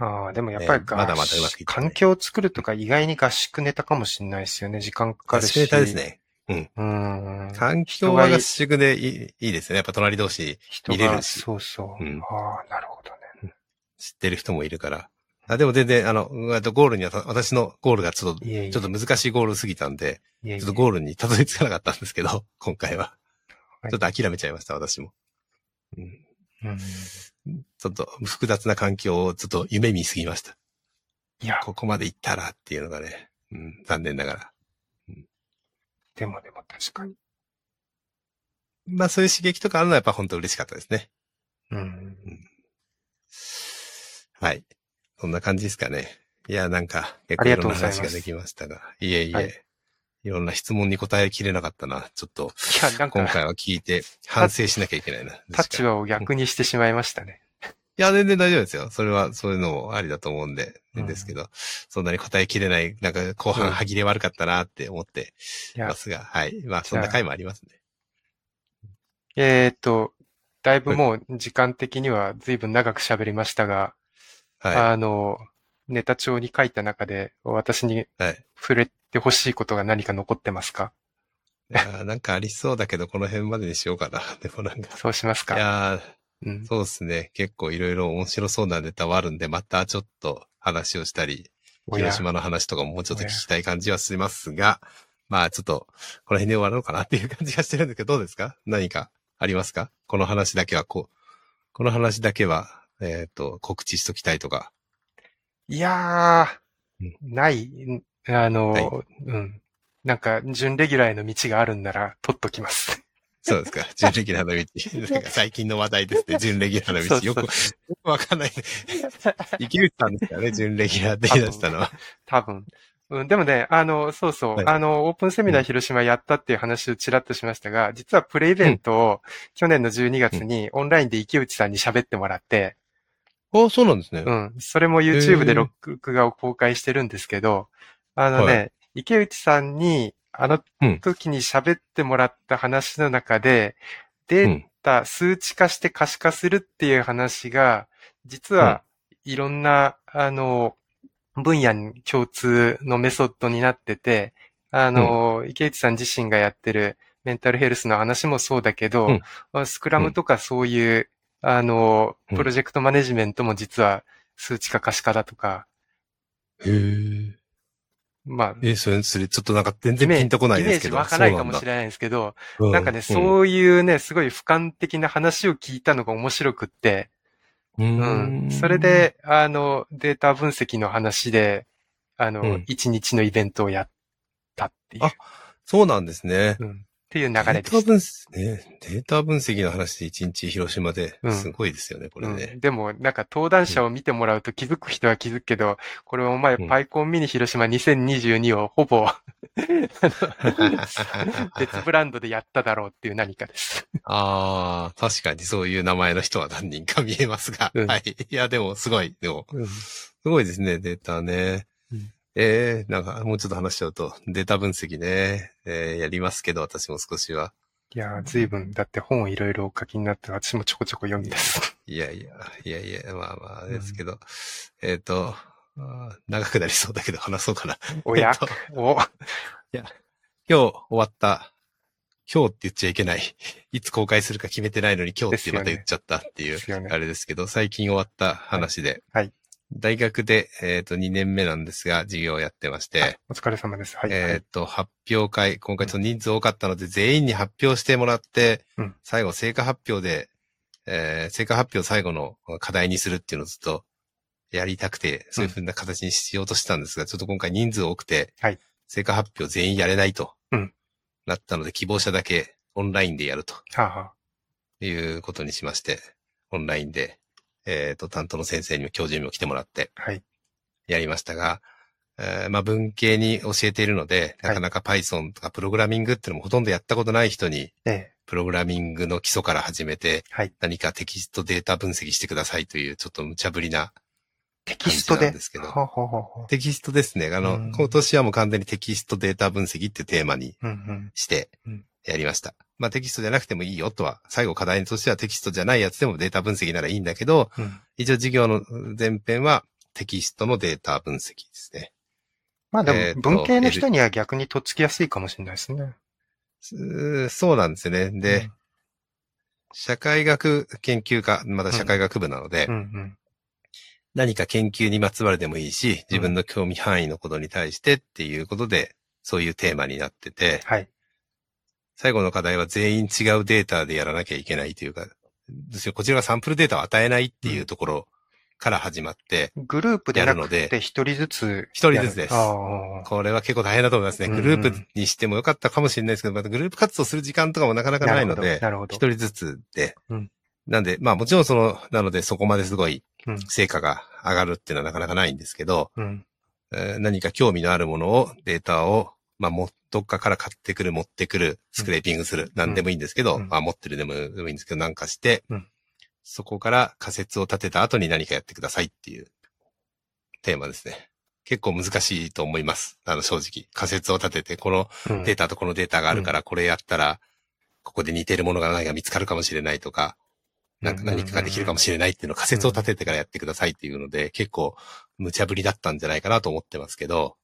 ー、ああ、でもやっぱりえーまだまだうまくいってない環境を作るとか意外に合宿ネタかもしれないですよね。時間かかるし。合宿ネタです。ね。うん。環境は合宿でいいいいですね。やっぱ隣同士人が、見れるしそうそう。うんああ、なるほどね。知ってる人もいるから。あでも全然、あの、ゴールにはた、私のゴールがちょっと、いえいえ。ちょっと難しいゴールすぎたんで、いえいえちょっとゴールにたどり着かなかったんですけど、今回は。はいちょっと諦めちゃいました、私も。うんうん。ちょっと複雑な環境をちょっと夢見すぎました。いや、ここまで行ったらっていうのがね、うん、残念ながら。でもでも確かに。まあそういう刺激とかあるのはやっぱ本当嬉しかったですね。うん。はい。そんな感じですかね。いや、なんか、結構いろんな話ができましたが。いえいえ、はいい、ろんな質問に答えきれなかったな。ちょっと、いや、なんか、今回は聞いて反省しなきゃいけないな。立場を逆にしてしまいましたね。いや、全然大丈夫ですよ。それは、そういうのもありだと思うんで、うんですけど、そんなに答えきれない、なんか後うん半歯切れ悪かったなって思ってま、すが、はい。まあ、そんな回もありますね。えーっと、だいぶもう時間的には随分長く喋りましたが、はあの、ネタ帳に書いた中で私にい。はい。触れてほしいことが何か残ってますか？いやーなんかありそうだけど、この辺までにしようかな。<laughs> でもなんか、いそうしますか？やうん。ー、そうですね。結構いろいろ面白そうなネタはあるんで、またちょっと話をしたり、広島の話とかももうちょっと聞きたい感じはしますが、まあちょっと、この辺で終わるのかなっていう感じがしてるんですけど、どうですか？何かありますか？この話だけはこう、この話だけは、えっ、と、告知しときたいとか。いやうー、ない、んあの、はいうん。なんか、準レギュラーへの道があるんなら、取っときます。そうですか。<laughs> 準レギュラーの道。なんか最近の話題ですね。<laughs> 準レギュラーの道。よく、よくわかんない。<laughs> 池内さんですからね、準レギュラーって言い出したのは。多分。うん、でもね、あの、そうそう、はいあの、オープンセミナー広島やったっていう話をちらっとしましたが、実はプレイベントを去年の12月にオンラインで池内さんに喋ってもらって、あそうなんですね。うん、それも YouTube で録画を公開してるんですけど、あのね、は池内さんに、あのうん。時に喋ってもらった話の中で、データ、数値化して可視化するっていう話が、実はいろんな、あの、分野に共通のメソッドになってて、あの、池内さん自身がやってるメンタルヘルスの話もそうだけど、うん。まあスクラムとかそういう、あの、うん。プロジェクトマネジメントも実は数値化可視化だとか、へえ。まあ、え、それ、それ、ちょっとなんか全然ピンとこないですけど。イメージ湧かないかもしれないですけど、れなんかね、そういうね、すごい俯瞰的な話を聞いたのが面白くって、ううんん。それ、で、あの、データ分析の話で、あのうん、一、日のイベントをやったっていう、あそうなんですね。うん。っていう流れでデータ。分析、ね、データ分析の話で一日広島でうんすごいですよね、これうね。ん、でも、なんか登壇者を見てもらうと気づく人は気づくけど、これお前、うんパイコンミニ広島2022をほぼ、<laughs> 別ブランドでやっただろうっていう何かです。ああ、確かにそういう名前の人は何人か見えますが。うんはい。いや、でも、すごい、でも、うんすごいですね、データね。うんええなんか、もうちょっと話しちゃうと、データ分析ね、えーやりますけど、私も少しは。いやー、随分、だって本をいろいろお書きになって、私もちょこちょこ読みです。いやいや、いやいや、まあまあ、ですけど、えっ、と、あー長くなりそうだけど話そうかな。おやえっとお、今日終わった、今日って言っちゃいけない。いつ公開するか決めてないのに今日ってまた言っちゃったっていう、ね。あれですけど、最近終わった話で、はい。はい大学で、えっ、と、2年目なんですが、授業をやってまして、お疲れ様です。はい。えっ、と、発表会、今回ちょっと人数多かったので、全員に発表してもらって、うん。最後、成果発表で、えー成果発表最後の課題にするっていうのをずっとやりたくて、そういう風な形にしようとしたんですが、ちょっと今回人数多くて、はい。成果発表全員やれないと。うん。なったので、希望者だけオンラインでやるとはあ、はいうことにしまして、オンラインで、えっ、と、担当の先生にも教授にも来てもらってあ、はい。やりましたが、えーまあ文系に教えているので、はいなかなか Python とかプログラミングっていうのもほとんどやったことない人に、ええ。プログラミングの基礎から始めて、はい。何かテキストデータ分析してくださいという、ちょっと無茶ぶりなテキストで？ですけどはあ、はあはあはあテキストですね。あの、うん今年はもう完全にテキストデータ分析ってテーマに。してうんやりました。まあテキストじゃなくてもいいよとは、最後課題としてはテキストじゃないやつでもデータ分析ならいいんだけど、うん一応授業の前編はテキストのデータ分析ですね。まあでも、文系の人には逆にとっつきやすいかもしれないですね。すそうなんですよね。で、社会学研究科、まだ社会学部なので、うん、うん何か研究にまつわるでもいいし、自分の興味範囲のことに対してっていうことで、そういうテーマになってて、はい。最後の課題は全員違うデータでやらなきゃいけないというか、ですよ。こちらがサンプルデータを与えないっていうところから始まって、グループでやるのでて一人ずつ。一人ずつですこれは結構大変だと思いますね。グループにしてもよかったかもしれないですけど、またグループ活動する時間とかもなかなかないので。一人ずつで、うん。なんで、まあもちろんその、なのでそこまですごいうん。成果が上がるっていうのはなかなかないんですけど、何か興味のあるものを、データを、まあ、も、どっかから買ってくる、持ってくる、スクレーピングする、なんでもいいんですけど、うん。まあ、持ってるでもでもいいんですけど、なんかして、うん。そこから仮説を立てた後に何かやってくださいっていうテーマですね。結構難しいと思います。あの、正直。仮説を立てて、このうん。データとこのデータがあるから、これやったら、ここで似てるものが何か見つかるかもしれないとか、なんか何かができるかもしれないっていうのを仮説を立ててからやってくださいっていうので、結構無茶ぶりだったんじゃないかなと思ってますけど、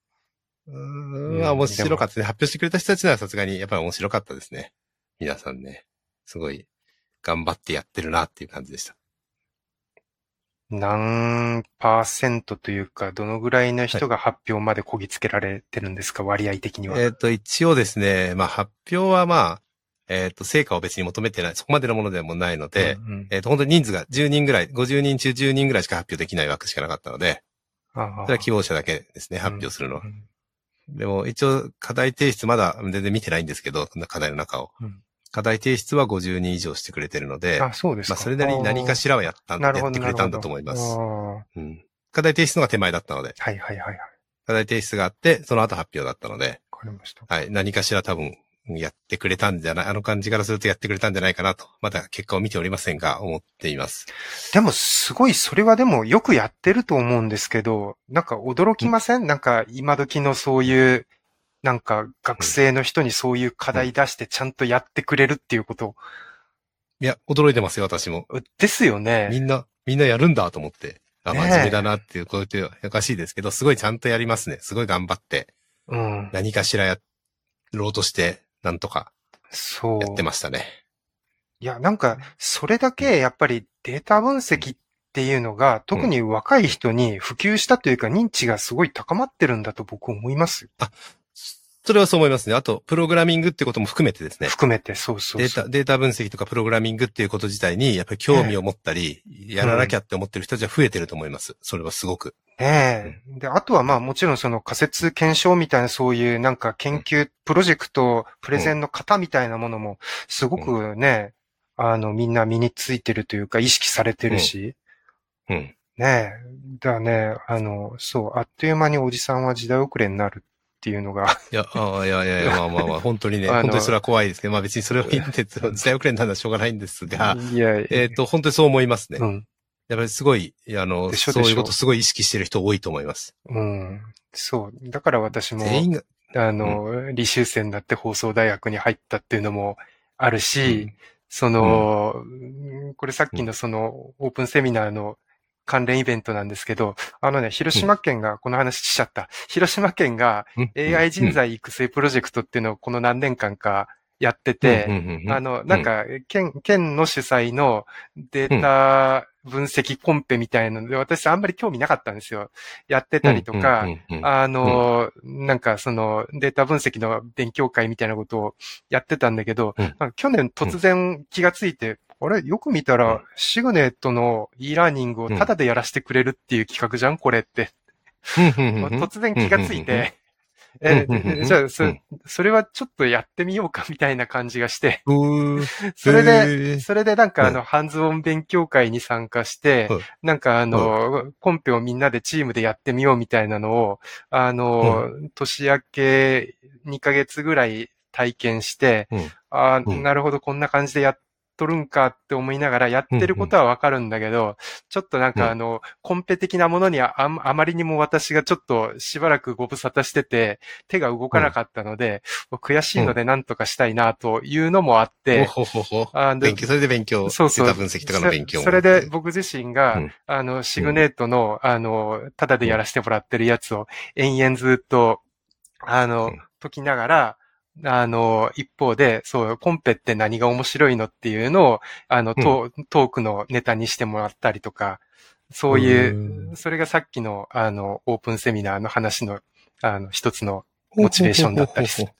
うーうん面白かったね。発表してくれた人たちならさすがにやっぱり面白かったですね。皆さんね。すごい頑張ってやってるなっていう感じでした。何パーセントというか、どのぐらいの人が発表までこぎつけられてるんですか、割合的には。えっ、と、一応ですね、まあ発表はまあ、えっ、と、成果を別に求めてない、そこまでのものでもないので、うんうんえっ、と、本当に人数が10人ぐらい、50人中10人ぐらいしか発表できない枠しかなかったので、ああそれは希望者だけですね、発表するのはう。んでも、一応、課題提出まだ全然見てないんですけど、課題の中を。うん課題提出は50人以上してくれてるので、あ、そうですか。まあ、それなりに何かしらはやったんやなるほど。ってくれたんだと思います。うん。課題提出のが手前だったので、あはいはいはいはい。課題提出があって、その後発表だったので、わかりました。はい、何かしら多分、やってくれたんじゃない、あの感じからするとやってくれたんじゃないかなと、まだ結果を見ておりませんが、思っています。でも、すごい、それはでもよくやってると思うんですけど、なんか驚きません？なんか今時のそういう、なんか学生の人にそういう課題出してちゃんとやってくれるっていうこと。いや、驚いてますよ、私も。ですよね。みんな、みんなやるんだと思って。あ、真面目だなっていう、こういうおかしいですけど、すごいちゃんとやりますね。すごい頑張って、うん。何かしらやろうとして、なんとかそう。やってましたね。いや、なんか、それだけやっぱりデータ分析っていうのが、特に若い人に普及したというか、認知がすごい高まってるんだと僕思いますよ。それはそう思いますね。あと、プログラミングってことも含めてですね。含めて、そうそう。データ、データ分析とかプログラミングっていうこと自体に、やっぱり興味を持ったり、やらなきゃって思ってる人たちは増えてると思います。それはすごく。ねえ。で、あとはまあもちろんその仮説検証みたいなそういうなんか研究、プロジェクト、プレゼンの型みたいなものもすごくね、あのみんな身についてるというか意識されてるし、うん。ねえ。だね、あの、そう、あっという間におじさんは時代遅れになるっていうのが、いや、ああいやいやいや、まあまあまあ、<laughs> 本当にね、本当にそれは怖いですけど、まあ別にそれを言って、時代遅れになるのはしょうがないんですが、いや、えっ、と、本当にそう思いますね。うん。やっぱりすごい、あの、そういうことすごい意識してる人多いと思います。うん。そう。だから私も、全員が、あの、履修生になって放送大学に入ったっていうのもあるし、うんその、これさっきのそのオープンセミナーの関連イベントなんですけど、あのね、広島県が、この話しちゃった。広島県がうん AI 人材育成プロジェクトっていうのをこの何年間かやってて、あの、なんか、県、県の主催のデータ分析コンペみたいなので、私あんまり興味なかったんですよ。やってたりとか、あの、なんかそのデータ分析の勉強会みたいなことをやってたんだけど、去年突然気がついて、あれ？よく見たらうん、シグネットの e ラーニングをタダでやらせてくれるっていう企画じゃん？これって。突然気がついて、えじゃあ、そうん。それはちょっとやってみようかみたいな感じがして、それで、それでなんかあうの、ハンズオン勉強会に参加してはい、なんかあの、コンペをみんなでチームでやってみようみたいなのを、あの、年明け2ヶ月ぐらい体験して、うん。ああ、うん。なるほど、こんな感じでやっとるんかって思いながら、やってることはわかるんだけど、ちょっとなんうん。かあの、コンペ的なものにあああまりにも私がちょっとしばらくご無沙汰してて、手が動かなかったので、悔しいのでなんとかしたいなというのもあって、ほほほほ。あの勉強、それで勉強、そうそう。分析とかの勉強もそそれで僕自身が、うん。あの、シグネートの、あの、ただでやらせてもらってるやつを延々ずっと、あの、うん。解きながら、あの、一方で、そう、コンペって何が面白いのっていうのを、あの、トートークのネタにしてもらったりとか、そういうう、んそれがさっきの、あの、オープンセミナーの話の、あの、一つのモチベーションだったりする。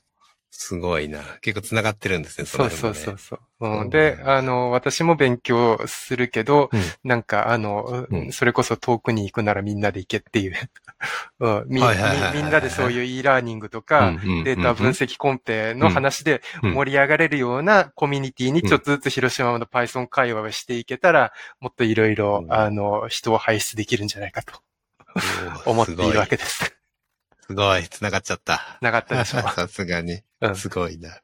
すごいな。結構繋がってるんですね、そね。そうそうそう。うん。うん、で、あの、私も勉強するけど、うん。なんか、あの、うん。それこそ遠くに行くならみんなで行けっていう。<laughs> うん、みんなでそういう e ラーニングとか、データ分析コンペの話でうん。盛り上がれるようなコミュニティにちょっとずつ広島の Python 会話をしていけたら、もっといろいろう、ん。あの、人を輩出できるんじゃないかと。<laughs> 思っているわけです。すごい、繋がっちゃった。なかったでしょ？う。<laughs> さすがに。うんすごいな。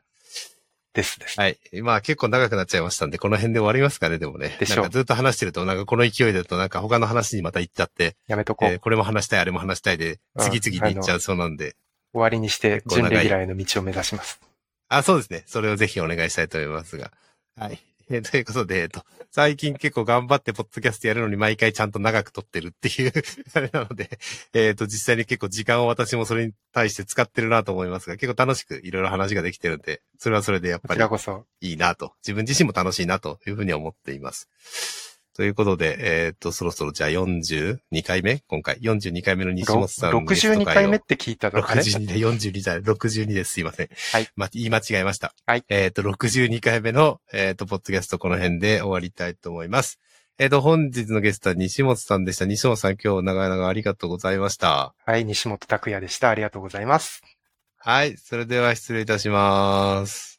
ですです。はい。まあ結構長くなっちゃいましたんで、この辺で終わりますかね、でもね。でしょうなんかずっと話してると、なんかこの勢いだと、なんか他の話にまた行っちゃって、やめとこう。えーこれも話したい、あれも話したいで、うん次々に行っちゃうそうなんで。終わりにして、準レギュラーへの道を目指します。あ、そうですね。それをぜひお願いしたいと思いますが。はい。えーということで、えっ、と、最近結構頑張ってポッドキャストやるのに毎回ちゃんと長く撮ってるっていう <laughs> あれなので、えっ、と、実際に結構時間を私もそれに対して使ってるなと思いますが、結構楽しくいろいろ話ができてるんで、それはそれでやっこぱり。いいなと、自分自身も楽しいなというふうに思っています。ということで、えっ、と、そろそろじゃあ42回目？今回。42回目の西本さんのゲスト62会を回目って聞いたのあれ62で42じゃない、62です。すいません。はい。ま、言い間違えました。はい。えっ、と、62回目の、えっ、と、ポッドキャストこの辺で終わりたいと思います。えっ、と、本日のゲストは西本さんでした。西本さん今日長々ありがとうございました。はい、西本拓也でした。ありがとうございます。はい。それでは失礼いたします。